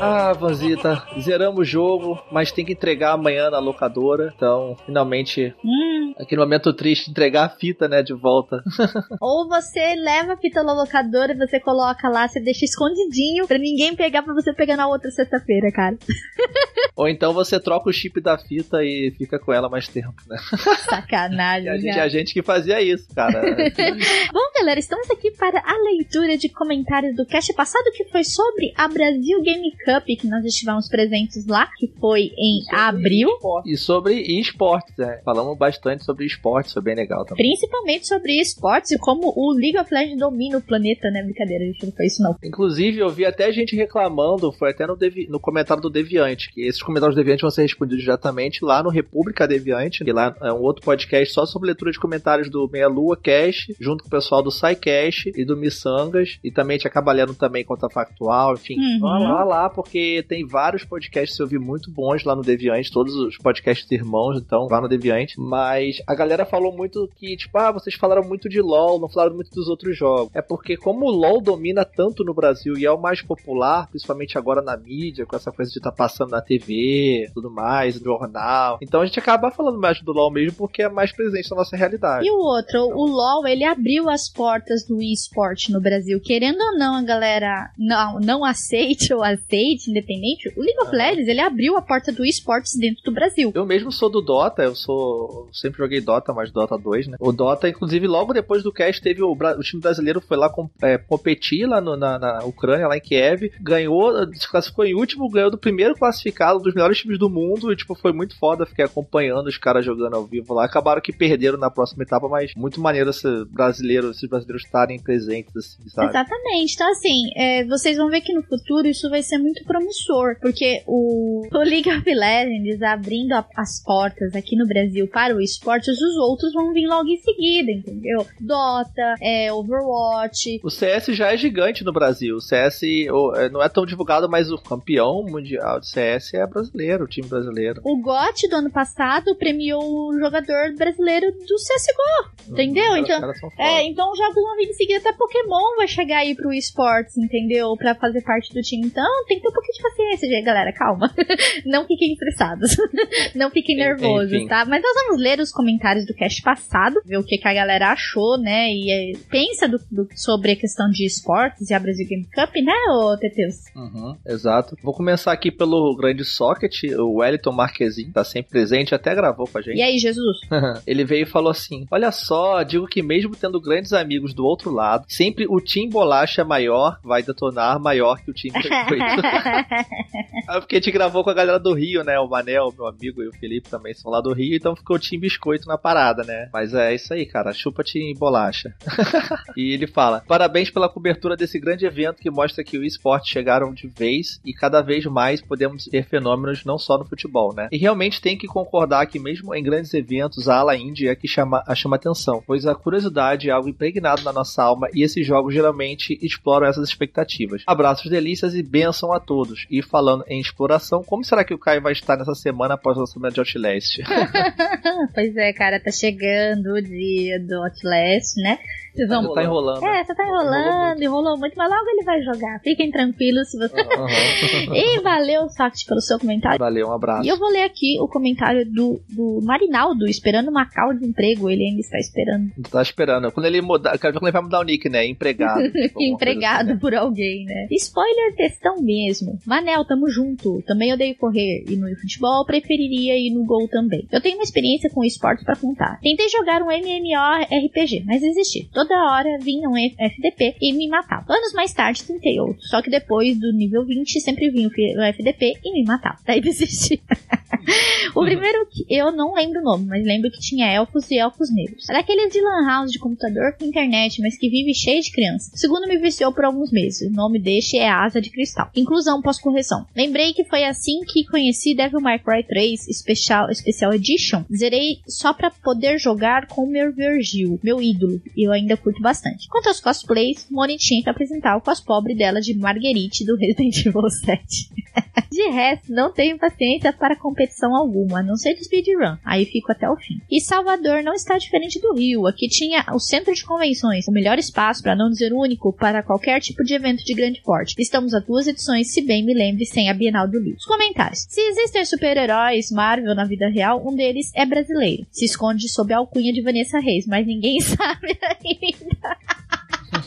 Ah, Vanzita, zeramos o jogo, mas tem que entregar amanhã na locadora. Então, finalmente, hum. aquele momento triste, entregar a fita, né, de volta. <laughs>
Ou você leva a fita na locadora e você coloca lá, você deixa escondidinho pra ninguém pegar pra você pegar na outra sexta-feira, cara. <laughs>
Ou então você troca o chip da fita e fica com ela mais tempo, né? <laughs>
Sacanagem.
a gente, a gente que fazia isso, cara.
Bom, galera, estamos aqui para a leitura de comentários do cast passado que foi sobre a Brasil Game Cup que nós estivemos presentes lá, que foi em abril.
E sobre esportes, né? Falamos bastante sobre esportes, foi bem legal também.
Principalmente sobre esportes e como o League of Legends domina o planeta, né? Brincadeira, a gente não fez isso não.
Inclusive, eu vi até gente reclamando, foi até no, Devi no comentário do Deviante, que esses comentários do Deviante vão ser respondidos diretamente lá no República Deviante, que lá é um outro podcast só sobre leitura de comentários do Meia Lua Cash, junto com o pessoal do SciCash e do Missangas, e também tinha Cabalhando também Contrafactual, enfim. Uhum. Vá lá, porque tem vários podcasts que eu vi muito bons lá no Deviante, todos os podcasts irmãos, então vá no Deviante. Mas a galera falou muito que, tipo, ah, vocês falaram muito de LoL, não falaram muito dos outros jogos. É porque como o LoL domina tanto no Brasil e é o mais popular, principalmente agora na mídia, com essa coisa de estar tá passando na TV, tudo mais, no jornal. Então a gente acaba falando mais do LoL mesmo porque é mais presente na nossa realidade.
E o outro, o LoL, ele abriu as portas do esporte no Brasil. Querendo ou não, a galera não, não aceite ou aceite, independente, o League of Legends, ele abriu a porta do esportes dentro do Brasil.
Eu mesmo sou do Dota, eu sou. Sempre joguei Dota, mas Dota 2, né? O Dota, inclusive, logo depois do cast, teve o, o time brasileiro foi lá com, é, competir lá no, na, na, Ucrânia, lá em Kiev, ganhou, se classificou em último, ganhou do primeiro classificado, dos melhores times do mundo, e tipo, foi muito foda, fiquei acompanhando os caras jogando ao vivo lá. Acabaram que perderam na próxima etapa, mas muito maneiro esse brasileiro, esses brasileiros estarem presentes, assim, sabe?
Exatamente. Então, assim, é, vocês vão ver que no futuro isso vai ser muito promissor, porque o, o League of Legends abrindo a, as portas aqui no Brasil para o esporte, os outros vão vir logo em seguida, entendeu? Dota, é, Overwatch.
O CS já é gigante no Brasil. O CS é, não é tão divulgado, mas o campeão mundial de CS é brasileiro, o time brasileiro.
O GOT do ano passado premiou o jogador brasileiro do CSGO, entendeu? Hum, então, é, então os jogos vão vir em seguida, até Pokémon vai chegar aí pro esportes, entendeu? Pra fazer parte do time. Então tem que ter um pouquinho de paciência, galera, calma. <laughs> não fiquem estressados. <laughs> não fiquem nervosos, tá? Mas nós vamos ler os comentários do cast passado, ver o que, que a galera achou, né? E é, pensa do, do, sobre a questão de esportes e a Brasil Game Cup, né, ô Teteus?
Uhum, exato. Vou começar aqui pelo grande socket, o Wellington Marquezin, tá sempre presente, até gravou com a gente.
E aí, Jesus? <laughs>
Ele veio e falou assim: Olha só, digo que mesmo tendo grandes amigos do outro lado, sempre o Team Bolacha maior vai detonar maior que o Team Biscoito. <laughs> Porque a gente gravou com a galera do Rio, né? O Manel, meu amigo, e o Felipe também são lá do Rio, então ficou o Team Biscoito na parada, né? Mas é isso aí, cara. Chupa Team Bolacha. <laughs> e ele fala: Parabéns pela cobertura desse grande evento que mostra que o esporte chegaram de vez e cada vez mais podemos ter fenômenos não só no futebol, né? E realmente tem que concordar que mesmo em grandes eventos a ala indie é que chama, a chama atenção, pois a curiosidade é algo impregnado na nossa alma e esses jogos geralmente exploram essas expectativas. Abraços delícias e bênção a todos. E falando em exploração, como será que o Caio vai estar nessa semana após o lançamento de Outlast? <laughs>
pois é, cara, tá chegando o dia do Outlast, né?
Vocês vão... tá enrolando.
É, você tá enrolando, enrolou muito. mas logo ele vai jogar. Fiquem tranquilos se você. Uhum. <laughs> e valeu, Soft, pelo seu comentário.
Valeu, um abraço.
E eu vou ler aqui o comentário do, do Marinaldo, esperando uma call de emprego. Ele ainda está esperando.
Tá esperando. Quando ele mudar, quero ver quando ele vai mudar o nick, né? Empregado. <laughs>
Tipo, Empregado assim, né? por alguém, né? Spoiler textão mesmo. Manel, tamo junto. Também odeio correr e no futebol, preferiria ir no gol também. Eu tenho uma experiência com esportes para contar. Tentei jogar um MMORPG, mas desisti toda hora vinha um FDP e me matava. Anos mais tarde tentei outro, só que depois do nível 20 sempre vinha o FDP e me matava. <laughs> Daí desisti. <laughs> o primeiro, eu não lembro o nome, mas lembro que tinha elfos e elfos negros. Era aqueles de lan house de computador com internet, mas que vive cheio de crianças. O segundo me viciou por alguns meses. O nome deste é Asa de Cristal. Inclusão pós-correção. Lembrei que foi assim que conheci Devil May Cry 3 Special, Special Edition. Zerei só pra poder jogar com meu Virgil, meu ídolo. E eu ainda curto bastante. Quanto aos cosplays, Moni tinha que apresentar o cospobre dela de Marguerite do <laughs> Resident Evil 7. <laughs> de resto, não tenho paciência para competição alguma, a não ser de speedrun. Aí fico até o fim. E Salvador não está diferente do Rio. Aqui tinha o centro de convenções, o melhor espaço, para não dizer único, para qualquer tipo de evento de grande porte. Estamos a duas edições, se bem me lembre, sem a Bienal do Rio. Os comentários. Se existem super-heróis Marvel na vida real, um deles é brasileiro. Se esconde sob a alcunha de Vanessa Reis, mas ninguém <laughs> sabe ainda.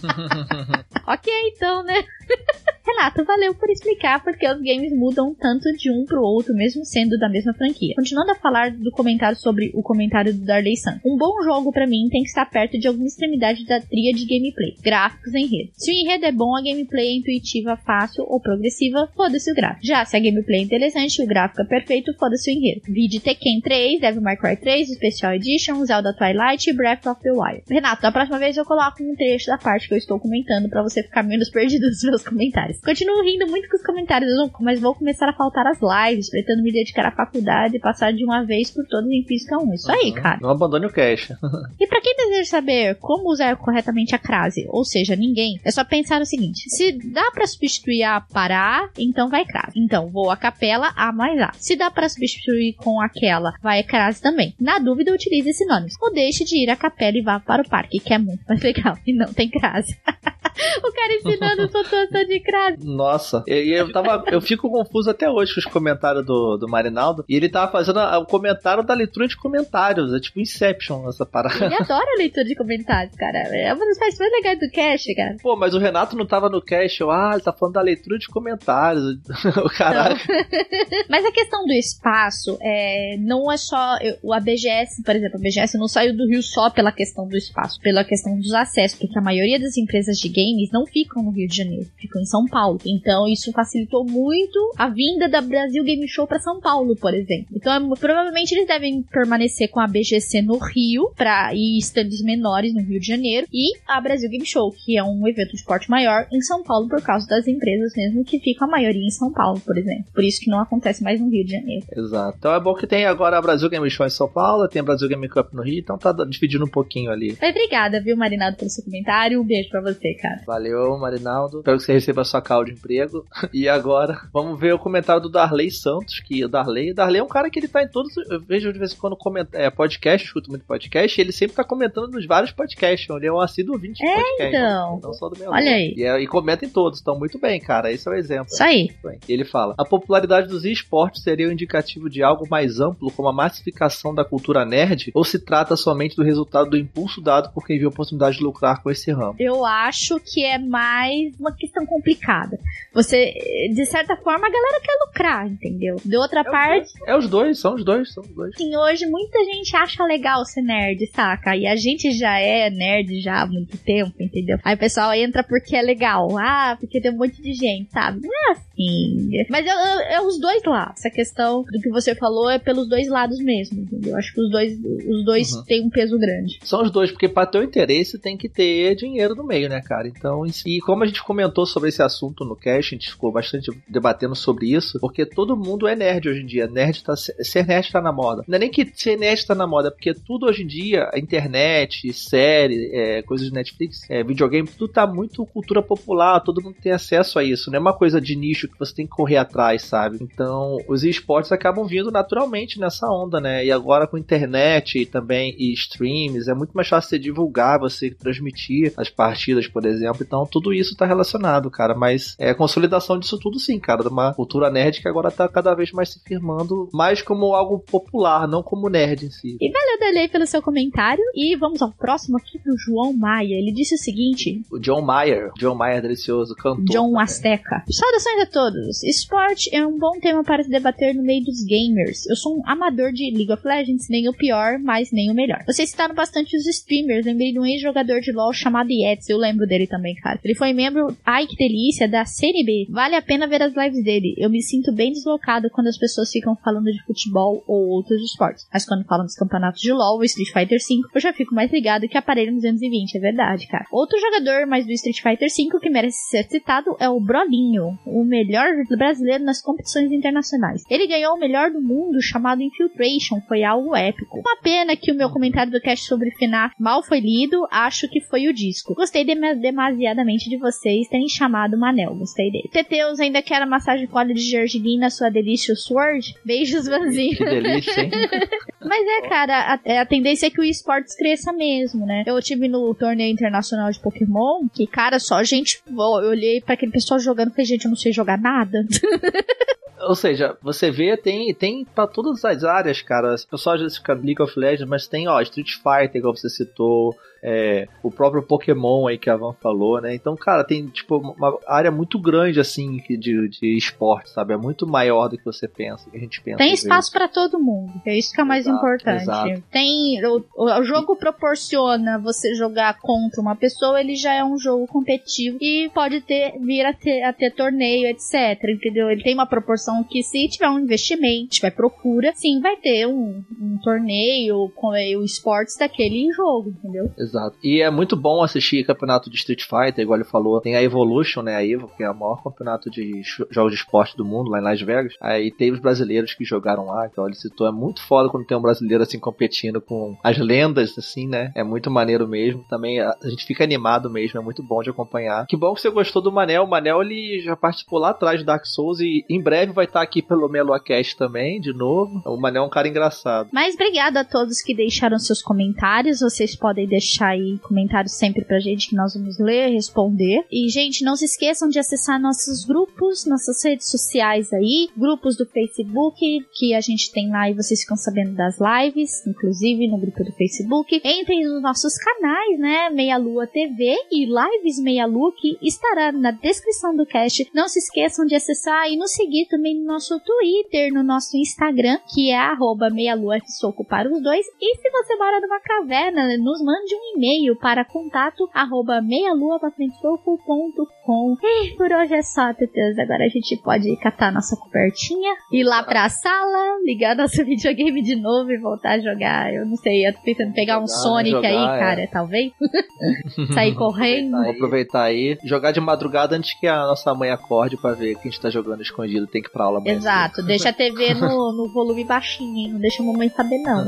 <laughs> ok, então, né? <laughs> Renato, valeu por explicar porque os games mudam tanto de um pro outro, mesmo sendo da mesma franquia. Continuando a falar do comentário sobre o comentário do Darley Sun. Um bom jogo para mim tem que estar perto de alguma extremidade da tria de gameplay, gráficos e enredo. Se o enredo é bom, a gameplay é intuitiva, fácil ou progressiva, foda-se o gráfico. Já se a gameplay é interessante o gráfico é perfeito, foda-se o enredo. Vídeo Tekken 3, Devil May Cry 3, Special Edition, Zelda Twilight e Breath of the Wild. Renato, da próxima vez eu coloco um trecho da parte que eu estou comentando para você ficar menos perdido nos meus comentários. Continuo rindo muito com os comentários, mas vou começar a faltar as lives, pretendo me dedicar à faculdade e passar de uma vez por todas em Física 1. Isso aí, cara.
Não abandone o cache. <laughs>
e para quem deseja saber como usar corretamente a crase, ou seja, ninguém, é só pensar o seguinte: se dá para substituir a para então vai crase. Então, vou a capela A mais A. Se dá para substituir com aquela, vai crase também. Na dúvida, utilize sinônimos. Ou deixe de ir à capela e vá para o parque, que é muito mais <laughs> legal e não tem crase. <laughs> o cara ensinando pontuação de crase.
Nossa, e eu, tava. Eu fico confuso até hoje com os comentários do, do Marinaldo. E ele tava fazendo o comentário da leitura de comentários. É tipo Inception essa parada.
Ele adora a leitura de comentários, cara. É uma das partes mais legais do cast, cara.
Pô, mas o Renato não tava no cast. Eu, ah, ele tá falando da leitura de comentários. <laughs> o caralho. <laughs>
mas a questão do espaço é, não é só. O a BGS, por exemplo, a BGS não saiu do Rio só pela questão do espaço, pela questão dos acessos, porque a maioria das empresas de games não ficam no Rio de Janeiro, ficam em São Paulo. Então isso facilitou muito a vinda da Brasil Game Show para São Paulo, por exemplo. Então é, provavelmente eles devem permanecer com a BGC no Rio para ir stands menores no Rio de Janeiro e a Brasil Game Show, que é um evento de porte maior em São Paulo por causa das empresas mesmo que ficam a maioria em São Paulo, por exemplo. Por isso que não acontece mais no Rio de Janeiro.
Exato. Então é bom que tem agora a Brasil Game Show em São Paulo, tem a Brasil Game Cup no Rio, então tá dividindo um pouquinho ali.
Mas obrigada, viu, Marinaldo, pelo seu comentário. Beijo pra você, cara.
Valeu, Marinaldo. Espero que você receba a sua call de emprego. <laughs> E agora, vamos ver o comentário do Darley Santos, que o Darley, Darley é um cara que ele tá em todos, eu vejo de vez em quando comenta, é, podcast, escuto muito podcast, e ele sempre tá comentando nos vários podcasts, ele é um assíduo ouvinte de
é,
podcast.
Então.
Não só do meu
Olha aí.
E, é, e comenta em todos, então muito bem, cara, esse é o exemplo.
Isso aí.
E ele fala, a popularidade dos esportes seria um indicativo de algo mais amplo, como a massificação da cultura nerd, ou se trata somente do resultado do impulso dado por quem viu a oportunidade de lucrar com esse ramo?
Eu acho que é mais uma questão complicada. Você, de certa forma, a galera quer lucrar, entendeu? De outra
é
parte.
Os é os dois, são os dois, são os dois.
Sim, hoje muita gente acha legal ser nerd, saca? E a gente já é nerd já há muito tempo, entendeu? Aí o pessoal entra porque é legal. Ah, porque tem um monte de gente, sabe? Não é assim. Mas é, é os dois lados. Essa questão do que você falou é pelos dois lados mesmo, entendeu? Acho que os dois, os dois uhum. têm um peso grande.
São os dois, porque para ter o interesse tem que ter dinheiro no meio, né, cara? Então, e como a gente comentou sobre esse assunto no cast, a gente ficou bastante debatendo sobre isso, porque todo mundo é nerd hoje em dia. Nerd tá, ser nerd tá na moda. Não é nem que ser nerd tá na moda, é porque tudo hoje em dia, a internet, série, é, coisas de Netflix, é, videogame, tudo tá muito cultura popular, todo mundo tem acesso a isso. Não é uma coisa de nicho que você tem que correr atrás, sabe? Então, os esportes acabam vindo naturalmente nessa onda, né? E agora com internet e também e streams, é muito mais fácil você divulgar, você transmitir as partidas, por exemplo. Então, tudo isso tá relacionado, cara. Mas é a consolidação disso tudo, sim, cara. De uma cultura nerd que agora tá cada vez mais se firmando mais como algo popular, não como nerd em si.
E valeu, Delei, pelo seu comentário. E vamos ao próximo aqui do João Maia. Ele disse o seguinte:
O John Mayer, John Mayer delicioso, cantor.
John Azteca. Saudações a todos. Esporte é um bom tema para se debater no meio dos gamers. Eu sou um amador de League of Legends, nem o pior, mas nem o melhor. Vocês citaram bastante os streamers. Lembrei de um ex-jogador de LoL chamado Yetz. Eu lembro dele também, cara. Ele foi membro, ai que delícia, da CNB. Vale a pena ver as lives dele. Eu me sinto bem deslocado quando as pessoas ficam falando de futebol ou outros esportes. Mas quando falam dos campeonatos de LoL ou Street Fighter V, eu já fico mais ligado que aparelho 220. É verdade, cara. Outro jogador mais do Street Fighter V que merece ser citado é o Brolinho, o melhor brasileiro nas competições internacionais. Ele ganhou o melhor do mundo chamado Infiltration, foi algo épico. Uma pena que o meu comentário do cast sobre FNAF mal foi lido, acho que foi o disco. Gostei de demasiadamente de vocês terem chamado Manel, gostei dele. Teteus ainda quer a massagem com óleo de gergelim na sua Delicious Sword? Beijos, Vanzinho.
Que delícia, hein? <laughs>
Mas é, cara, a, a, tendência é que o esportes cresça mesmo, né? Eu tive no torneio internacional de Pokémon, que, cara, só gente. Eu olhei para aquele pessoal jogando e falei, gente, eu não sei jogar nada. <laughs>
Ou seja, você vê, tem, tem pra todas as áreas, cara. O pessoal já fica League of Legends, mas tem, ó, Street Fighter, igual você citou, É, o próprio Pokémon aí que a Van falou, né? Então, cara, tem tipo uma área muito grande assim de, de esporte, sabe? É muito maior do que você pensa, que a gente pensa.
Tem espaço para todo mundo, é isso que é mais exato, importante. Exato. Tem o, o, jogo proporciona você jogar contra uma pessoa, ele já é um jogo competitivo e pode ter vir a ter, a ter torneio, etc. Entendeu? Ele tem uma proporção que se tiver um investimento, tiver procura, sim, vai ter um, um torneio com o esportes daquele jogo, entendeu?
Exato. E é muito bom assistir campeonato de Street Fighter, igual ele falou. Tem a Evolution, né? A EVO, que é o maior campeonato de jogos de esporte do mundo, lá em Las Vegas. Aí tem os brasileiros que jogaram lá, ó, ele citou. É muito foda quando tem um brasileiro assim competindo com as lendas, assim, né? É muito maneiro mesmo. Também a gente fica animado mesmo, é muito bom de acompanhar. Que bom que você gostou do Manel. O Manel ele já participou lá atrás do Dark Souls e em breve vai estar aqui pelo Meloacast também, de novo. O Manel é um cara engraçado.
Mas obrigado a todos que deixaram seus comentários. Vocês podem deixar aí comentários sempre pra gente que nós vamos ler, responder. E, gente, não se esqueçam de acessar nossos grupos, nossas redes sociais aí, grupos do Facebook, que a gente tem lá e vocês ficam sabendo das lives, inclusive no grupo do Facebook. Entrem nos nossos canais, né? Meia Lua TV e Lives Meia Lua, que estará na descrição do cast. Não se esqueçam de acessar e nos seguir também no nosso Twitter, no nosso Instagram, que é arroba meia lua soco para os dois. E se você mora numa caverna, nos mande um e-mail para contato arroba meialuapafrentesoco.com. E por hoje é só, Teteus. Agora a gente pode catar nossa cobertinha, ir lá pra sala, ligar nosso <laughs> videogame de novo e voltar a jogar. Eu não sei, eu tô pensando em pegar um Sonic jogar, aí, é. cara, talvez. <laughs> Sair correndo.
Vou aproveitar aí, jogar de madrugada antes que a nossa mãe acorde pra ver que a gente tá jogando escondido, tem que ir pra aula.
Exato, deixa a TV no, no volume baixinho, hein? não deixa a mamãe saber não.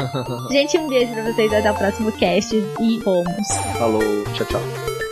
<laughs> gente, um beijo pra vocês, até o próximo cast e fomos.
Falou, tchau, tchau.